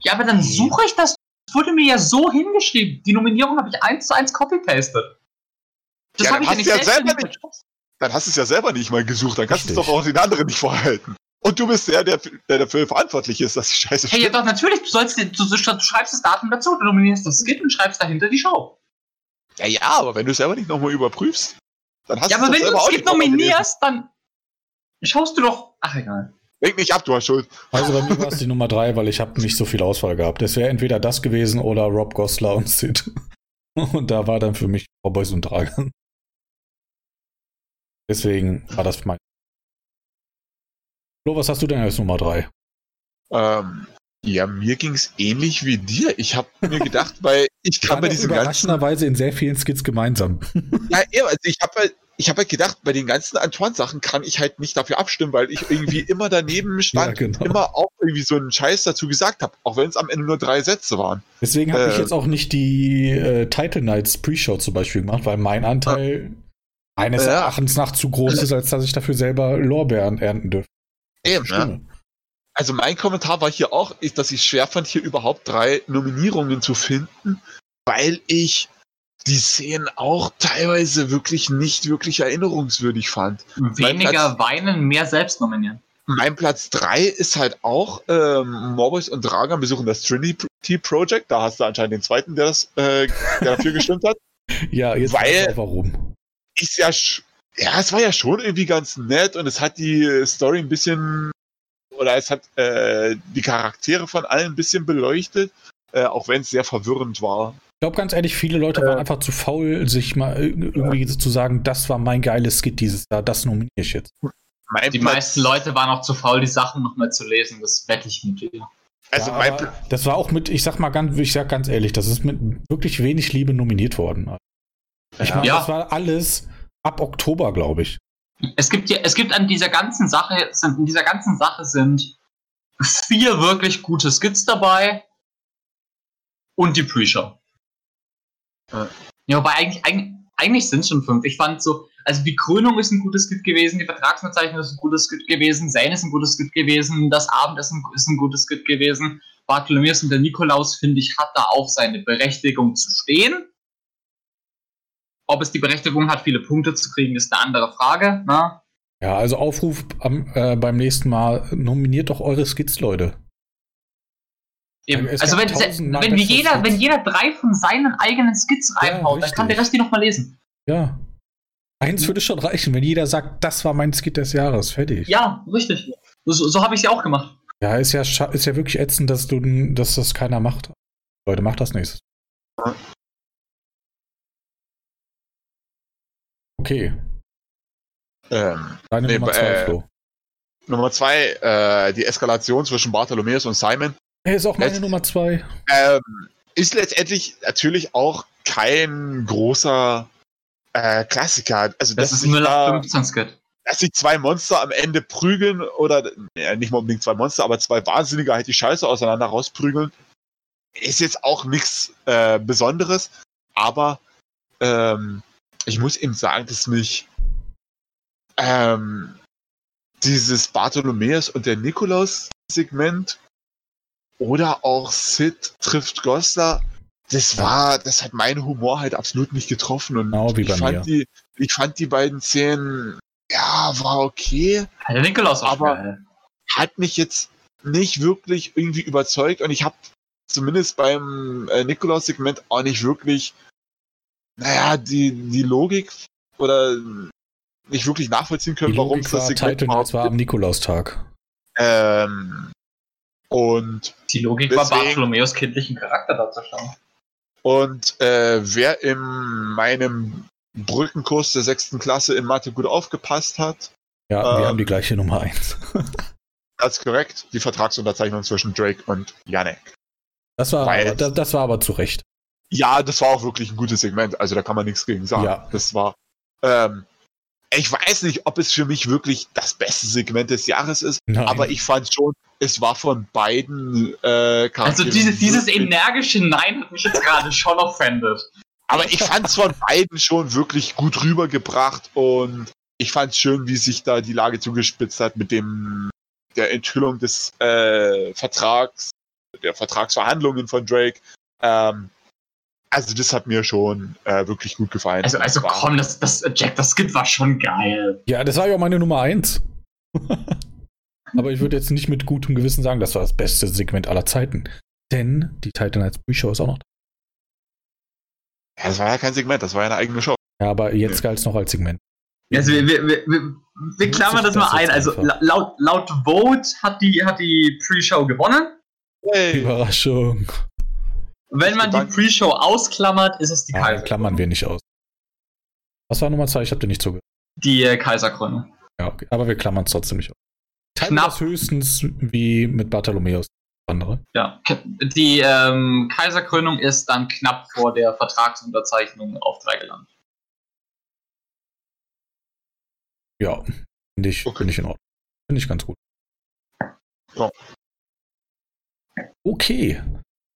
Ja, aber dann suche ich das. Das wurde mir ja so hingeschrieben. Die Nominierung habe ich eins zu eins copy-pasted. Das ja, habe ich ja nicht ja selber nicht. Dann hast du es ja selber nicht mal gesucht. Dann kannst du es doch auch den anderen nicht vorhalten. Und du bist der, der, der dafür verantwortlich ist, dass die Scheiße Hey, ja doch, natürlich, du sollst, du, du schreibst das Datum dazu, du nominierst das Skit und schreibst dahinter die Show. Ja, ja, aber wenn du es selber nicht nochmal überprüfst, dann hast ja, du Ja, aber wenn du das Skit nominierst, dann schaust du doch. Ach, egal. Leg nicht ab, du hast Schuld. Also bei mir war es die Nummer drei, weil ich habe nicht so viel Auswahl gehabt. Es wäre entweder das gewesen oder Rob Goslar und Sid. Und da war dann für mich Cowboys und Dragon. Deswegen war das mein Flo, was hast du denn als Nummer 3? Ähm, ja, mir ging es ähnlich wie dir. Ich habe mir gedacht, weil ich kann bei diesen überraschenderweise in sehr vielen Skits gemeinsam. ja, also ich habe halt, ich habe halt gedacht, bei den ganzen Antoine-Sachen kann ich halt nicht dafür abstimmen, weil ich irgendwie immer daneben stand ja, genau. und immer auch irgendwie so einen Scheiß dazu gesagt habe, auch wenn es am Ende nur drei Sätze waren. Deswegen habe äh, ich jetzt auch nicht die äh, Title Nights Pre-Show zum Beispiel gemacht, weil mein Anteil eines Erachtens nach zu groß ist, als dass ich dafür selber Lorbeeren ernten dürfte. Eben, ne? Also mein Kommentar war hier auch, ist, dass ich schwer fand, hier überhaupt drei Nominierungen zu finden, weil ich die Szenen auch teilweise wirklich nicht wirklich erinnerungswürdig fand. Weniger Platz, weinen, mehr selbst nominieren. Mein Platz 3 ist halt auch ähm, Morbius und Dragan besuchen das Trinity Project. Da hast du anscheinend den zweiten, der, das, äh, der dafür gestimmt hat. Ja, jetzt weil auch warum. Ist ja, ja, es war ja schon irgendwie ganz nett und es hat die Story ein bisschen oder es hat äh, die Charaktere von allen ein bisschen beleuchtet, äh, auch wenn es sehr verwirrend war. Ich glaube ganz ehrlich, viele Leute waren äh. einfach zu faul, sich mal irgendwie zu sagen, das war mein geiles Skit dieses Jahr, das nominiere ich jetzt. Mein die Platz meisten Leute waren auch zu faul, die Sachen nochmal zu lesen, das wette ich mit dir. Also ja, das war auch mit, ich sag mal ganz, ich sag ganz ehrlich, das ist mit wirklich wenig Liebe nominiert worden. Ich meine, ja. das war alles ab Oktober, glaube ich. Es gibt ja, es gibt an dieser ganzen Sache, sind, in dieser ganzen Sache sind vier wirklich gute Skits dabei und die Pre-Show. Ja, wobei eigentlich, eigentlich, eigentlich sind es schon fünf. Ich fand so, also die Krönung ist ein gutes Skit gewesen, die Vertragsbezeichnung ist ein gutes Skit gewesen, Zane ist ein gutes Skit gewesen, das Abendessen ist ein gutes Skit gewesen. Bartholomäus und der Nikolaus, finde ich, hat da auch seine Berechtigung zu stehen. Ob es die Berechtigung hat, viele Punkte zu kriegen, ist eine andere Frage. Na? Ne? Ja, also Aufruf am, äh, beim nächsten Mal, nominiert doch eure Skits, Leute. Eben. Also wenn, wenn, jeder, wenn jeder drei von seinen eigenen Skits reinhaut, ja, dann kann der Rest die nochmal lesen. Ja. Eins würde schon reichen, wenn jeder sagt, das war mein Skit des Jahres. Fertig. Ja, richtig. So, so habe ich es ja auch gemacht. Ja, ist ja, ist ja wirklich ätzend, dass du dass das keiner macht. Leute, macht das nächstes. Okay. Ähm, Deine nee, Nummer zwei, äh, Flo. Nummer zwei, äh, die Eskalation zwischen Bartholomäus und Simon. Er ist auch meine Letzt Nummer zwei. Ähm, ist letztendlich natürlich auch kein großer äh, Klassiker. Also, das ist nur nach 15 Skit. Dass sich zwei Monster am Ende prügeln oder ja, nicht mal unbedingt zwei Monster, aber zwei Wahnsinnige halt die Scheiße auseinander rausprügeln, ist jetzt auch nichts äh, Besonderes. Aber ähm, ich muss eben sagen, dass mich ähm, dieses Bartholomäus und der Nikolaus-Segment oder auch Sid trifft Goslar, das war, das hat meinen Humor halt absolut nicht getroffen und genau wie bei ich fand mir. die, ich fand die beiden Szenen, ja, war okay, der Nikolaus aber geil. hat mich jetzt nicht wirklich irgendwie überzeugt und ich habe zumindest beim äh, Nikolaus-Segment auch nicht wirklich naja, die, die Logik oder nicht wirklich nachvollziehen können, warum es das Segment Titan, das war am Nikolaustag. Ähm, und die Logik deswegen, war Bartholomäus kindlichen Charakter darzustellen. Und äh, wer in meinem Brückenkurs der sechsten Klasse in Mathe gut aufgepasst hat. Ja, wir ähm, haben die gleiche Nummer 1. das ist korrekt, die Vertragsunterzeichnung zwischen Drake und Janek. Das war, aber, das, das war aber zu Recht. Ja, das war auch wirklich ein gutes Segment. Also da kann man nichts gegen sagen. Ja. Das war. Ähm, ich weiß nicht, ob es für mich wirklich das beste Segment des Jahres ist, Nein. aber ich fand schon, es war von beiden äh, Charakteren. Also dieses, dieses energische Nein hat mich jetzt gerade schon offended. Aber ich fand es von beiden schon wirklich gut rübergebracht und ich fand es schön, wie sich da die Lage zugespitzt hat mit dem der Enthüllung des äh, Vertrags, der Vertragsverhandlungen von Drake. Ähm, also das hat mir schon äh, wirklich gut gefallen. Also, also komm, das, das, Jack, das Skit war schon geil. Ja, das war ja auch meine Nummer 1. Aber ich würde jetzt nicht mit gutem Gewissen sagen, das war das beste Segment aller Zeiten. Denn die Titan als Pre-Show ist auch noch da. Ja, das war ja kein Segment, das war ja eine eigene Show. Ja, aber jetzt galt es noch als Segment. Also wir, wir, wir, wir klammern das mal ein. Also laut, laut Vote hat die, hat die Pre-Show gewonnen. Hey. Überraschung. Wenn man die Pre-Show ausklammert, ist es die ah, Kaiser. klammern wir nicht aus. Was war Nummer zwei? Ich habe dir nicht zugehört. Die äh, Kaiserkrone. Ja, okay. aber wir klammern es trotzdem nicht aus. knapp höchstens wie mit Bartholomäus andere. Ja, die ähm, Kaiserkrönung ist dann knapp vor der Vertragsunterzeichnung auf drei gelandet. Ja, finde ich, okay. Find ich in Ordnung. Finde ich ganz gut. Ja. Okay,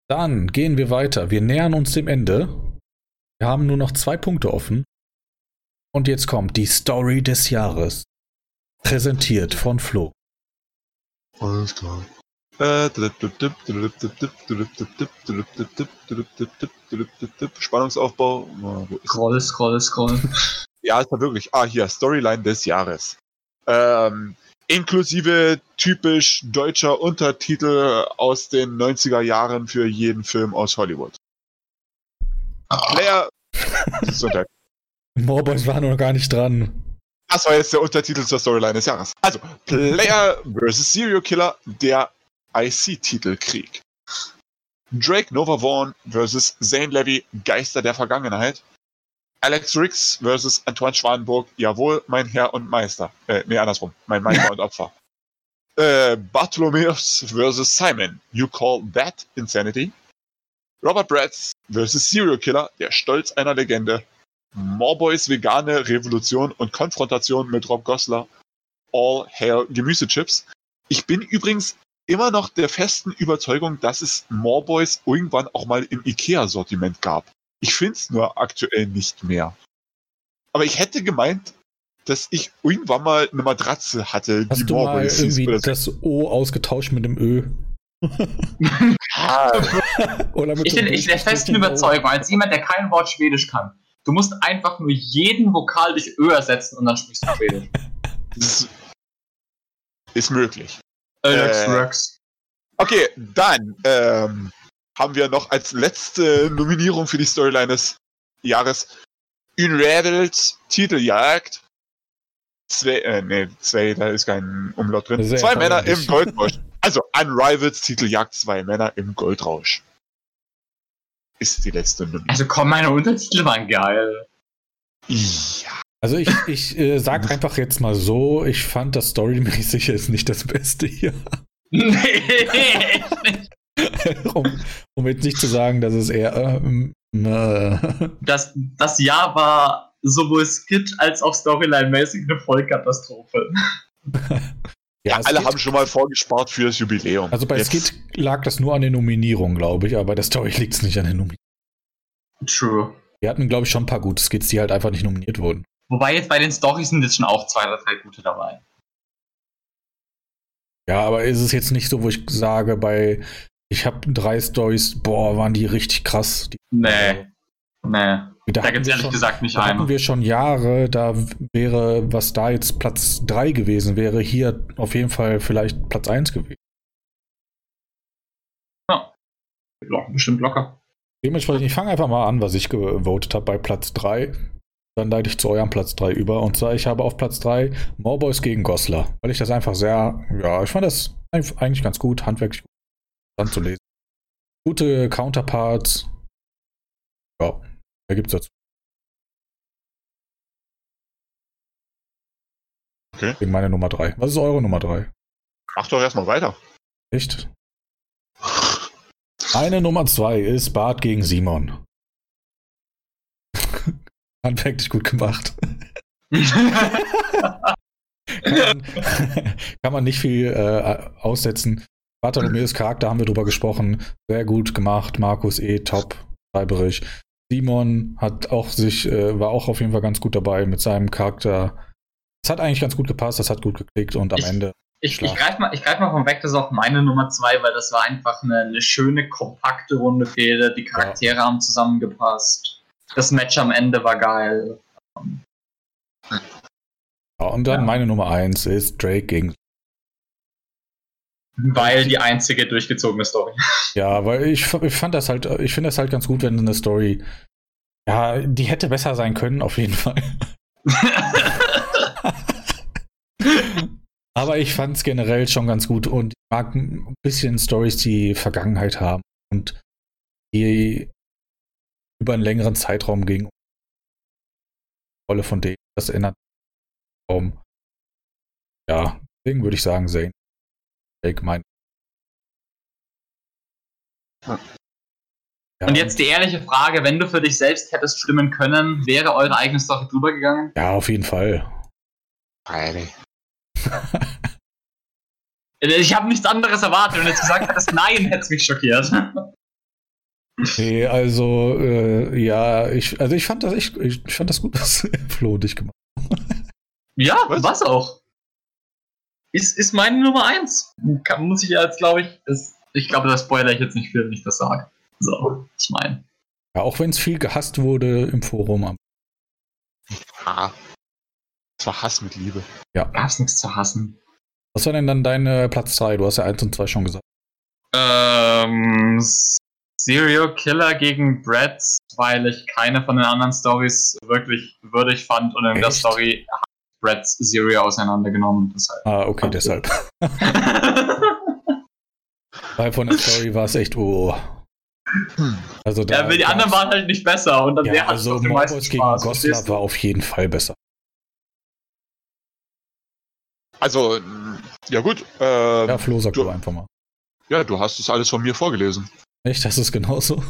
dann gehen wir weiter. Wir nähern uns dem Ende. Wir haben nur noch zwei Punkte offen. Und jetzt kommt die Story des Jahres. Präsentiert von Flo. Alles klar. Spannungsaufbau. Scroll, scroll, scroll. Ja, ist ja wirklich. Ah, hier, Storyline des Jahres. Ähm, inklusive typisch deutscher Untertitel aus den 90er Jahren für jeden Film aus Hollywood. Player. Morboys waren noch gar nicht dran. Das war jetzt der Untertitel zur Storyline des Jahres. Also, Player vs. Serial Killer, der IC-Titelkrieg. Drake Nova Vaughn vs. Zane Levy, Geister der Vergangenheit. Alex Riggs vs. Antoine Schwanenburg, jawohl, mein Herr und Meister. Äh, nee, andersrum, mein Meister und Opfer. Äh, Bartholomeus vs. Simon, you call that insanity? Robert Bratz vs. Serial Killer, der Stolz einer Legende. Morboys vegane Revolution und Konfrontation mit Rob Gosler. All Hail Gemüsechips. Ich bin übrigens immer noch der festen Überzeugung, dass es Morboys irgendwann auch mal im IKEA-Sortiment gab. Ich finde es nur aktuell nicht mehr. Aber ich hätte gemeint, dass ich irgendwann mal eine Matratze hatte, Hast die du mal irgendwie hieß, das O ausgetauscht mit dem Ö? ich bin ich der festen Überzeugung, als jemand, der kein Wort Schwedisch kann, du musst einfach nur jeden Vokal durch Ö ersetzen und dann sprichst du Schwedisch. Das ist möglich. Äh, Rex. Okay, dann ähm, haben wir noch als letzte Nominierung für die Storyline des Jahres Unraveled Titeljagd. Zwei, äh, nee, zwei, da ist kein Umlaut drin. Sehr zwei Männer im Goldrausch. Also Unrivaled Titeljagd, zwei Männer im Goldrausch. Ist die letzte Nominierung. Also komm, meine Untertitel waren geil. Ja. Also ich, ich äh, sag einfach jetzt mal so, ich fand das storymäßig ist nicht das Beste hier. Nee, echt nicht. um, um jetzt nicht zu sagen, dass es eher. Ähm, äh, das, das Jahr war sowohl Skit als auch Storyline-mäßig eine Vollkatastrophe. ja, alle haben schon mal vorgespart für das Jubiläum. Also bei jetzt. Skit lag das nur an den Nominierungen, glaube ich, aber bei der Story liegt es nicht an den Nominierungen. True. Wir hatten, glaube ich, schon ein paar gute Skits, die halt einfach nicht nominiert wurden. Wobei jetzt bei den Storys sind jetzt schon auch zwei oder drei gute dabei. Ja, aber ist es jetzt nicht so, wo ich sage, bei ich habe drei Stories, boah, waren die richtig krass. Die, nee. Nee. Da, da gibt es ehrlich schon, gesagt nicht da einen. hatten wir schon Jahre, da wäre, was da jetzt Platz 3 gewesen wäre, hier auf jeden Fall vielleicht Platz 1 gewesen. Ja. Bestimmt locker. Dementsprechend, ich fange einfach mal an, was ich gewotet habe bei Platz 3. Dann leite ich zu eurem Platz 3 über. Und zwar, ich habe auf Platz 3 Morboys gegen Goslar. Weil ich das einfach sehr, ja, ich fand das eigentlich ganz gut, handwerklich gut anzulesen. Gute Counterparts. Ja, mehr gibt's dazu. Okay. Gegen meine Nummer 3. Was ist eure Nummer 3? Mach doch erstmal weiter. Echt? Meine Nummer 2 ist Bart gegen Simon. Handwerklich gut gemacht. kann, man, kann, man, nicht viel äh, aussetzen. Bartholomeus Charakter haben wir drüber gesprochen. Sehr gut gemacht. Markus E. top. Schreiberich. Simon hat auch sich, äh, war auch auf jeden Fall ganz gut dabei mit seinem Charakter. Es hat eigentlich ganz gut gepasst, das hat gut geklickt und am ich, Ende. Ich, ich greife mal, greif mal von weg, das ist auch meine Nummer zwei, weil das war einfach eine, eine schöne, kompakte Runde Fehde. Die Charaktere ja. haben zusammengepasst. Das Match am Ende war geil. Ja, und dann ja. meine Nummer 1 ist Drake gegen. Weil die einzige durchgezogene Story. Ja, weil ich, ich fand das halt, ich finde das halt ganz gut, wenn eine Story, ja, die hätte besser sein können, auf jeden Fall. Aber ich fand es generell schon ganz gut und ich mag ein bisschen Stories, die Vergangenheit haben und die über einen längeren Zeitraum ging. Rolle von denen, das erinnert um, ja, Deswegen würde ich sagen, Zane. Jake mein. Ja. Und jetzt die ehrliche Frage, wenn du für dich selbst hättest stimmen können, wäre eure eigene Story drüber gegangen? Ja, auf jeden Fall. Freilich. ich habe nichts anderes erwartet und jetzt gesagt hättest nein, hätte es mich schockiert. Nee, also äh, ja, ich, also ich fand das ich, ich fand das gut, was Flo und ich gemacht haben. Ja, was, was auch. Ist, ist meine Nummer eins. Kann, muss ich jetzt, glaube ich, ist, ich glaube, das spoiler ich jetzt nicht viel, wenn ich das sage. So, ich meine. Ja, auch wenn es viel gehasst wurde im Forum. Ja. Es war Hass mit Liebe. Ja. Gab's nichts zu hassen. Was war denn dann deine Platz 3? Du hast ja 1 und 2 schon gesagt. Ähm, Serial Killer gegen Bratz, weil ich keine von den anderen Stories wirklich würdig fand und in Echt? der Story hat Bratz Serial auseinandergenommen. Deshalb. Ah, okay, deshalb. Weil von der Story war es echt, oh. Also da ja, die anderen waren halt nicht besser und dann ja, der also Morbus gegen Goslar war auf jeden Fall besser. Also, ja gut. Äh, ja, Flo, sag du einfach mal. Ja, du hast es alles von mir vorgelesen. Echt, das ist genauso?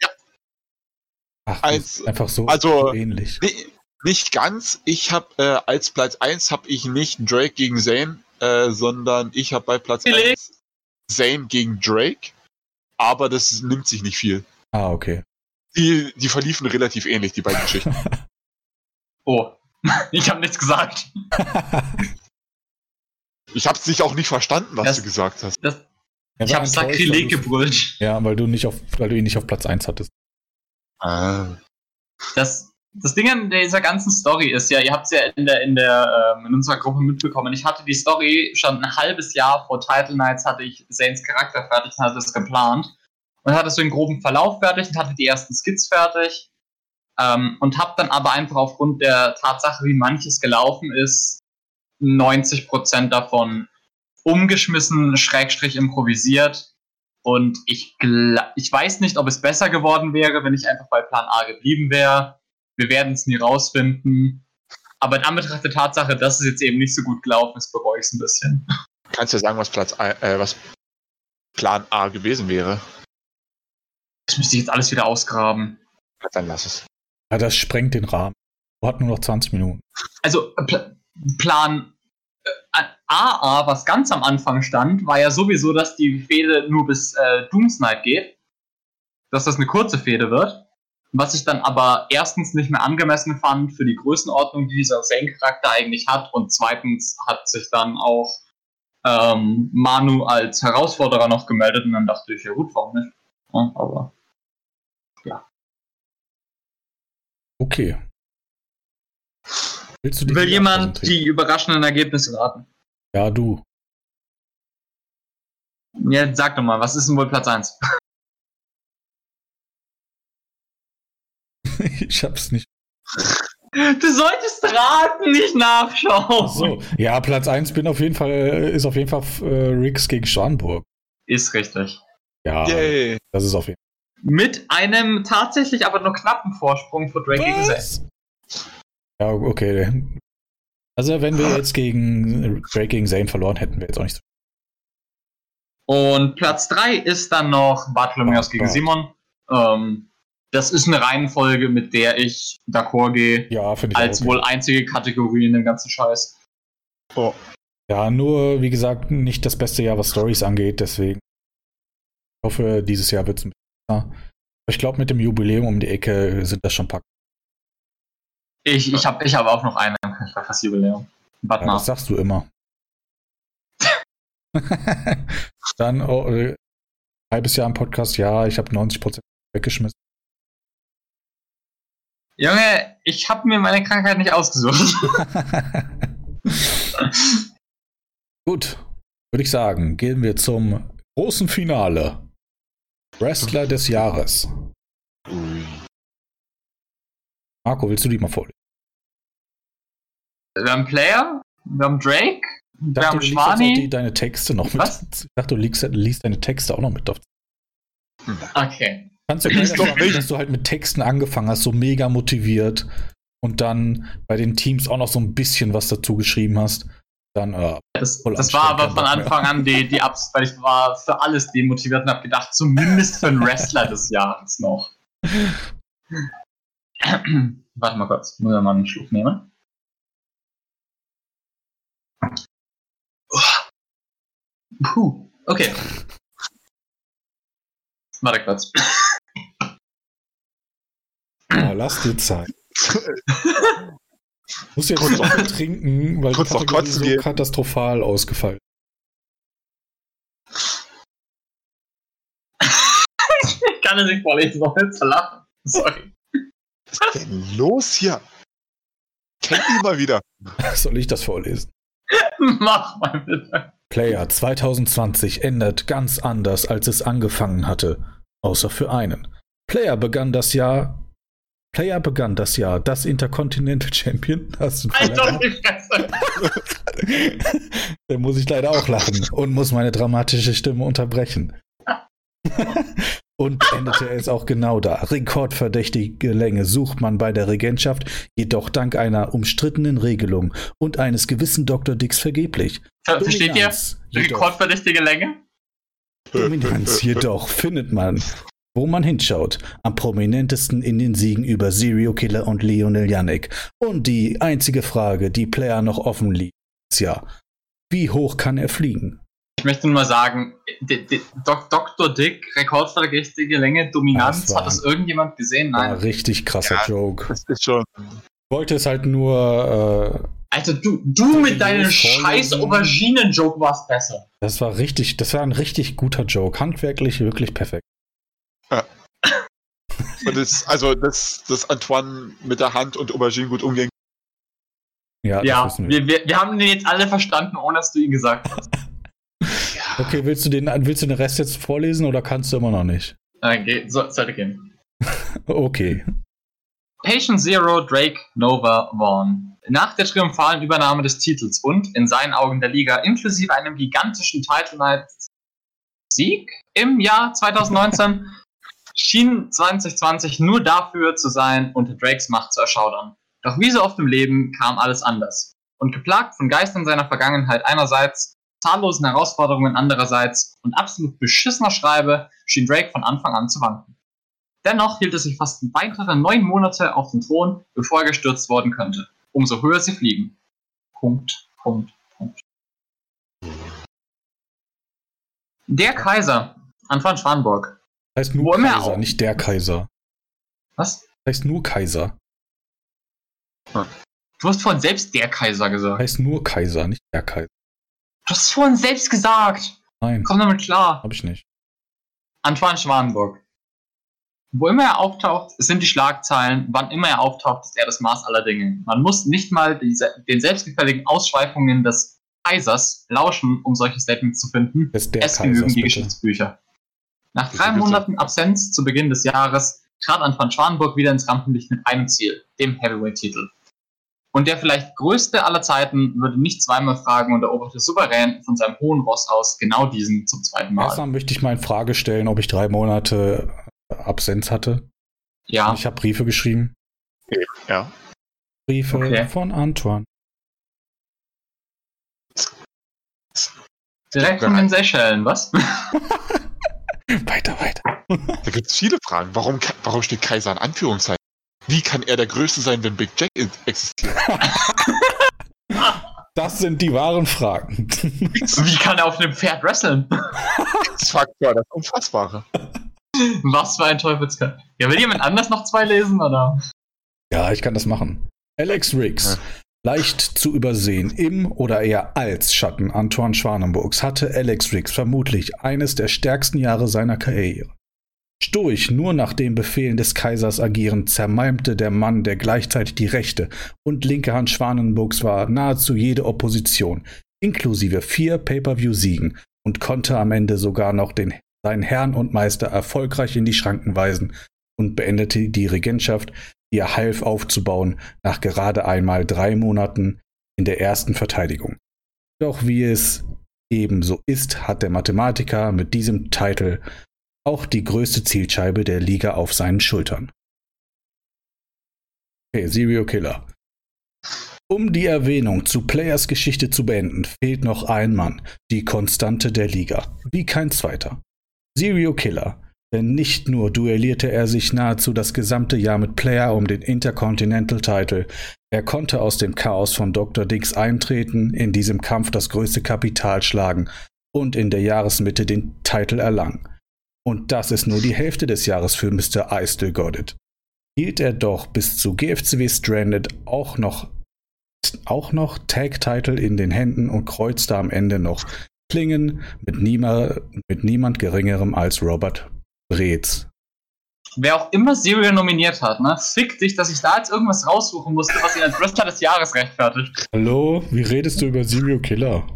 Ja. Ach, als, einfach so also, ähnlich. Nee, nicht ganz. Ich habe äh, als Platz 1 habe ich nicht Drake gegen Zane, äh, sondern ich habe bei Platz 1 Zane gegen Drake. Aber das nimmt sich nicht viel. Ah, okay. Die, die verliefen relativ ähnlich, die beiden Geschichten. oh, ich habe nichts gesagt. ich habe es nicht auch nicht verstanden, was das, du gesagt hast. Das, ja, ich habe Sakrileg gebrüllt. Ja, weil du nicht auf, weil du ihn nicht auf Platz 1 hattest. Ah. Das, das Ding an dieser ganzen Story ist ja, ihr habt es ja in der, in der, ähm, in unserer Gruppe mitbekommen. Ich hatte die Story schon ein halbes Jahr vor Title Nights hatte ich Zanes Charakter fertig und hatte es geplant. Und hatte so einen groben Verlauf fertig und hatte die ersten Skits fertig. Ähm, und habe dann aber einfach aufgrund der Tatsache, wie manches gelaufen ist, 90% davon umgeschmissen, Schrägstrich improvisiert. Und ich, ich weiß nicht, ob es besser geworden wäre, wenn ich einfach bei Plan A geblieben wäre. Wir werden es nie rausfinden. Aber in Anbetracht der Tatsache, dass es jetzt eben nicht so gut gelaufen ist, bereue ich es ein bisschen. Kannst du sagen, was Platz A, äh, was Plan A gewesen wäre? Das müsste ich jetzt alles wieder ausgraben. Dann lass es. Ja, das sprengt den Rahmen. Du hatten nur noch 20 Minuten. Also, Pl Plan AA, was ganz am Anfang stand, war ja sowieso, dass die Fehde nur bis äh, Doomsnight geht. Dass das eine kurze Fehde wird. Was ich dann aber erstens nicht mehr angemessen fand für die Größenordnung, die dieser Zane-Charakter eigentlich hat. Und zweitens hat sich dann auch ähm, Manu als Herausforderer noch gemeldet. Und dann dachte ich, ja gut, warum nicht? Ja, aber ja. Okay. Will jemand die überraschenden Ergebnisse raten? Ja, du. Ja, sag doch mal, was ist denn wohl Platz 1? ich hab's nicht. Du solltest raten, nicht nachschauen. so, ja, Platz 1 bin auf jeden Fall, äh, ist auf jeden Fall äh, Riggs gegen Schwanburg. Ist richtig. Ja, Yay. das ist auf jeden Fall. Mit einem tatsächlich aber nur knappen Vorsprung für Drake gegen Zane. Ja, okay. Also, wenn wir jetzt gegen Drake gegen Zane verloren hätten, wir jetzt auch nicht so. Und Platz 3 ist dann noch Bartholomeus oh, gegen. Simon. Ähm, das ist eine Reihenfolge, mit der ich d'accord gehe. Ja, finde ich Als okay. wohl einzige Kategorie in dem ganzen Scheiß. Oh. Ja, nur, wie gesagt, nicht das beste Jahr, was Stories angeht, deswegen. Ich hoffe, dieses Jahr wird es ein bisschen besser. Ich glaube, mit dem Jubiläum um die Ecke sind das schon Pack. Ich, ich habe ich hab auch noch einen das Jubiläum. Warte ja, Das sagst du immer. Dann oh, äh, halbes Jahr im Podcast, ja, ich habe 90% weggeschmissen. Junge, ich habe mir meine Krankheit nicht ausgesucht. Gut, würde ich sagen, gehen wir zum großen Finale. Wrestler des Jahres. Marco, willst du die mal vorlesen? Wir haben Player, wir haben Drake, wir dachte, haben Schwani. Die, deine Texte noch mit. Was? Ich dachte, du liest, liest deine Texte auch noch mit. Okay. Kannst du dass, du, dass du halt mit Texten angefangen hast, so mega motiviert und dann bei den Teams auch noch so ein bisschen was dazu geschrieben hast. Dann, äh, das, das war aber von Anfang an die, die Abs, weil ich war für alles demotiviert und habe gedacht, zumindest für einen Wrestler des Jahres noch. Warte mal kurz, muss ich mal einen Schluck nehmen. Puh, okay. Warte kurz. Oh, lass dir Zeit. muss jetzt kurz noch trinken, weil kurz die Kategorie so gehen. katastrophal ausgefallen. ich kann es nicht vorlesen, noch nicht zu lachen. Sorry. Was ist denn los hier? Kennt ihr mal wieder. Soll ich das vorlesen? Mach mal bitte. Player 2020 endet ganz anders, als es angefangen hatte. Außer für einen. Player begann das Jahr. Player begann das Jahr, das Intercontinental Champion. Hast du Alter, da muss ich leider auch lachen und muss meine dramatische Stimme unterbrechen. Und endete es auch genau da. Rekordverdächtige Länge sucht man bei der Regentschaft, jedoch dank einer umstrittenen Regelung und eines gewissen Dr. Dix vergeblich. Versteht ihr? Rekordverdächtige Länge? Dominanz jedoch findet man, wo man hinschaut, am prominentesten in den Siegen über Serial Killer und Lionel Yannick. Und die einzige Frage, die Player noch offen liegt, ist ja, wie hoch kann er fliegen? Ich möchte nur mal sagen, Dr. Dick, rekordverdächtige Länge, Dominanz, das hat das irgendjemand gesehen? Nein. War richtig krasser ja, Joke. Das ist schon. Ich wollte es halt nur. Äh, Alter, du, du mit deinem scheiß Auberginen-Joke warst besser. Das war richtig, das war ein richtig guter Joke. Handwerklich wirklich perfekt. Ja. Und das, also, dass, dass Antoine mit der Hand und Aubergine gut umgehen. Ja, ja wir. Wir, wir, wir haben den jetzt alle verstanden, ohne dass du ihn gesagt hast. Okay, willst du, den, willst du den Rest jetzt vorlesen oder kannst du immer noch nicht? Nein, geht, so, sollte gehen. okay. Patient Zero, Drake, Nova, Vaughn. Nach der triumphalen Übernahme des Titels und in seinen Augen der Liga inklusive einem gigantischen Title Night Sieg im Jahr 2019 schien 2020 nur dafür zu sein, unter Drakes Macht zu erschaudern. Doch wie so oft im Leben kam alles anders. Und geplagt von Geistern seiner Vergangenheit einerseits zahllosen Herausforderungen andererseits und absolut beschissener Schreibe schien Drake von Anfang an zu wanken. Dennoch hielt er sich fast weitere neun Monate auf dem Thron, bevor er gestürzt worden könnte. Umso höher sie fliegen. Punkt, Punkt, Punkt. Der Kaiser, Anfang Schwanburg. Heißt nur Kaiser, nicht der Kaiser. Was? Heißt nur Kaiser. Hm. Du hast vorhin selbst der Kaiser gesagt. Heißt nur Kaiser, nicht der Kaiser. Du hast vorhin selbst gesagt. Nein. Komm damit klar. Hab ich nicht. Antoine Schwanenburg. Wo immer er auftaucht, sind die Schlagzeilen. Wann immer er auftaucht, ist er das Maß aller Dinge. Man muss nicht mal diese, den selbstgefälligen Ausschweifungen des Kaisers lauschen, um solche Statements zu finden. es genügen die bitte. Geschichtsbücher. Nach drei Monaten Absenz zu Beginn des Jahres trat Antoine Schwanenburg wieder ins Rampenlicht mit einem Ziel, dem Heavyweight-Titel. Und der vielleicht größte aller Zeiten würde nicht zweimal fragen und eroberte souverän von seinem hohen Ross aus genau diesen zum zweiten Mal. Erstmal möchte ich mal in Frage stellen, ob ich drei Monate Absenz hatte. Ja. Ich habe Briefe geschrieben. Ja. Briefe okay. von Antoine. Direkt von den Seychellen, was? weiter, weiter. Da gibt es viele Fragen. Warum, warum steht Kaiser in Anführungszeichen? Wie kann er der Größte sein, wenn Big Jack existiert? Das sind die wahren Fragen. Wie kann er auf einem Pferd wresteln? X-Faktor, das Unfassbare. Was für ein Teufelskreis. Ja, will jemand anders noch zwei lesen, oder? Ja, ich kann das machen. Alex Riggs. Leicht zu übersehen im oder eher als Schatten Antoine Schwanenburgs hatte Alex Riggs vermutlich eines der stärksten Jahre seiner Karriere. Stoisch nur nach den Befehlen des Kaisers agierend, zermalmte der Mann, der gleichzeitig die rechte und linke Hand Schwanenburgs war, nahezu jede Opposition, inklusive vier Pay-per-view-Siegen und konnte am Ende sogar noch den, seinen Herrn und Meister erfolgreich in die Schranken weisen und beendete die Regentschaft, die er half aufzubauen, nach gerade einmal drei Monaten in der ersten Verteidigung. Doch wie es ebenso ist, hat der Mathematiker mit diesem Titel auch die größte Zielscheibe der Liga auf seinen Schultern. Okay, Serial Killer. Um die Erwähnung zu Players Geschichte zu beenden, fehlt noch ein Mann, die Konstante der Liga, wie kein zweiter. Serial Killer. Denn nicht nur duellierte er sich nahezu das gesamte Jahr mit Player um den Intercontinental Title, er konnte aus dem Chaos von Dr. Dix eintreten, in diesem Kampf das größte Kapital schlagen und in der Jahresmitte den Titel erlangen. Und das ist nur die Hälfte des Jahres für Mr. I Still Got It. Hielt er doch bis zu GFCW Stranded auch noch, auch noch Tag-Title in den Händen und kreuzte am Ende noch Klingen mit, niema, mit niemand geringerem als Robert Brez. Wer auch immer Serial nominiert hat, ne? Fick dich, dass ich da jetzt irgendwas raussuchen musste, was ihn als Wrestler des Jahres rechtfertigt. Hallo, wie redest du über Serial Killer?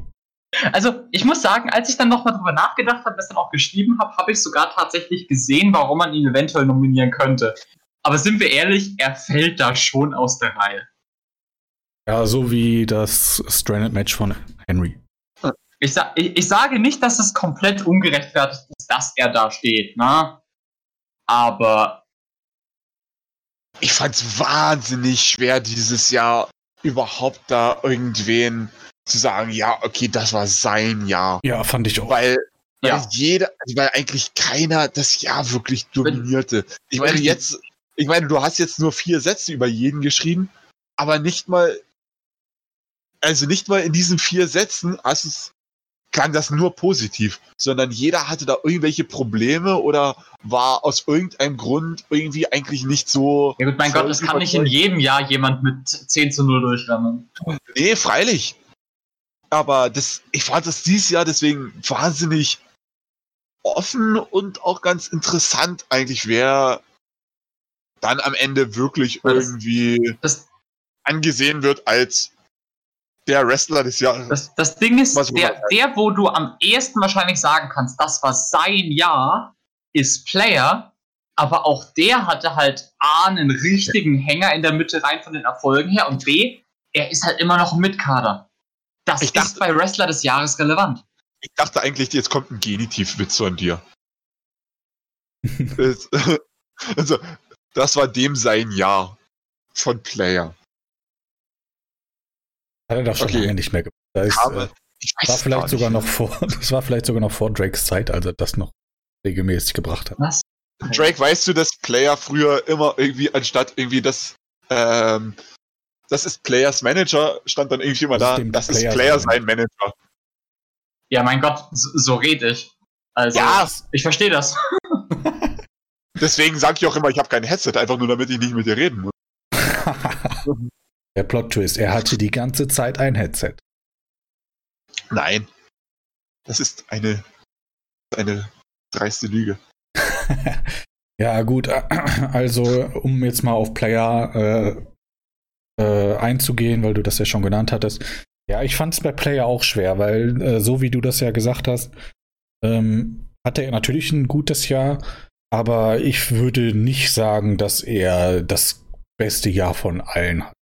Also, ich muss sagen, als ich dann nochmal drüber nachgedacht habe, das dann auch geschrieben habe, habe ich sogar tatsächlich gesehen, warum man ihn eventuell nominieren könnte. Aber sind wir ehrlich, er fällt da schon aus der Reihe. Ja, so wie das Stranded Match von Henry. Ich, sa ich, ich sage nicht, dass es komplett ungerechtfertigt ist, dass er da steht, ne? Aber ich fand es wahnsinnig schwer dieses Jahr überhaupt da irgendwen zu sagen, ja, okay, das war sein Jahr. Ja, fand ich auch. Weil, weil ja. jeder, weil eigentlich keiner das Jahr wirklich dominierte. Ich meine, jetzt, ich meine, du hast jetzt nur vier Sätze über jeden geschrieben, aber nicht mal, also nicht mal in diesen vier Sätzen hast es klang das nur positiv, sondern jeder hatte da irgendwelche Probleme oder war aus irgendeinem Grund irgendwie eigentlich nicht so. Ja gut, mein Gott, es kann nicht in jedem Jahr jemand mit 10 zu 0 durchrennen. Nee, freilich. Aber das, ich fand das dieses Jahr deswegen wahnsinnig offen und auch ganz interessant eigentlich, wer dann am Ende wirklich das, irgendwie das, angesehen wird als der Wrestler des Jahres. Das, das Ding ist, der, der, wo du am ehesten wahrscheinlich sagen kannst, das war sein Jahr, ist Player, aber auch der hatte halt A, einen richtigen Hänger in der Mitte rein von den Erfolgen her und B, er ist halt immer noch ein Mitkader. Das ich ist bei Wrestler des Jahres relevant. Ich dachte eigentlich, jetzt kommt ein Genitivwitz von dir. also, das war dem sein Jahr von Player. Hat er doch schon okay. lange nicht mehr gemacht. Das ist, Aber, äh, war vielleicht sogar noch vor, das war vielleicht sogar noch vor Drakes Zeit, als er das noch regelmäßig gebracht hat. Was? Drake, weißt du, dass Player früher immer irgendwie anstatt irgendwie das, ähm, das ist Players Manager, stand dann irgendwie immer das da, das Player ist Player sein Manager. Ja, mein Gott, so, so red ich. Also, ja. ich verstehe das. Deswegen sage ich auch immer, ich habe kein Headset, einfach nur damit ich nicht mit dir reden muss. Der Plot-Twist, er hatte die ganze Zeit ein Headset. Nein. Das ist eine, eine dreiste Lüge. ja, gut, also um jetzt mal auf Player äh, äh, einzugehen, weil du das ja schon genannt hattest. Ja, ich fand es bei Player auch schwer, weil äh, so wie du das ja gesagt hast, ähm, hatte er natürlich ein gutes Jahr, aber ich würde nicht sagen, dass er das beste Jahr von allen hat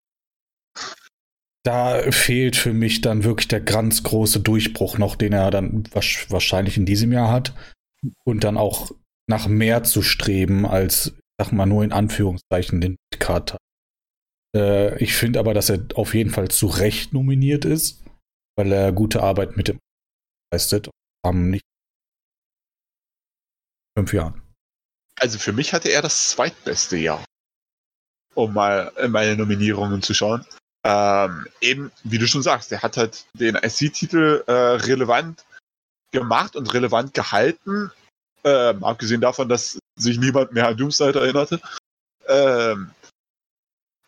da fehlt für mich dann wirklich der ganz große Durchbruch noch, den er dann wahrscheinlich in diesem Jahr hat. Und dann auch nach mehr zu streben, als, sag mal, nur in Anführungszeichen den hat. Äh, ich finde aber, dass er auf jeden Fall zu Recht nominiert ist, weil er gute Arbeit mit dem leistet. Haben nicht fünf Jahren. Also für mich hatte er das zweitbeste Jahr, um mal in meine Nominierungen zu schauen ähm, eben, wie du schon sagst, der hat halt den IC-Titel äh, relevant gemacht und relevant gehalten, ähm, abgesehen davon, dass sich niemand mehr an Doomside erinnerte. Ähm,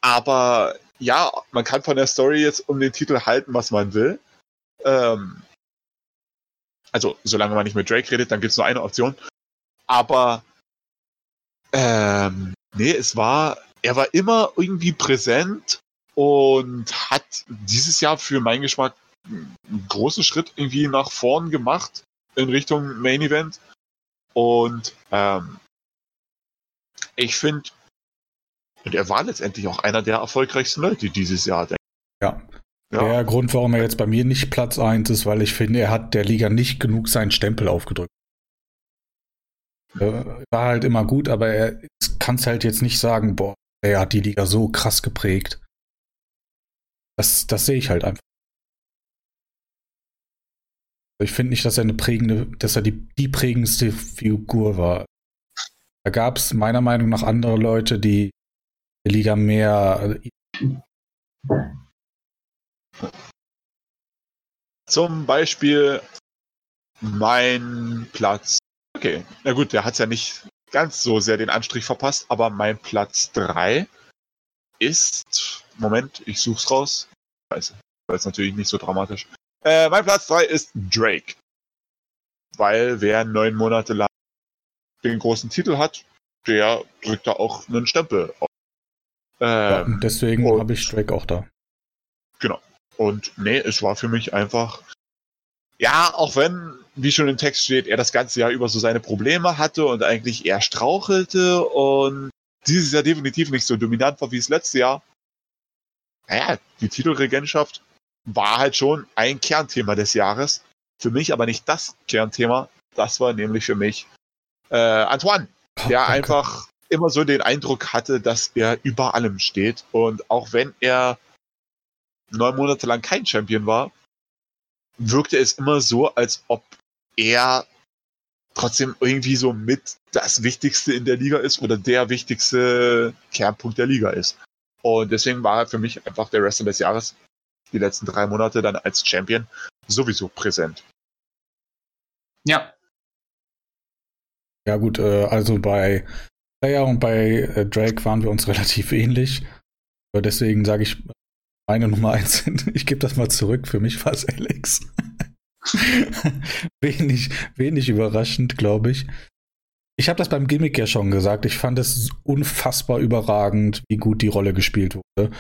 aber ja, man kann von der Story jetzt um den Titel halten, was man will. Ähm, also, solange man nicht mit Drake redet, dann gibt es nur eine Option. Aber ähm, nee, es war, er war immer irgendwie präsent und hat dieses Jahr für meinen Geschmack einen großen Schritt irgendwie nach vorn gemacht in Richtung Main Event. Und ähm, ich finde, und er war letztendlich auch einer der erfolgreichsten Leute dieses Jahr. Ja. ja. Der Grund, warum er jetzt bei mir nicht Platz 1 ist, weil ich finde, er hat der Liga nicht genug seinen Stempel aufgedrückt. Er war halt immer gut, aber er kann es halt jetzt nicht sagen, boah, er hat die Liga so krass geprägt. Das, das sehe ich halt einfach. Ich finde nicht, dass er eine prägende, dass er die, die prägendste Figur war. Da gab es meiner Meinung nach andere Leute, die die Liga mehr. Zum Beispiel mein Platz. Okay, na gut, der hat ja nicht ganz so sehr den Anstrich verpasst, aber mein Platz 3 ist. Moment, ich such's raus. Scheiße, das ist natürlich nicht so dramatisch. Äh, mein Platz 3 ist Drake. Weil wer neun Monate lang den großen Titel hat, der drückt da auch einen Stempel auf. Ähm, ja, deswegen habe ich Drake auch da. Genau. Und nee, es war für mich einfach. Ja, auch wenn, wie schon im Text steht, er das ganze Jahr über so seine Probleme hatte und eigentlich eher strauchelte und dieses Jahr definitiv nicht so dominant war wie das letzte Jahr. Naja, die Titelregentschaft war halt schon ein Kernthema des Jahres. Für mich aber nicht das Kernthema. Das war nämlich für mich äh, Antoine, der oh, einfach immer so den Eindruck hatte, dass er über allem steht. Und auch wenn er neun Monate lang kein Champion war, wirkte es immer so, als ob er trotzdem irgendwie so mit das Wichtigste in der Liga ist oder der wichtigste Kernpunkt der Liga ist. Und deswegen war er für mich einfach der Wrestler des Jahres die letzten drei Monate dann als Champion sowieso präsent. Ja. Ja gut, äh, also bei Player und bei äh, Drake waren wir uns relativ ähnlich. Deswegen sage ich meine Nummer eins. Ich gebe das mal zurück. Für mich war es Alex. wenig, wenig überraschend, glaube ich. Ich habe das beim Gimmick ja schon gesagt. Ich fand es unfassbar überragend, wie gut die Rolle gespielt wurde.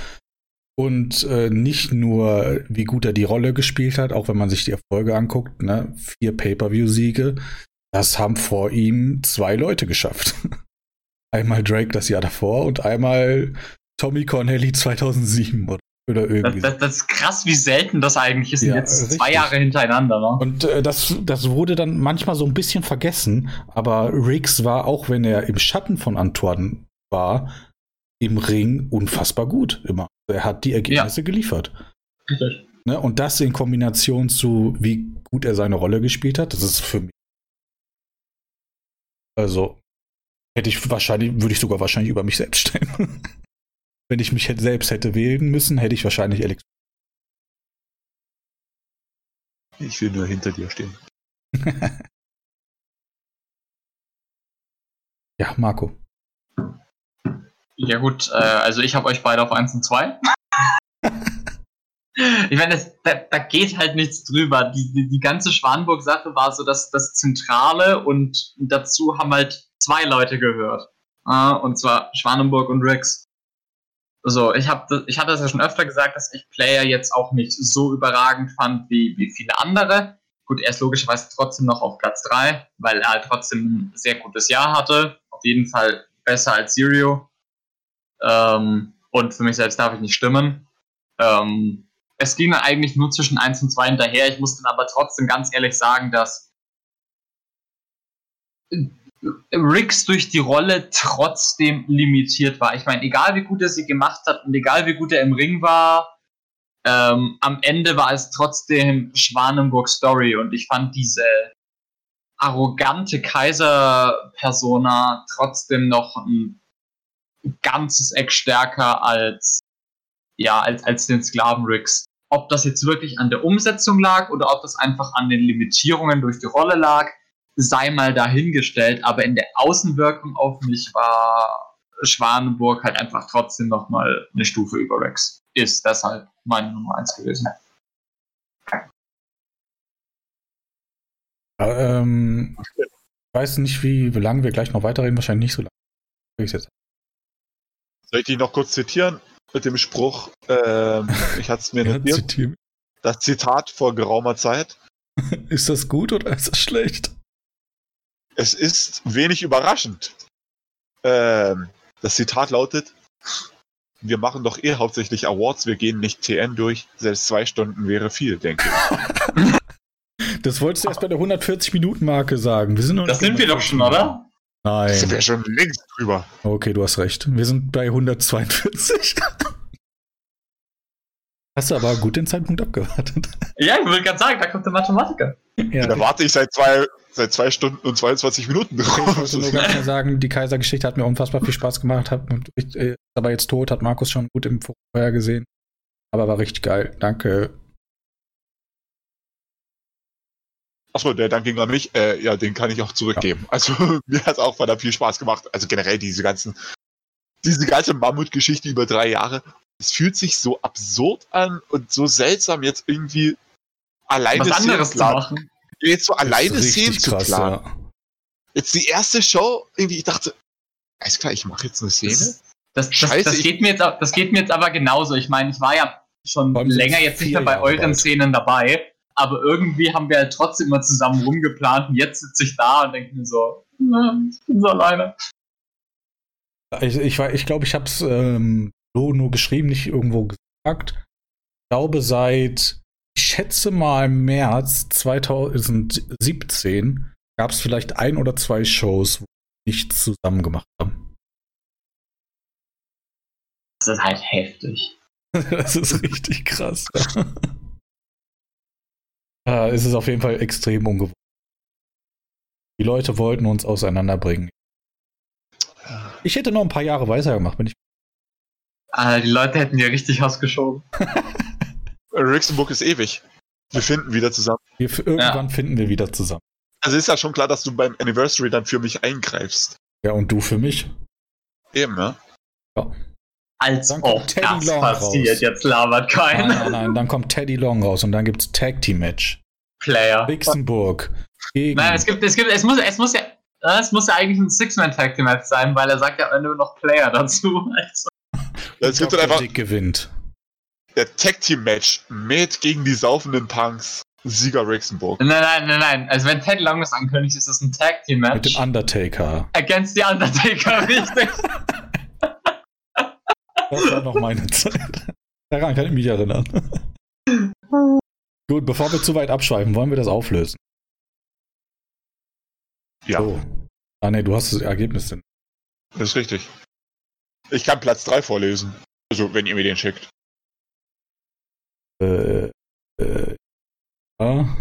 Und äh, nicht nur, wie gut er die Rolle gespielt hat, auch wenn man sich die Erfolge anguckt, ne? vier Pay-per-view-Siege, das haben vor ihm zwei Leute geschafft. einmal Drake das Jahr davor und einmal Tommy Cornelly 2007 oder, oder irgendwie. Das, das, das, ist krass, wie selten das eigentlich ist. Ja, jetzt richtig. zwei Jahre hintereinander. Ne? Und äh, das, das wurde dann manchmal so ein bisschen vergessen, aber Riggs war, auch wenn er im Schatten von Antoine war, im Ring unfassbar gut immer. Er hat die Ergebnisse ja. geliefert. Richtig. Ne? Und das in Kombination zu, wie gut er seine Rolle gespielt hat, das ist für mich. Also, hätte ich wahrscheinlich, würde ich sogar wahrscheinlich über mich selbst stellen. Wenn ich mich selbst hätte wählen müssen, hätte ich wahrscheinlich Alex. Ich will nur hinter dir stehen. ja, Marco. Ja gut, äh, also ich habe euch beide auf 1 und 2. ich meine, da, da, geht halt nichts drüber. Die, die, die ganze Schwanburg-Sache war so das, das Zentrale und dazu haben halt zwei Leute gehört. Äh, und zwar Schwanenburg und Rex. Also ich, hab, ich hatte das ja schon öfter gesagt, dass ich Player jetzt auch nicht so überragend fand wie, wie viele andere. Gut, er ist logischerweise trotzdem noch auf Platz 3, weil er halt trotzdem ein sehr gutes Jahr hatte. Auf jeden Fall besser als Sirio. Ähm, und für mich selbst darf ich nicht stimmen. Ähm, es ging dann eigentlich nur zwischen 1 und 2 hinterher. Ich muss dann aber trotzdem ganz ehrlich sagen, dass Riggs durch die Rolle trotzdem limitiert war. Ich meine, egal wie gut er sie gemacht hat und egal wie gut er im Ring war, ähm, am Ende war es trotzdem Schwanenburg Story und ich fand diese arrogante Kaiser-Persona trotzdem noch ein ganzes Eck stärker als, ja, als, als den Sklaven-Rigs. Ob das jetzt wirklich an der Umsetzung lag oder ob das einfach an den Limitierungen durch die Rolle lag, sei mal dahingestellt. Aber in der Außenwirkung auf mich war Schwanenburg halt einfach trotzdem nochmal eine Stufe über Rex. Ist deshalb meine Nummer 1 gewesen. Ähm, ich weiß nicht, wie, wie lange wir gleich noch weiterreden. Wahrscheinlich nicht so lange. Soll ich dich noch kurz zitieren mit dem Spruch? Ähm, ich hatte es mir notiert. Ja, das Zitat vor geraumer Zeit. Ist das gut oder ist das schlecht? Es ist wenig überraschend. Ähm, das Zitat lautet: Wir machen doch eh hauptsächlich Awards, wir gehen nicht TN durch. Selbst zwei Stunden wäre viel, denke ich. das wolltest du erst bei der 140-Minuten-Marke sagen. Wir sind das sind wir doch schon, oder? Nein. Sind wir schon längst drüber. Okay, du hast recht. Wir sind bei 142. Hast du aber gut den Zeitpunkt abgewartet. Ja, ich würde gerade sagen, da kommt der Mathematiker. Ja, da warte ich seit zwei, seit zwei Stunden und 22 Minuten drauf. Okay, ich wollte nur ganz mal sagen, die Kaisergeschichte hat mir unfassbar viel Spaß gemacht. Hat, ist äh, aber jetzt tot, hat Markus schon gut im Vorher gesehen. Aber war richtig geil. Danke. Achso, der Dank ging an mich. Äh, ja, den kann ich auch zurückgeben. Ja. Also mir hat es auch verdammt viel Spaß gemacht. Also generell diese ganzen, diese ganze Mammutgeschichte über drei Jahre. Es fühlt sich so absurd an und so seltsam jetzt irgendwie alleine Was anderes zu machen. Jetzt so alleine Szenen zu planen. Ja. Jetzt die erste Show, irgendwie, ich dachte, alles klar, ich mache jetzt eine Szene. Das, das, Scheiße, das, das geht mir jetzt, das geht mir jetzt aber genauso. Ich meine, ich war ja schon länger jetzt nicht mehr bei euren bald. Szenen dabei, aber irgendwie haben wir halt trotzdem immer zusammen rumgeplant und jetzt sitze ich da und denke mir so, ich bin so alleine. Ich, ich, ich glaube, ich habe es ähm, so nur geschrieben, nicht irgendwo gesagt. Ich glaube, seit, schätze mal März 2017 gab es vielleicht ein oder zwei Shows, wo wir nichts zusammen gemacht haben. Das ist halt heftig. das ist richtig krass. ja, es ist auf jeden Fall extrem ungewohnt. Die Leute wollten uns auseinanderbringen. Ich hätte noch ein paar Jahre weitergemacht, bin ich. Ah, die Leute hätten ja richtig ausgeschoben. Rixenburg ist ewig. Wir finden wieder zusammen. Wir, irgendwann ja. finden wir wieder zusammen. Also ist ja schon klar, dass du beim Anniversary dann für mich eingreifst. Ja, und du für mich. Eben, ne? Ja. Als dann ob Teddy das Long passiert, raus. jetzt labert keiner. Nein, nein, nein, dann kommt Teddy Long raus und dann gibt's Tag Team Match. Player. Wixenburg. Gegen Nein, es gibt, es gibt, es muss, es muss ja, es muss ja eigentlich ein Six-Man-Tag Team Match sein, weil er sagt ja am Ende noch Player dazu. Also. Es gibt dann einfach. gewinnt. Der Tag Team Match mit gegen die saufenden Punks. Sieger Rixenburg. Nein, nein, nein, nein. Also wenn Ted Long das ankündigt, ist das ein Tag Team Match. Mit dem Undertaker. Against the Undertaker, richtig. das war noch meine Zeit. Daran kann ich mich erinnern. Gut, bevor wir zu weit abschweifen, wollen wir das auflösen. Ja. So. Ah ne, du hast das Ergebnis denn. Das ist richtig. Ich kann Platz 3 vorlesen. Also, wenn ihr mir den schickt. Äh, äh, ja.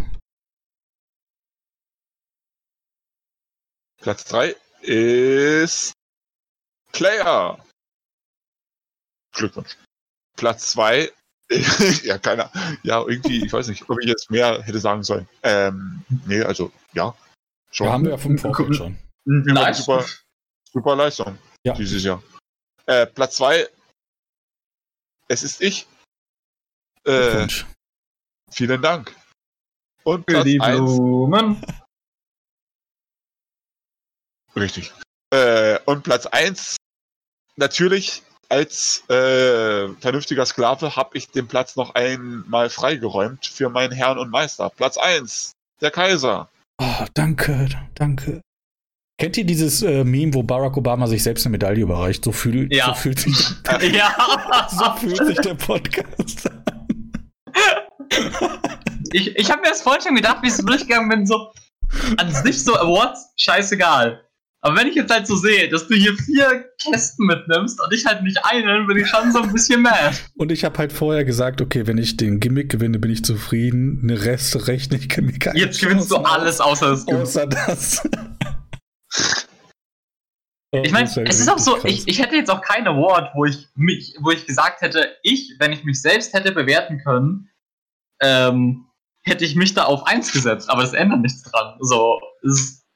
Platz 3 ist Player. Glückwunsch. Platz 2, ja, keiner. Ja, irgendwie, ich weiß nicht, ob ich jetzt mehr hätte sagen sollen. Ähm, nee, also, ja. Schon. Da haben wir ja fünf Vorfeld schon. Nice. Super, super Leistung ja. dieses Jahr. Äh, Platz 2, es ist ich. Äh, vielen Dank. Und Platz die Blumen. Richtig. Äh, und Platz 1, natürlich als äh, vernünftiger Sklave habe ich den Platz noch einmal freigeräumt für meinen Herrn und Meister. Platz 1, der Kaiser. Oh, danke, danke. Kennt ihr dieses äh, Meme, wo Barack Obama sich selbst eine Medaille überreicht? So, fühl, ja. so fühlt sich ja. so fühlt sich der Podcast. Ich, ich habe mir das vorhin schon gedacht, wie ich so durchgegangen bin, so an sich so Awards, scheißegal. Aber wenn ich jetzt halt so sehe, dass du hier vier Kästen mitnimmst und ich halt nicht einen, bin ich schon so ein bisschen mad. Und ich habe halt vorher gesagt, okay, wenn ich den Gimmick gewinne, bin ich zufrieden. Den Rest rechne ich mir keine Jetzt gewinnst du alles außer das Gimmick. Außer das. ich meine, es ist auch so, ich, ich hätte jetzt auch kein Award, wo ich mich, wo ich gesagt hätte, ich, wenn ich mich selbst hätte bewerten können, ähm, hätte ich mich da auf eins gesetzt, aber es ändert nichts dran. So,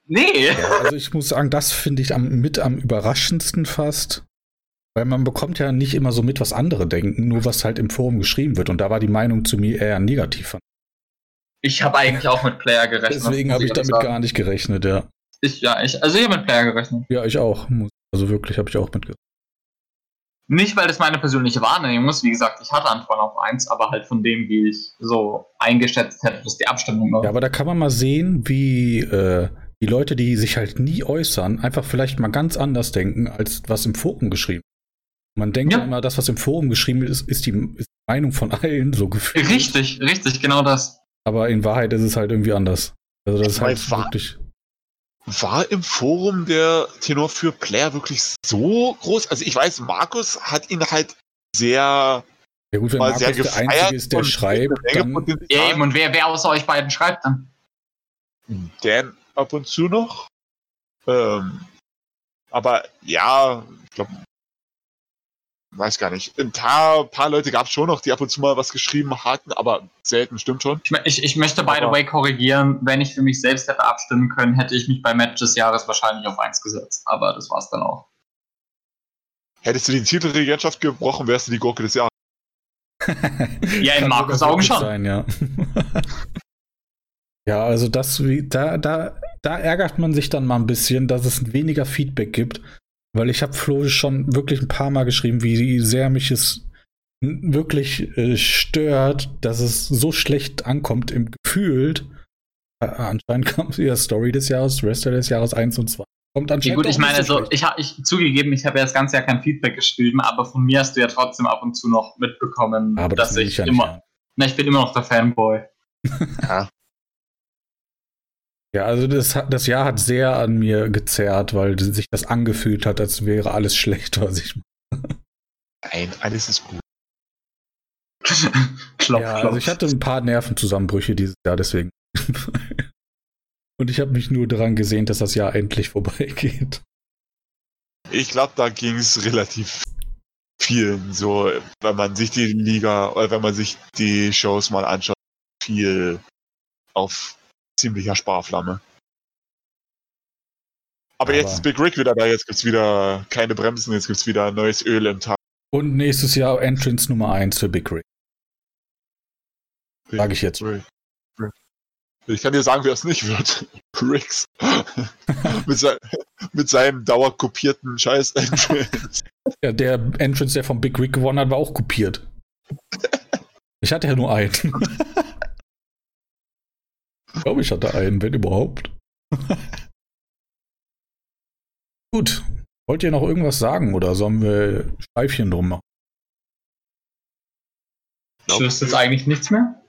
Nee. Ja, also ich muss sagen, das finde ich am, mit am überraschendsten fast. Weil man bekommt ja nicht immer so mit, was andere denken, nur was halt im Forum geschrieben wird. Und da war die Meinung zu mir eher negativ. Ich habe eigentlich auch mit Player gerechnet. Deswegen habe ich damit sagen. gar nicht gerechnet, ja. Ich, ja, ich, also ich habe mit Player gerechnet. Ja, ich auch. Also wirklich habe ich auch mit gerechnet. Nicht, weil das meine persönliche Wahrnehmung ist. Wie gesagt, ich hatte Antwort auf eins, aber halt von dem, wie ich so eingeschätzt hätte, dass die Abstimmung war. Ja, aber da kann man mal sehen, wie äh, die Leute, die sich halt nie äußern, einfach vielleicht mal ganz anders denken, als was im Forum geschrieben Man denkt ja. immer, das, was im Forum geschrieben ist, ist die, ist die Meinung von allen so gefühlt. Richtig, richtig, genau das. Aber in Wahrheit ist es halt irgendwie anders. Also das ist halt war, wirklich. War im Forum der Tenor für Player wirklich so groß? Also ich weiß, Markus hat ihn halt sehr Ja gut, wenn Markus der Einzige ist, der schreibt, dann... Ja, eben, und wer, wer außer euch beiden schreibt dann? Dan ab und zu noch. Ähm, aber ja, ich glaube, weiß gar nicht. Ein paar, paar Leute gab es schon noch, die ab und zu mal was geschrieben hatten, aber selten, stimmt schon. Ich, ich, ich möchte, by the way, korrigieren. Wenn ich für mich selbst hätte abstimmen können, hätte ich mich bei Match des Jahres wahrscheinlich auf 1 gesetzt. Aber das war's dann auch. Hättest du die Titelregentschaft gebrochen, wärst du die Gurke des Jahres. ja, in Markus Augen schon. Sein, ja. ja, also das, da, da, da ärgert man sich dann mal ein bisschen, dass es weniger Feedback gibt. Weil ich habe Flo schon wirklich ein paar Mal geschrieben, wie sehr mich es wirklich äh, stört, dass es so schlecht ankommt im Gefühl. Äh, anscheinend kam ja Story des Jahres, Wrestler des Jahres 1 und 2. Kommt anscheinend. Ja, gut, ich meine, so, ich habe ich zugegeben, ich habe ja das ganze Jahr kein Feedback geschrieben, aber von mir hast du ja trotzdem ab und zu noch mitbekommen, aber dass das ich, ich ja immer. Na, ich bin immer noch der Fanboy. ja. Ja, also das, das Jahr hat sehr an mir gezerrt, weil sich das angefühlt hat, als wäre alles schlecht, was ich mache. Nein, alles ist gut. klopf, ja, also ich hatte ein paar Nervenzusammenbrüche dieses Jahr, deswegen. Und ich habe mich nur daran gesehen, dass das Jahr endlich vorbeigeht. Ich glaube, da ging es relativ vielen so, wenn man sich die Liga oder wenn man sich die Shows mal anschaut, viel auf ziemlicher Sparflamme. Aber, Aber jetzt ist Big Rick wieder da, jetzt gibt es wieder keine Bremsen, jetzt gibt es wieder neues Öl im Tag. Und nächstes Jahr Entrance Nummer 1 für Big Rick. Sag ich jetzt. Rick. Rick. Ich kann dir sagen, wer es nicht wird. Ricks. mit, sein, mit, seinem dauerkopierten Scheiß Entrance. Ja, der Entrance, der von Big Rick gewonnen hat, war auch kopiert. Ich hatte ja nur einen. Ich glaube, ich hatte einen, wenn überhaupt. Gut. Wollt ihr noch irgendwas sagen oder sollen wir Scheifchen drum machen? Ich wüsste jetzt eigentlich nichts mehr.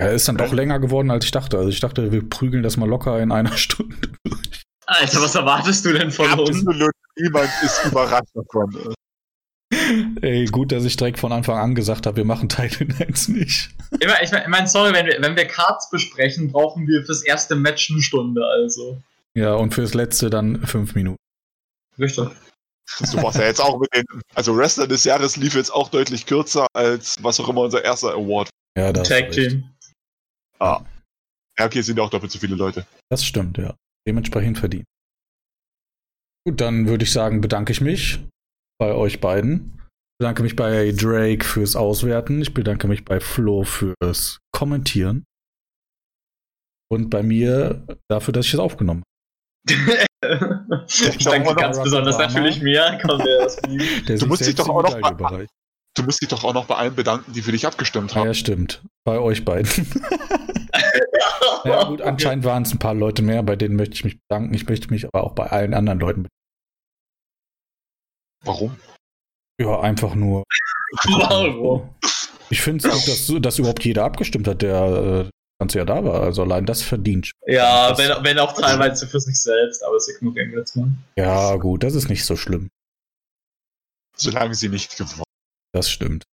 Er ist dann doch länger geworden, als ich dachte. Also ich dachte, wir prügeln das mal locker in einer Stunde durch. Alter, was erwartest du denn von uns? Niemand ist überrascht davon. Ey, gut, dass ich direkt von Anfang an gesagt habe, wir machen Teil 1 nicht. Ich meine, ich mein, sorry, wenn wir, wenn wir Cards besprechen, brauchen wir fürs erste Match eine Stunde, also. Ja, und fürs letzte dann fünf Minuten. Richtig. Du warst ja jetzt auch mit den, also Wrestler des Jahres lief jetzt auch deutlich kürzer als was auch immer unser erster Award. Ja, das Tag Team. Ah. Ja, okay, es sind ja auch doppelt so viele Leute. Das stimmt, ja. Dementsprechend verdient. Gut, dann würde ich sagen, bedanke ich mich bei euch beiden. Ich bedanke mich bei Drake fürs Auswerten. Ich bedanke mich bei Flo fürs Kommentieren. Und bei mir dafür, dass ich es aufgenommen habe. ich danke ganz besonders natürlich mir. Komm, der du musst dich doch auch noch bei, Du musst dich doch auch noch bei allen bedanken, die für dich abgestimmt haben. Ja, stimmt. Bei euch beiden. ja, gut, anscheinend waren es ein paar Leute mehr, bei denen möchte ich mich bedanken. Ich möchte mich aber auch bei allen anderen Leuten bedanken. Warum? Ja, einfach nur. Warum? Ich finde es gut, dass, dass überhaupt jeder abgestimmt hat, der äh, ganze Jahr da war. Also allein das verdient. Ja, das, wenn, wenn auch teilweise für sich selbst, aber es wir jetzt mal. Ja, gut, das ist nicht so schlimm. Solange sie nicht gewonnen Das stimmt.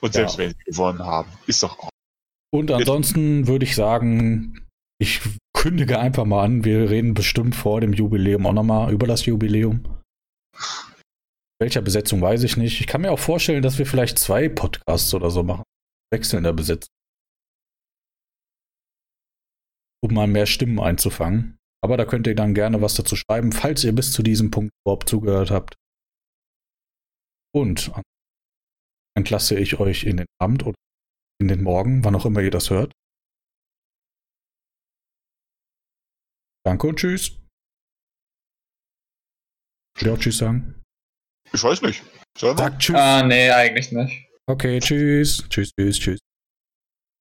Und selbst ja. wenn sie gewonnen haben, ist doch auch. Und ansonsten würde ich sagen, ich kündige einfach mal an, wir reden bestimmt vor dem Jubiläum auch nochmal über das Jubiläum welcher Besetzung weiß ich nicht. Ich kann mir auch vorstellen, dass wir vielleicht zwei Podcasts oder so machen. Wechselnder Besetzung. Um mal mehr Stimmen einzufangen. Aber da könnt ihr dann gerne was dazu schreiben, falls ihr bis zu diesem Punkt überhaupt zugehört habt. Und entlasse ich euch in den Abend oder in den Morgen, wann auch immer ihr das hört. Danke und tschüss. Ich will auch Tschüss sagen. Ich weiß nicht. Sag tschüss. Ah, nee, eigentlich nicht. Okay, tschüss. Tschüss, tschüss, tschüss.